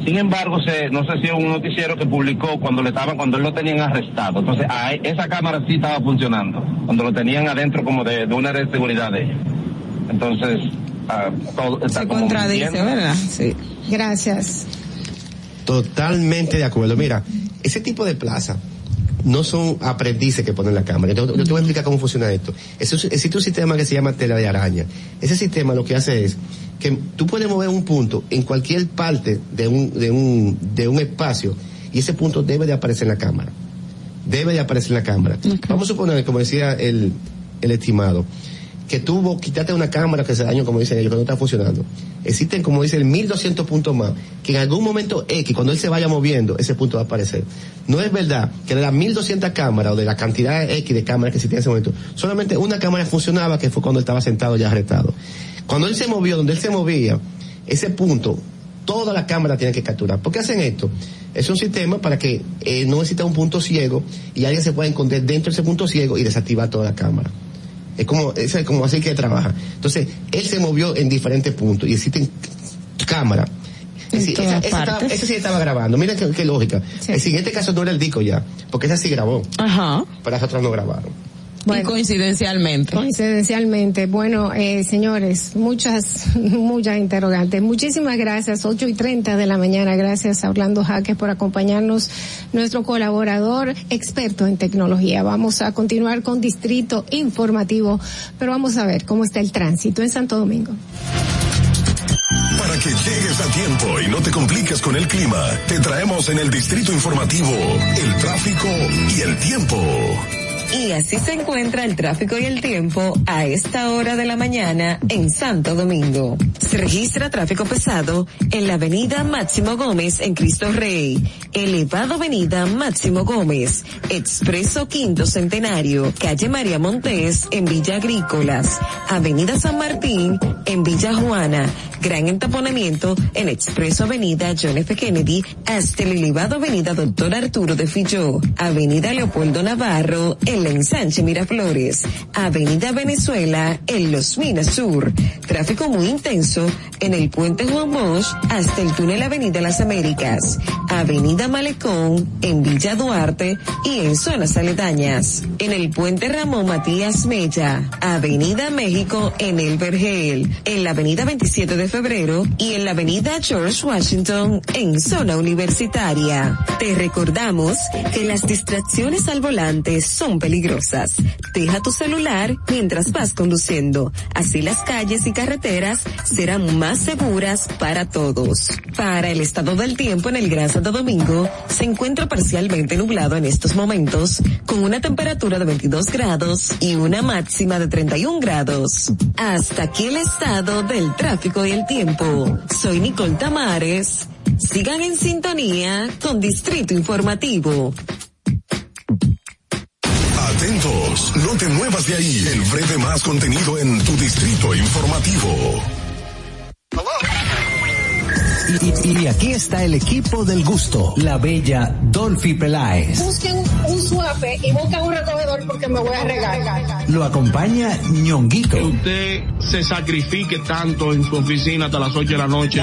[SPEAKER 33] Sin embargo, se, no sé si es un noticiero que publicó cuando le estaban, cuando él lo tenían arrestado. Entonces, e, esa cámara sí estaba funcionando, cuando lo tenían adentro como de, de una red de seguridad de ellos. Entonces,
[SPEAKER 16] se contradice, ¿verdad? Sí. Gracias.
[SPEAKER 32] Totalmente de acuerdo. Mira, ese tipo de plaza no son aprendices que ponen la cámara. Yo, te voy a explicar cómo funciona esto. existe un sistema que se llama tela de araña. Ese sistema lo que hace es que tú puedes mover un punto en cualquier parte de un, de un, espacio y ese punto debe de aparecer en la cámara. Debe de aparecer en la cámara. Vamos a suponer, como decía el, el estimado, que tuvo, quítate una cámara que se dañó, como dicen ellos, que no está funcionando. Existen, como dicen, 1200 puntos más, que en algún momento X, cuando él se vaya moviendo, ese punto va a aparecer. No es verdad que de las 1200 cámaras o de la cantidad X de cámaras que existían en ese momento, solamente una cámara funcionaba, que fue cuando él estaba sentado ya arrestado. Cuando él se movió, donde él se movía, ese punto, toda la cámara tiene que capturar. ¿Por qué hacen esto? Es un sistema para que eh, no exista un punto ciego y alguien se pueda esconder dentro de ese punto ciego y desactivar toda la cámara. Es como, es como así que trabaja. Entonces, él se movió en diferentes puntos y existen cámaras. esa, sí estaba grabando. Mira qué, lógica. El siguiente caso no era el disco ya, porque esa sí grabó. Ajá. Pero las otras no grabaron
[SPEAKER 16] y coincidencialmente.
[SPEAKER 34] Coincidencialmente. Bueno, eh, señores, muchas, muchas interrogantes. Muchísimas gracias. 8 y 30 de la mañana. Gracias a Orlando Jaques por acompañarnos, nuestro colaborador experto en tecnología. Vamos a continuar con Distrito Informativo, pero vamos a ver cómo está el tránsito en Santo Domingo.
[SPEAKER 35] Para que llegues a tiempo y no te compliques con el clima, te traemos en el Distrito Informativo el tráfico y el tiempo.
[SPEAKER 36] Y así se encuentra el tráfico y el tiempo a esta hora de la mañana en Santo Domingo. Se registra tráfico pesado en la avenida Máximo Gómez en Cristo Rey, elevado avenida Máximo Gómez, expreso quinto centenario, calle María Montes en Villa Agrícolas, avenida San Martín en Villa Juana, gran entaponamiento en expreso avenida John F. Kennedy hasta el elevado avenida Doctor Arturo de Filló, avenida Leopoldo Navarro, en Sánchez Miraflores, Avenida Venezuela, en Los Minas Sur. Tráfico muy intenso en el puente Juan Bosch hasta el túnel Avenida Las Américas, Avenida Malecón, en Villa Duarte y en zonas aledañas. En el puente Ramón Matías Mella, Avenida México en El Vergel, en la Avenida 27 de Febrero y en la Avenida George Washington en zona universitaria. Te recordamos que las distracciones al volante son peligrosas peligrosas. Deja tu celular mientras vas conduciendo. Así las calles y carreteras serán más seguras para todos. Para el estado del tiempo en el Gran Santo Domingo, se encuentra parcialmente nublado en estos momentos, con una temperatura de 22 grados y una máxima de 31 grados. Hasta aquí el estado del tráfico y el tiempo. Soy Nicole Tamares. Sigan en sintonía con Distrito Informativo
[SPEAKER 35] atentos, no te muevas de ahí. El breve más contenido en tu distrito informativo.
[SPEAKER 36] Y, aquí está el equipo del gusto, la bella Dolphy Peláez.
[SPEAKER 37] Busquen un suave y busquen un recogedor porque me voy a regar.
[SPEAKER 36] Lo acompaña ñonguito. Que
[SPEAKER 38] usted se sacrifique tanto en su oficina hasta las 8 de la noche.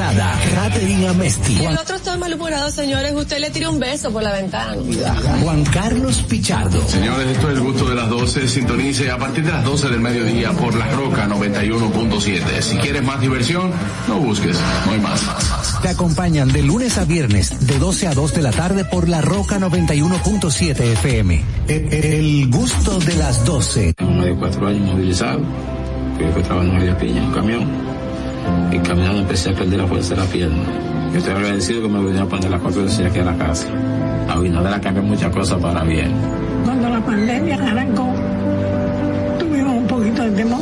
[SPEAKER 36] Ratering
[SPEAKER 39] Amestia Nosotros el otro está malhumorado, señores. Usted le tira un beso por la ventana.
[SPEAKER 36] Juan Carlos Pichardo.
[SPEAKER 40] Señores, esto es el gusto de las 12. Sintonice a partir de las 12 del mediodía por La Roca 91.7. Si quieres más diversión, no busques. No hay más.
[SPEAKER 36] Te acompañan de lunes a viernes, de 12 a 2 de la tarde por La Roca 91.7 FM. E, e, el gusto de las 12.
[SPEAKER 41] Uno de cuatro años movilizado, que fue trabajando en Piña, un camión y caminando empecé a perder la fuerza de la pierna. Yo estoy agradecido que me vinieron a poner las cuatro veces aquí a la casa. que cambió muchas cosas para bien.
[SPEAKER 42] Cuando la pandemia arrancó, tuvimos un poquito de temor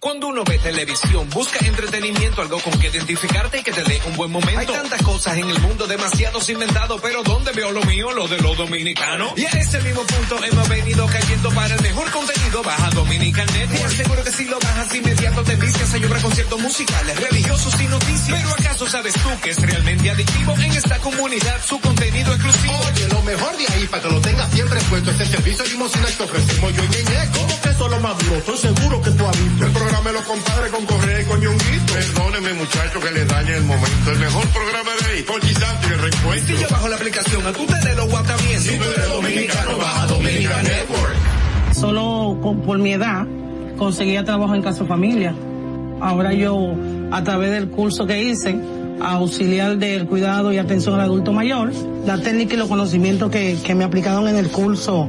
[SPEAKER 35] Cuando uno ve televisión, busca entretenimiento, algo con que identificarte y que te dé un buen momento. Hay tantas cosas en el mundo, demasiados inventados, pero ¿dónde veo lo mío? Lo de los dominicanos. Y a ese mismo punto hemos venido cayendo para el mejor contenido, baja Dominican Network. Te aseguro que si lo bajas inmediato te vicias, hay obra conciertos musicales, religiosos y noticias. Pero ¿acaso sabes tú que es realmente adictivo en esta comunidad su contenido exclusivo? Oye, lo mejor de ahí para que lo tengas siempre puesto es el servicio limosina que ofrecemos yo y ¿Cómo que solo lo más Estoy seguro que tú has programa de los compadres con Correa y con Perdóneme, muchacho, que le dañe el momento. El mejor programa de ahí, por Santos y el reencuentro. bajo la aplicación, a te de dominicano,
[SPEAKER 43] baja Dominica Network. Solo por mi edad conseguía trabajo en Casa Familia. Ahora yo, a través del curso que hice, auxiliar del cuidado y atención al adulto mayor, la técnica y los conocimientos que, que me aplicaron en el curso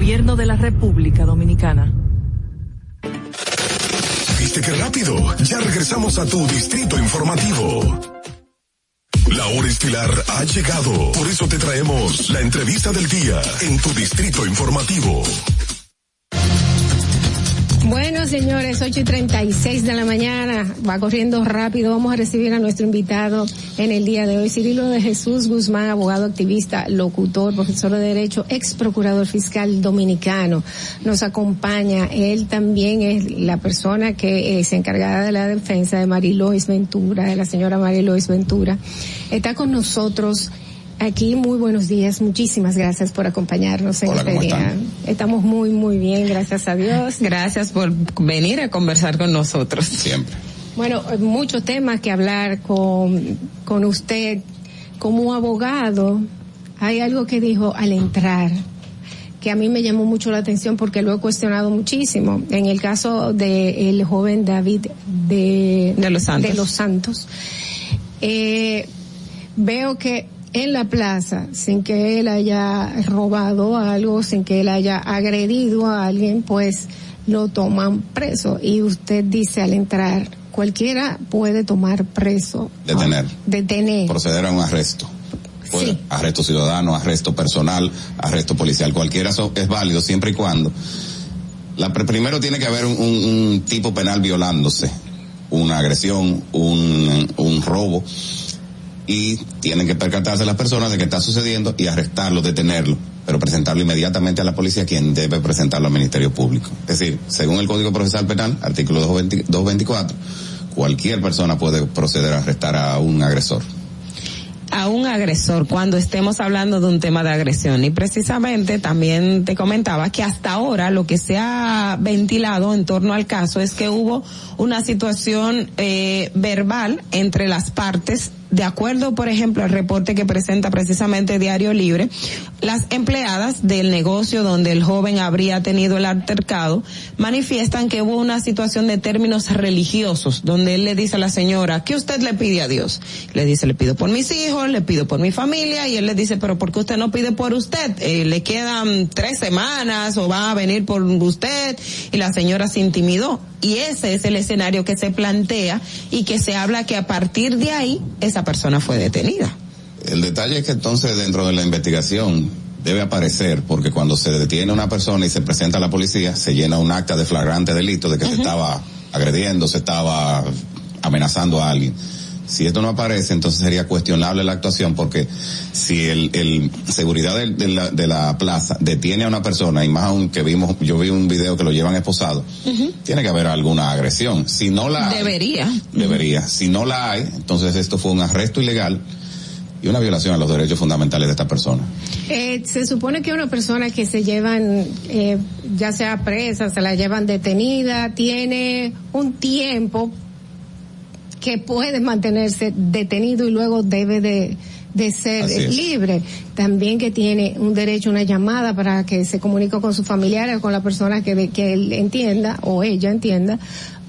[SPEAKER 36] Gobierno de la República Dominicana.
[SPEAKER 35] ¿Viste qué rápido? Ya regresamos a tu distrito informativo. La hora estilar ha llegado. Por eso te traemos la entrevista del día en tu distrito informativo.
[SPEAKER 34] Bueno, señores, 8 y 36 de la mañana. Va corriendo rápido. Vamos a recibir a nuestro invitado en el día de hoy, Cirilo de Jesús Guzmán, abogado activista, locutor, profesor de Derecho, ex procurador fiscal dominicano. Nos acompaña. Él también es la persona que es encargada de la defensa de Marilois Ventura, de la señora Marilois Ventura. Está con nosotros Aquí muy buenos días, muchísimas gracias por acompañarnos
[SPEAKER 44] en este día.
[SPEAKER 34] Estamos muy, muy bien, gracias a Dios.
[SPEAKER 45] Gracias por venir a conversar con nosotros.
[SPEAKER 44] Siempre.
[SPEAKER 34] Bueno, muchos temas que hablar con, con usted. Como abogado, hay algo que dijo al entrar que a mí me llamó mucho la atención porque lo he cuestionado muchísimo. En el caso del joven David de, los Santos, de los Santos eh, veo que en la plaza sin que él haya robado algo, sin que él haya agredido a alguien, pues lo toman preso. Y usted dice al entrar, cualquiera puede tomar preso.
[SPEAKER 44] Detener.
[SPEAKER 34] detener.
[SPEAKER 44] Proceder a un arresto. Arresto ciudadano, arresto personal, arresto policial. Cualquiera eso es válido siempre y cuando. La, primero tiene que haber un, tipo penal violándose, una agresión, un, un robo y tienen que percatarse las personas de que está sucediendo y arrestarlo, detenerlo, pero presentarlo inmediatamente a la policía, quien debe presentarlo al Ministerio Público. Es decir, según el Código Procesal Penal, artículo 224, cualquier persona puede proceder a arrestar a un agresor
[SPEAKER 16] a un agresor cuando estemos hablando de un tema de agresión. Y precisamente también te comentaba que hasta ahora lo que se ha ventilado en torno al caso es que hubo una situación eh, verbal entre las partes de acuerdo, por ejemplo, al reporte que presenta precisamente Diario Libre, las empleadas del negocio donde el joven habría tenido el altercado manifiestan que hubo una situación de términos religiosos, donde él le dice a la señora, ¿qué usted le pide a Dios? Le dice, le pido por mis hijos, le pido por mi familia, y él le dice, pero ¿por qué usted no pide por usted? Eh, le quedan tres semanas o va a venir por usted, y la señora se intimidó. Y ese es el escenario que se plantea y que se habla que a partir de ahí esa persona fue detenida.
[SPEAKER 44] El detalle es que entonces dentro de la investigación debe aparecer, porque cuando se detiene una persona y se presenta a la policía, se llena un acta de flagrante delito de que se estaba agrediendo, se estaba amenazando a alguien. Si esto no aparece, entonces sería cuestionable la actuación porque si el, seguridad de, la, plaza detiene a una persona, y más aún que vimos, yo vi un video que lo llevan esposado, tiene que haber alguna agresión. Si no la
[SPEAKER 16] debería.
[SPEAKER 44] debería. Si no la hay, entonces esto fue un arresto ilegal y una violación a los derechos fundamentales de esta persona.
[SPEAKER 34] Eh, se supone que una persona que se llevan, eh, ya sea presa, se la llevan detenida, tiene un tiempo que puede mantenerse detenido y luego debe de, ser libre. También que tiene un derecho, una llamada para que se comunique con sus familiares o con la persona que, que él entienda o ella entienda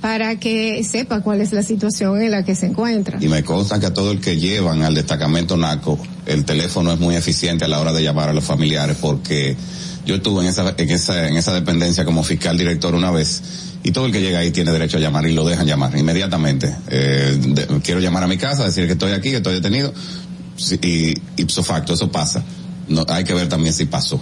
[SPEAKER 34] para que sepa cuál es la situación en la que se encuentra.
[SPEAKER 44] Y me consta que a todo el que llevan al destacamento NACO, el teléfono es muy eficiente a la hora de llamar a los familiares porque yo estuve en esa, en esa, en esa dependencia como fiscal director una vez y todo el que llega ahí tiene derecho a llamar y lo dejan llamar inmediatamente. Eh, quiero llamar a mi casa, decir que estoy aquí, que estoy detenido, y ipso facto, eso pasa. No, hay que ver también si pasó.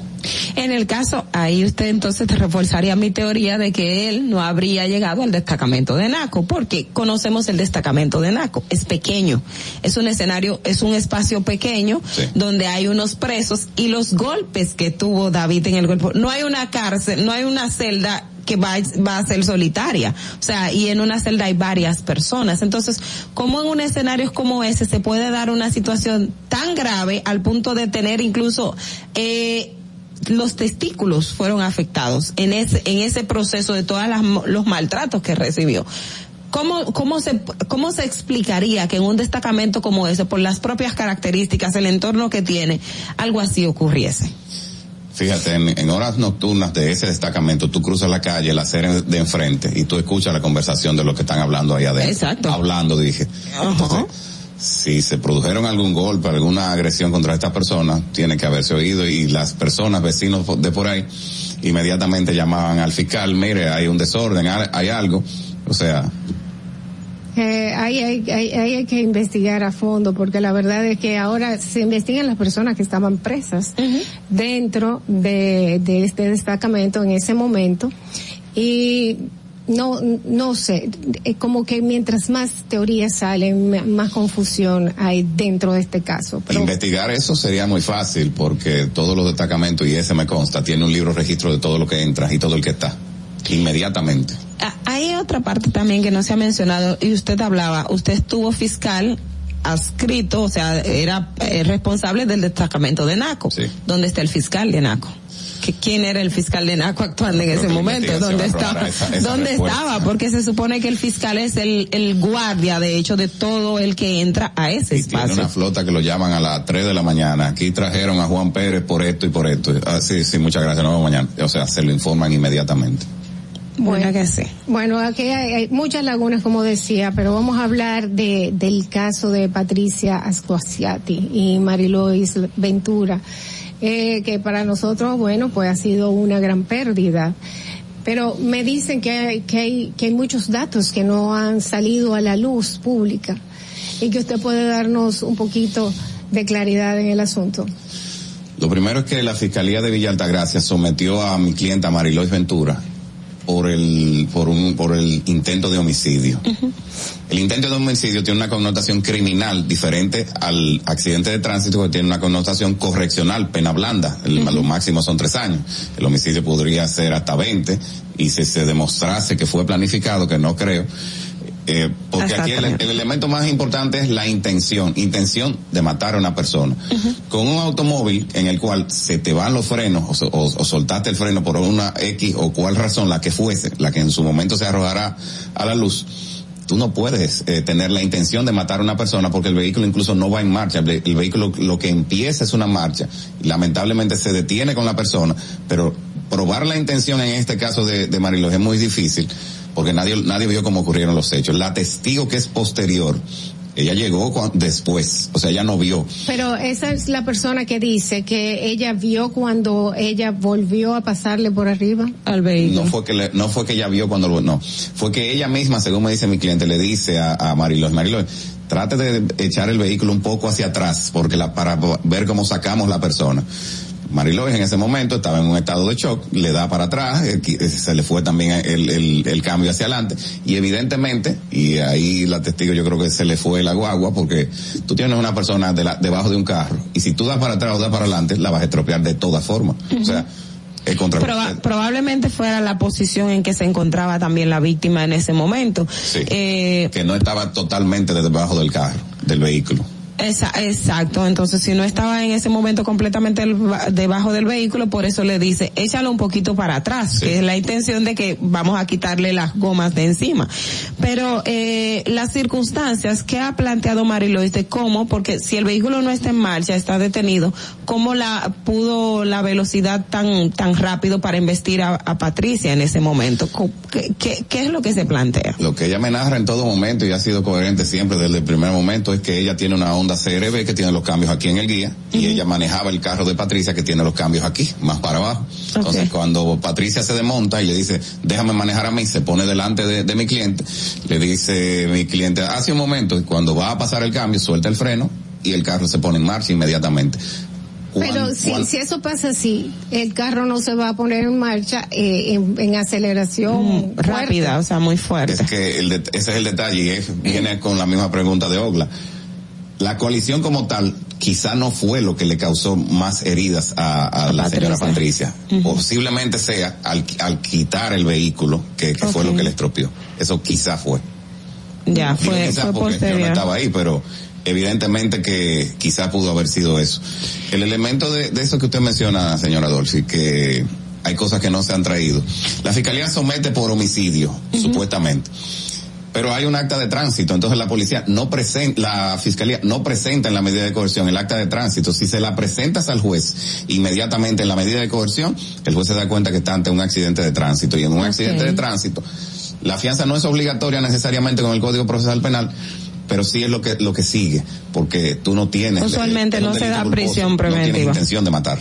[SPEAKER 16] En el caso, ahí usted entonces te reforzaría mi teoría de que él no habría llegado al destacamento de Naco, porque conocemos el destacamento de Naco, es pequeño, es un escenario, es un espacio pequeño donde hay unos presos y los golpes que tuvo David en el cuerpo. No hay una cárcel, no hay una celda que va, a ser solitaria. O sea, y en una celda hay varias personas. Entonces, ¿cómo en un escenario como ese se puede dar una situación tan grave al punto de tener incluso... Eh, los testículos fueron afectados en ese, en ese proceso de todos los maltratos que recibió. ¿Cómo, cómo, se, ¿Cómo se explicaría que en un destacamento como ese, por las propias características, el entorno que tiene, algo así ocurriese?
[SPEAKER 44] Fíjate, en, horas nocturnas de ese destacamento, tú cruzas la calle, la acera de enfrente, y tú escuchas la conversación de lo que están hablando allá adentro.
[SPEAKER 16] Exacto.
[SPEAKER 44] Hablando, dije. si se produjeron algún golpe, alguna agresión contra estas persona, tiene que haberse oído y las personas, vecinos de por ahí, inmediatamente llamaban al fiscal, mire, hay un desorden, hay algo. O sea,
[SPEAKER 34] eh, ahí, hay, hay que investigar a fondo, porque la verdad es que ahora se investigan las personas que estaban presas dentro de, este destacamento en ese momento. Y no, no sé, eh, como que mientras más teorías salen, más confusión hay dentro de este caso.
[SPEAKER 44] Investigar eso sería muy fácil porque todos los destacamentos, y ese me consta, tiene un libro registro de todo lo que entra y todo el que está, inmediatamente
[SPEAKER 16] hay otra parte también que no se ha mencionado y usted hablaba, usted estuvo fiscal adscrito, o sea, era eh, responsable del destacamento de Naco, sí. donde está el fiscal de Naco. ¿Quién era el fiscal de Naco actuando en ese momento? ¿Dónde estaba? ¿Dónde estaba? Porque se supone que el fiscal es el, guardia, de hecho, de todo el que entra a ese espacio. Tiene
[SPEAKER 44] una flota que lo llaman a las 3 de la mañana. Aquí trajeron a Juan Pérez por esto y por esto. Ah, sí, sí, muchas gracias. Nos vemos mañana. O sea, se lo informan inmediatamente.
[SPEAKER 34] Bueno, que Bueno, aquí hay, muchas lagunas, como decía, pero vamos a hablar de, del caso de Patricia Ascuasiati y Marilois Ventura, eh, que para nosotros, bueno, pues ha sido una gran pérdida. Pero me dicen que hay, que que hay muchos datos que no han salido a la luz pública y que usted puede darnos un poquito de claridad en el asunto.
[SPEAKER 44] Lo primero es que la Fiscalía de Villa Altagracia sometió a mi clienta Marilois Ventura por el, por un, por el intento de homicidio. El intento de homicidio tiene una connotación criminal diferente al accidente de tránsito que tiene una connotación correccional, pena blanda. El, máximos máximo son tres años. El homicidio podría ser hasta 20 y si se demostrase que fue planificado, que no creo, eh, porque aquí el, elemento más importante es la intención, intención de matar a una persona. Con un automóvil en el cual se te van los frenos o, soltaste el freno por una X o cual razón, la que fuese, la que en su momento se arrojará a la luz, tú no puedes eh, tener la intención de matar a una persona porque el vehículo incluso no va en marcha. El, vehículo lo que empieza es una marcha. Lamentablemente se detiene con la persona, pero probar la intención en este caso de, de es muy difícil porque nadie, nadie vio cómo ocurrieron los hechos. La testigo que es posterior ella llegó después, o sea, ella no vio.
[SPEAKER 34] Pero esa es la persona que dice que ella vio cuando ella volvió a pasarle por arriba al vehículo.
[SPEAKER 44] No fue que no fue que ella vio cuando no, fue que ella misma, según me dice mi cliente, le dice a, a Marilos, trate de echar el vehículo un poco hacia atrás porque la para ver cómo sacamos la persona. Marilois en ese momento estaba en un estado de shock, le da para atrás, eh, eh, se le fue también el, cambio hacia adelante y evidentemente, y ahí la testigo yo creo que se le fue la guagua porque tú tienes una persona debajo de un carro y si tú das para atrás o das para adelante la vas a estropear de todas formas. O sea,
[SPEAKER 16] probablemente fuera la posición en que se encontraba también la víctima en ese momento.
[SPEAKER 44] Eh, que no estaba totalmente debajo del carro, del vehículo
[SPEAKER 16] exacto, entonces si no estaba en ese momento completamente debajo del vehículo, por eso le dice, échalo un poquito para atrás, que es la intención de que vamos a quitarle las gomas de encima. Pero eh, las circunstancias que ha planteado Marilois de cómo, porque si el vehículo no está en marcha, está detenido, ¿cómo la pudo la velocidad tan, tan rápido para investir a, Patricia en ese momento? ¿Qué, qué, es lo que se plantea?
[SPEAKER 44] Lo que ella me narra en todo momento y ha sido coherente siempre desde el primer momento es que ella tiene una onda CRB que tiene los cambios aquí en el guía y ella manejaba el carro de Patricia que tiene los cambios aquí, más para abajo. Entonces cuando Patricia se desmonta y le dice, déjame manejar a mí, se pone delante de, mi cliente, le dice mi cliente, hace un momento y cuando va a pasar el cambio suelta el freno y el carro se pone en marcha inmediatamente.
[SPEAKER 34] Pero si, eso pasa así, el carro no se va a poner en marcha eh, en, aceleración mm, rápida, o sea, muy fuerte.
[SPEAKER 44] Es que ese es el detalle, y viene con la misma pregunta de Ogla la coalición como tal quizá no fue lo que le causó más heridas a, la señora Patricia. Posiblemente sea al, quitar el vehículo que, fue lo que le estropeó. Eso quizá fue.
[SPEAKER 16] Ya, fue,
[SPEAKER 44] estaba ahí, pero evidentemente que quizá pudo haber sido eso. El elemento de, eso que usted menciona, señora Dolce, que hay cosas que no se han traído. La fiscalía somete por homicidio, supuestamente pero hay un acta de tránsito, entonces la policía no presenta, la fiscalía no presenta en la medida de coerción el acta de tránsito. Si se la presentas al juez inmediatamente en la medida de coerción, el juez se da cuenta que está ante un accidente de tránsito y en un accidente de tránsito la fianza no es obligatoria necesariamente con el Código Procesal Penal, pero sí es lo que lo que sigue, porque tú no tienes
[SPEAKER 16] usualmente no se da prisión preventiva,
[SPEAKER 44] intención de matar.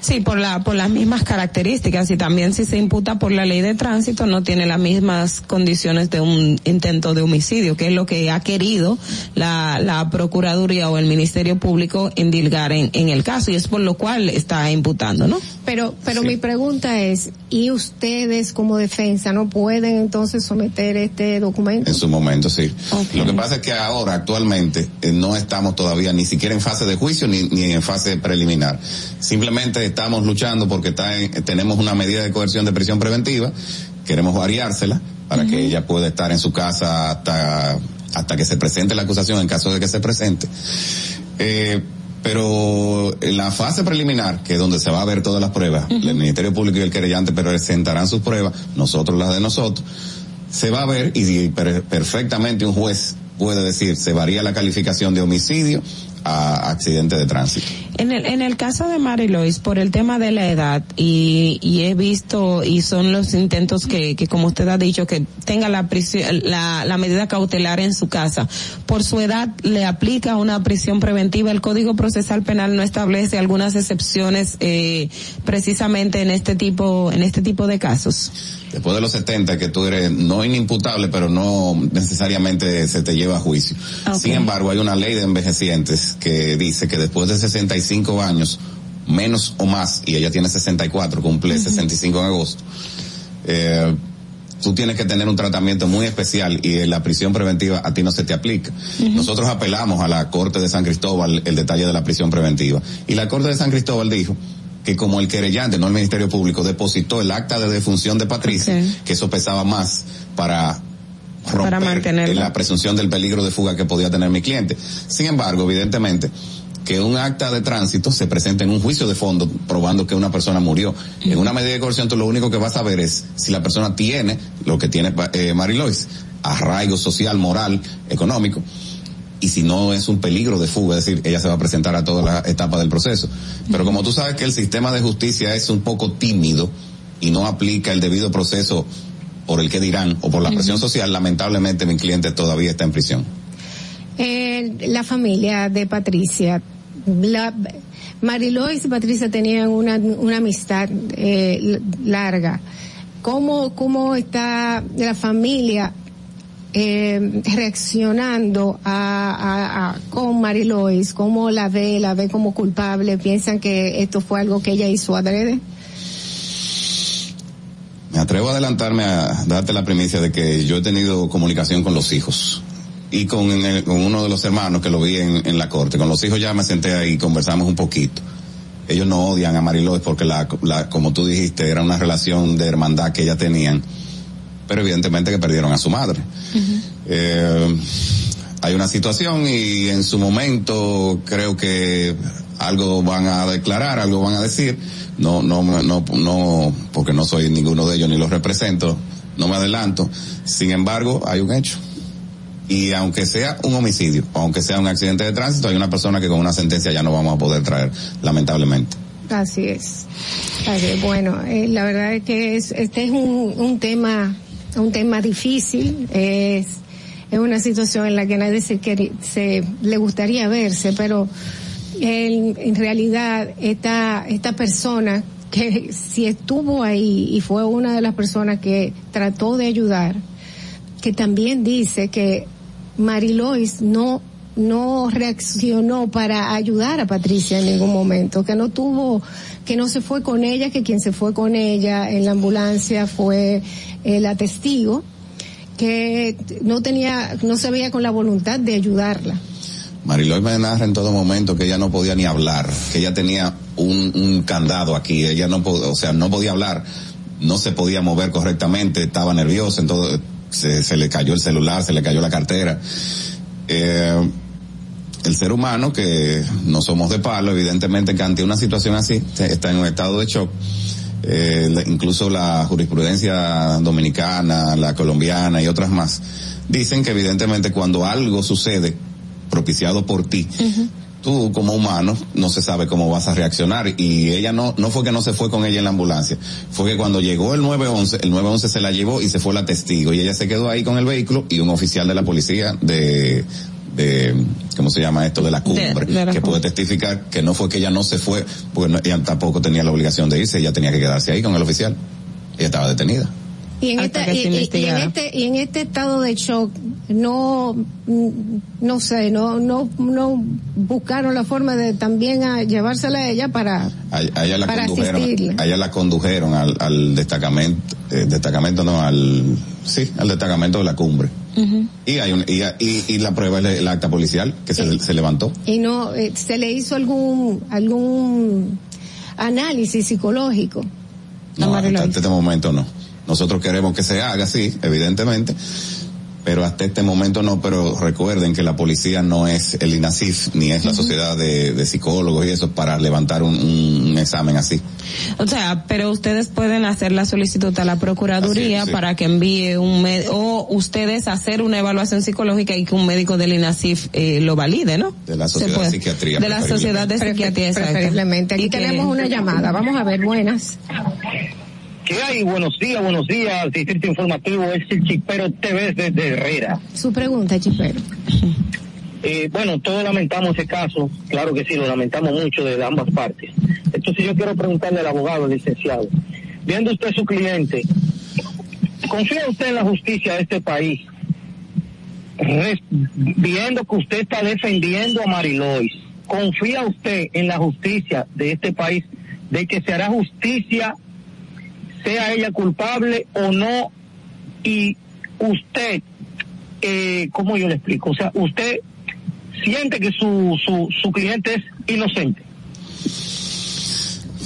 [SPEAKER 16] Sí, por la por las mismas características y también si se imputa por la ley de tránsito no tiene las mismas condiciones de un intento de homicidio, que es lo que ha querido la la procuraduría o el Ministerio Público indilgar en en el caso y es por lo cual está imputando, ¿no?
[SPEAKER 34] Pero pero mi pregunta es, ¿y ustedes como defensa no pueden entonces someter este documento?
[SPEAKER 44] En su momento sí. Lo que pasa es que ahora, actualmente, eh, no estamos todavía ni siquiera en fase de juicio ni, ni en fase preliminar. Simplemente estamos luchando porque está eh, tenemos una medida de coerción de prisión preventiva, queremos variársela para que ella pueda estar en su casa hasta, hasta que se presente la acusación, en caso de que se presente. Eh, pero en la fase preliminar, que es donde se va a ver todas las pruebas, el Ministerio Público y el querellante presentarán sus pruebas, nosotros las de nosotros, se va a ver y perfectamente un juez puede decir, se varía la calificación de homicidio a accidente de tránsito.
[SPEAKER 16] En el, en el caso de Mary Marilois, por el tema de la edad, y, he visto, y son los intentos que, que como usted ha dicho, que tenga la, prisión, la, la medida cautelar en su casa, por su edad le aplica una prisión preventiva. El Código Procesal Penal no establece algunas excepciones eh, precisamente en este tipo, en este tipo de casos
[SPEAKER 44] después de los 70 que tú eres no inimputable, pero no necesariamente se te lleva a juicio. Sin embargo, hay una ley de envejecientes que dice que después de 65 años, menos o más, y ella tiene 64, cumple 65 en agosto, eh, tú tienes que tener un tratamiento muy especial y la prisión preventiva a ti no se te aplica. Nosotros apelamos a la Corte de San Cristóbal el detalle de la prisión preventiva. Y la Corte de San Cristóbal dijo que como el querellante, no el Ministerio Público, depositó el acta de defunción de Patricia, que eso pesaba más para romper la presunción del peligro de fuga que podía tener mi cliente. Sin embargo, evidentemente, que un acta de tránsito se presenta en un juicio de fondo probando que una persona murió. En una medida de coerción lo único que vas a ver es si la persona tiene lo que tiene eh, Marilois, arraigo social, moral, económico y si no es un peligro de fuga, es decir, ella se va a presentar a todas las etapas del proceso. Pero como tú sabes que el sistema de justicia es un poco tímido y no aplica el debido proceso por el que dirán o por la presión social, lamentablemente mi cliente todavía está en prisión.
[SPEAKER 34] Eh, la familia de Patricia, Marilois y Patricia tenían una, una amistad eh, larga. ¿Cómo, ¿Cómo está la familia eh, reaccionando a, con Mary Lois, la ve, la ve como culpable, piensan que esto fue algo que ella hizo adrede?
[SPEAKER 44] Me atrevo a adelantarme a darte la primicia de que yo he tenido comunicación con los hijos y con, uno de los hermanos que lo vi en, la corte. Con los hijos ya me senté ahí y conversamos un poquito. Ellos no odian a Mary porque la, la, como tú dijiste, era una relación de hermandad que ella tenían pero evidentemente que perdieron a su madre. Eh, hay una situación y en su momento creo que algo van a declarar, algo van a decir. No, no, no, no, porque no soy ninguno de ellos ni los represento, no me adelanto. Sin embargo, hay un hecho. Y aunque sea un homicidio, aunque sea un accidente de tránsito, hay una persona que con una sentencia ya no vamos a poder traer, lamentablemente.
[SPEAKER 34] Así es. Bueno, eh, la verdad es que este es un, un tema un tema difícil, es, es una situación en la que nadie se, quiere, se le gustaría verse, pero en realidad esta, esta persona que si estuvo ahí y fue una de las personas que trató de ayudar, que también dice que Marilois no no reaccionó para ayudar a Patricia en ningún momento, que no tuvo, que no se fue con ella, que quien se fue con ella en la ambulancia fue el eh, atestigo que no tenía, no se veía con la voluntad de ayudarla.
[SPEAKER 44] Mariloy me narra en todo momento que ella no podía ni hablar, que ella tenía un, candado aquí, ella no o sea, no podía hablar, no se podía mover correctamente, estaba nerviosa, entonces se, se le cayó el celular, se le cayó la cartera. Eh, el ser humano, que no somos de palo, evidentemente que ante una situación así está en un estado de shock, eh, incluso la jurisprudencia dominicana, la colombiana y otras más, dicen que evidentemente cuando algo sucede propiciado por ti, tú como humano no se sabe cómo vas a reaccionar y ella no, no fue que no se fue con ella en la ambulancia, fue que cuando llegó el 911, el 911 se la llevó y se fue la testigo y ella se quedó ahí con el vehículo y un oficial de la policía de, de ¿cómo se llama esto? De la cumbre, que puede testificar que no fue que ella no se fue, porque ella tampoco tenía la obligación de irse, ella tenía que quedarse ahí con el oficial. Ella estaba detenida.
[SPEAKER 34] Y en, este, este, este, este estado de shock no mm, no sé no no no buscaron la forma de también a llevársela a ella para a, la
[SPEAKER 44] condujeron a ella la condujeron al, destacamento eh, destacamento no al sí al destacamento de la cumbre y, hay un, y, la prueba es el acta policial que se, se levantó.
[SPEAKER 34] Y no, eh, se le hizo algún, algún análisis psicológico.
[SPEAKER 44] No, este momento no. Nosotros queremos que se haga, sí, evidentemente pero hasta este momento no, pero recuerden que la policía no es el INACIF ni es la sociedad de, psicólogos y eso para levantar un, examen así.
[SPEAKER 16] O sea, pero ustedes pueden hacer la solicitud a la Procuraduría para que envíe un médico, o ustedes hacer una evaluación psicológica y que un médico del INACIF eh, lo valide,
[SPEAKER 44] ¿no? De la sociedad de psiquiatría.
[SPEAKER 16] De la sociedad de psiquiatría,
[SPEAKER 34] Preferiblemente. Aquí y tenemos una llamada, vamos a ver, buenas.
[SPEAKER 46] ¿Qué Buenos días, buenos días. Distrito Informativo es el Chipero TV desde Herrera.
[SPEAKER 34] Su pregunta, Chipero.
[SPEAKER 46] Eh, bueno, todos lamentamos ese caso, claro que sí, lo lamentamos mucho de ambas partes. Entonces yo quiero preguntarle al abogado, licenciado, viendo usted su cliente, ¿confía usted en la justicia de este país? viendo que usted está defendiendo a Marilois, ¿confía usted en la justicia de este país de que se hará justicia sea ella culpable o no, y usted, eh, ¿cómo yo le explico? O sea, usted siente que su, su, su cliente es inocente.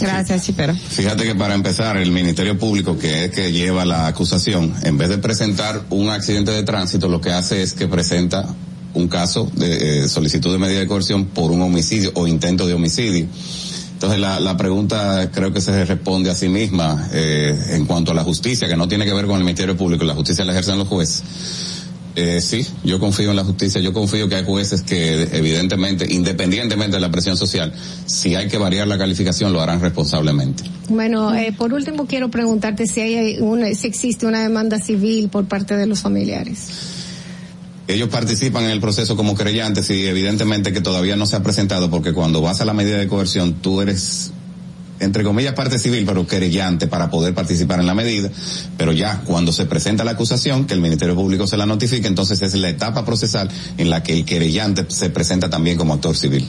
[SPEAKER 34] Gracias, Chipero.
[SPEAKER 44] Fíjate que para empezar, el Ministerio Público, que es que lleva la acusación, en vez de presentar un accidente de tránsito, lo que hace es que presenta un caso de eh, solicitud de medida de coerción por un homicidio o intento de homicidio. Entonces la, la pregunta creo que se responde a sí misma eh, en cuanto a la justicia, que no tiene que ver con el Ministerio Público, la justicia la ejercen los jueces. Eh, sí, yo confío en la justicia, yo confío que hay jueces que evidentemente, independientemente de la presión social, si hay que variar la calificación, lo harán responsablemente.
[SPEAKER 34] Bueno, eh, por último quiero preguntarte si hay si existe una demanda civil por parte de los familiares
[SPEAKER 44] ellos participan en el proceso como querellantes y evidentemente que todavía no se ha presentado porque cuando vas a la medida de coerción tú eres entre comillas parte civil, pero querellante para poder participar en la medida, pero ya cuando se presenta la acusación, que el Ministerio Público se la notifique, entonces es la etapa procesal en la que el querellante se presenta también como actor civil.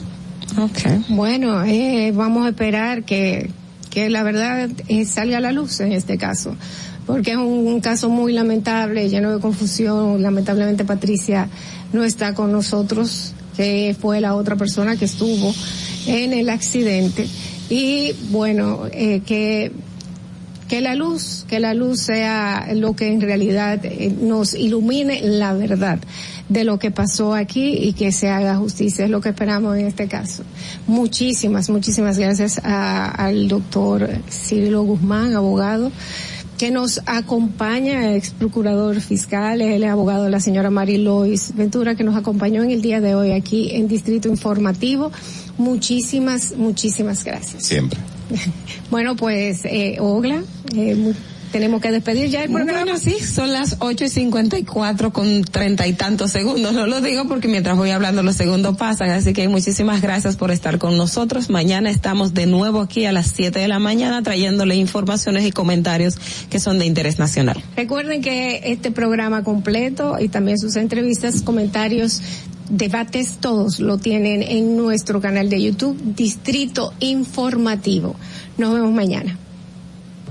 [SPEAKER 34] Okay. bueno, eh, vamos a esperar que, que la verdad eh, salga a la luz en este caso porque es un, caso muy lamentable, lleno de confusión. Lamentablemente Patricia no está con nosotros, que fue la otra persona que estuvo en el accidente. Y bueno, eh, que que la luz, que la luz sea lo que en realidad eh, nos ilumine la verdad de lo que pasó aquí y que se haga justicia, es lo que esperamos en este caso. Muchísimas, muchísimas gracias al doctor Cirilo Guzmán, abogado, que nos acompaña, ex procurador fiscal, el abogado la señora Mari Lois Ventura, que nos acompañó en el día de hoy aquí en Distrito Informativo. Muchísimas, muchísimas gracias.
[SPEAKER 44] Siempre.
[SPEAKER 34] Bueno, pues, eh, Ogla, eh, tenemos que despedir ya el programa.
[SPEAKER 16] Bueno, sí, son las ocho y cincuenta y cuatro con treinta y tantos segundos. No lo digo porque mientras voy hablando los segundos pasan, así que muchísimas gracias por estar con nosotros. Mañana estamos de nuevo aquí a las siete de la mañana trayéndole informaciones y comentarios que son de interés nacional.
[SPEAKER 34] Recuerden que este programa completo y también sus entrevistas, comentarios debates todos lo tienen en nuestro canal de YouTube, Distrito Informativo. Nos vemos mañana.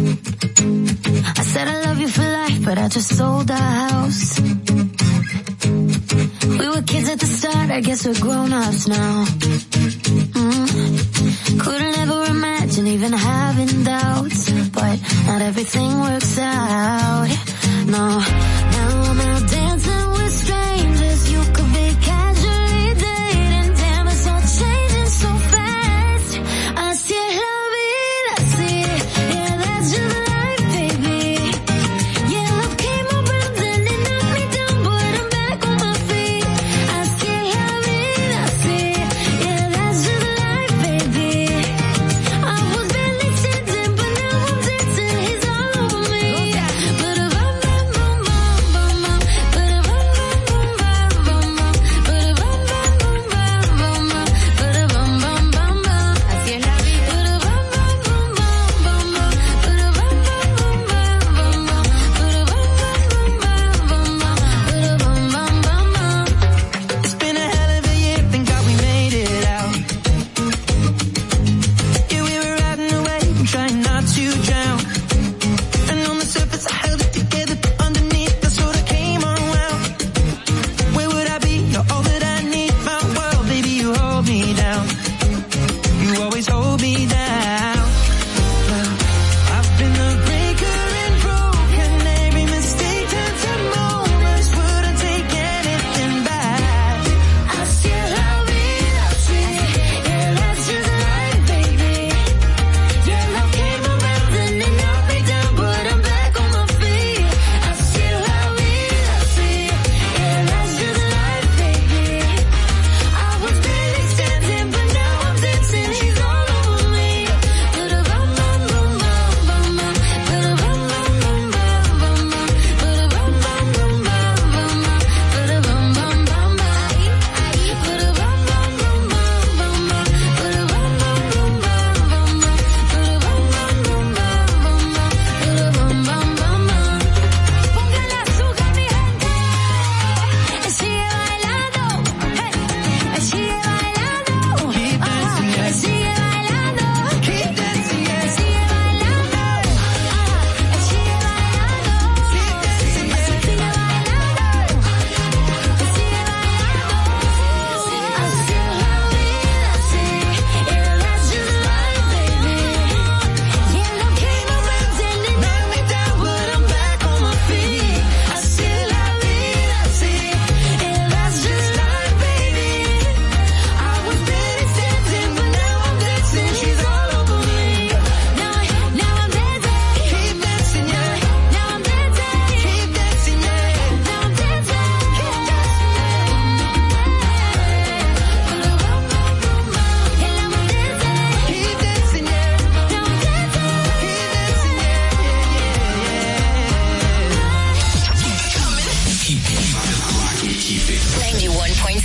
[SPEAKER 47] I said I love you for life, but I just sold our house. We were kids at the start, I guess we're grown-ups now. Mm. Couldn't ever imagine even having doubts, but not everything works out. No, now I'm out.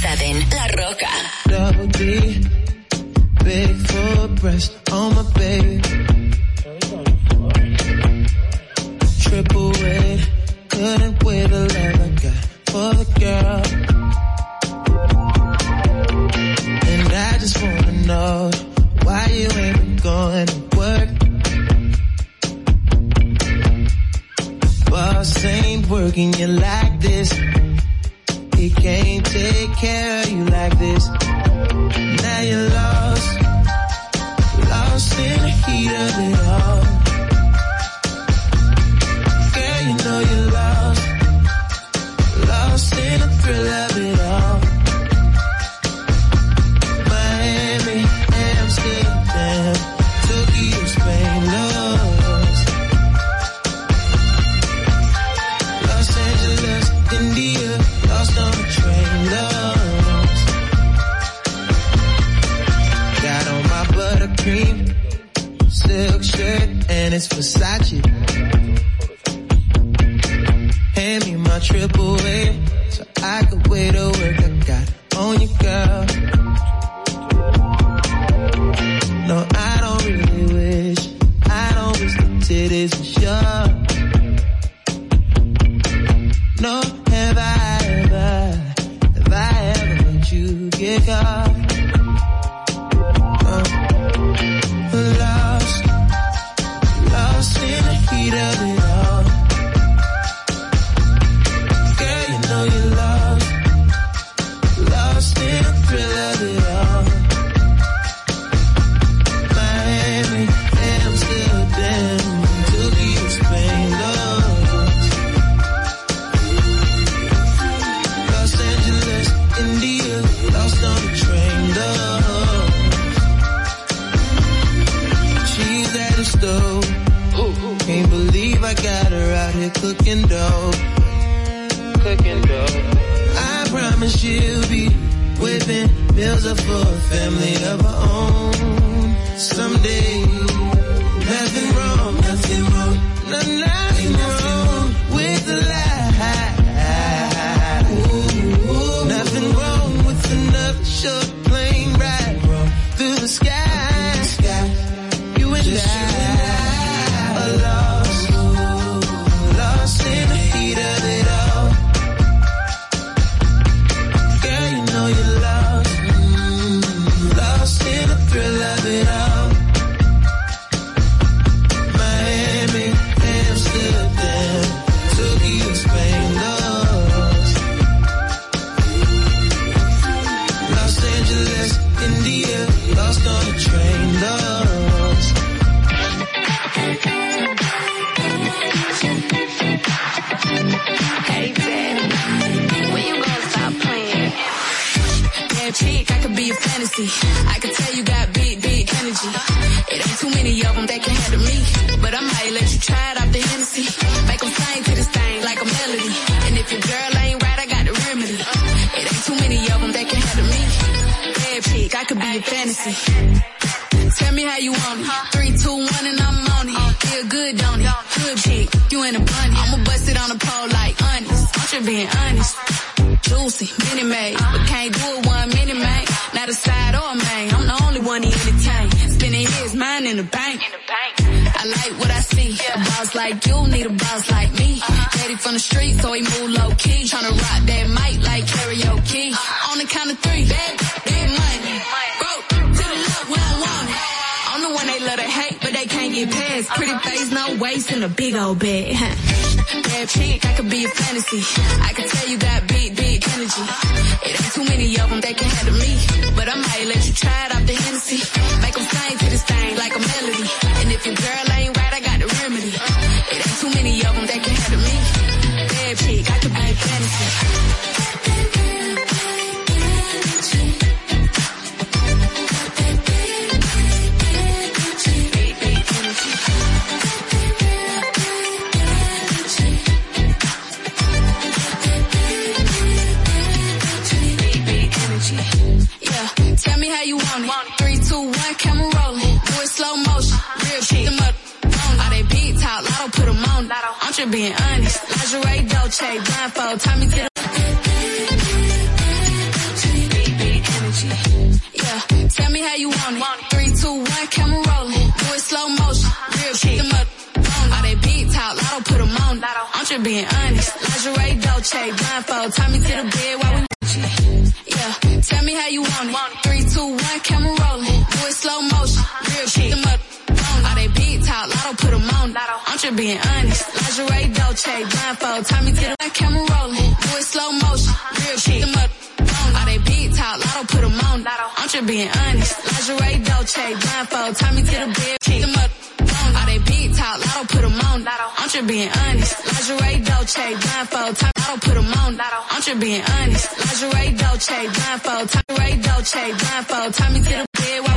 [SPEAKER 47] La Roca.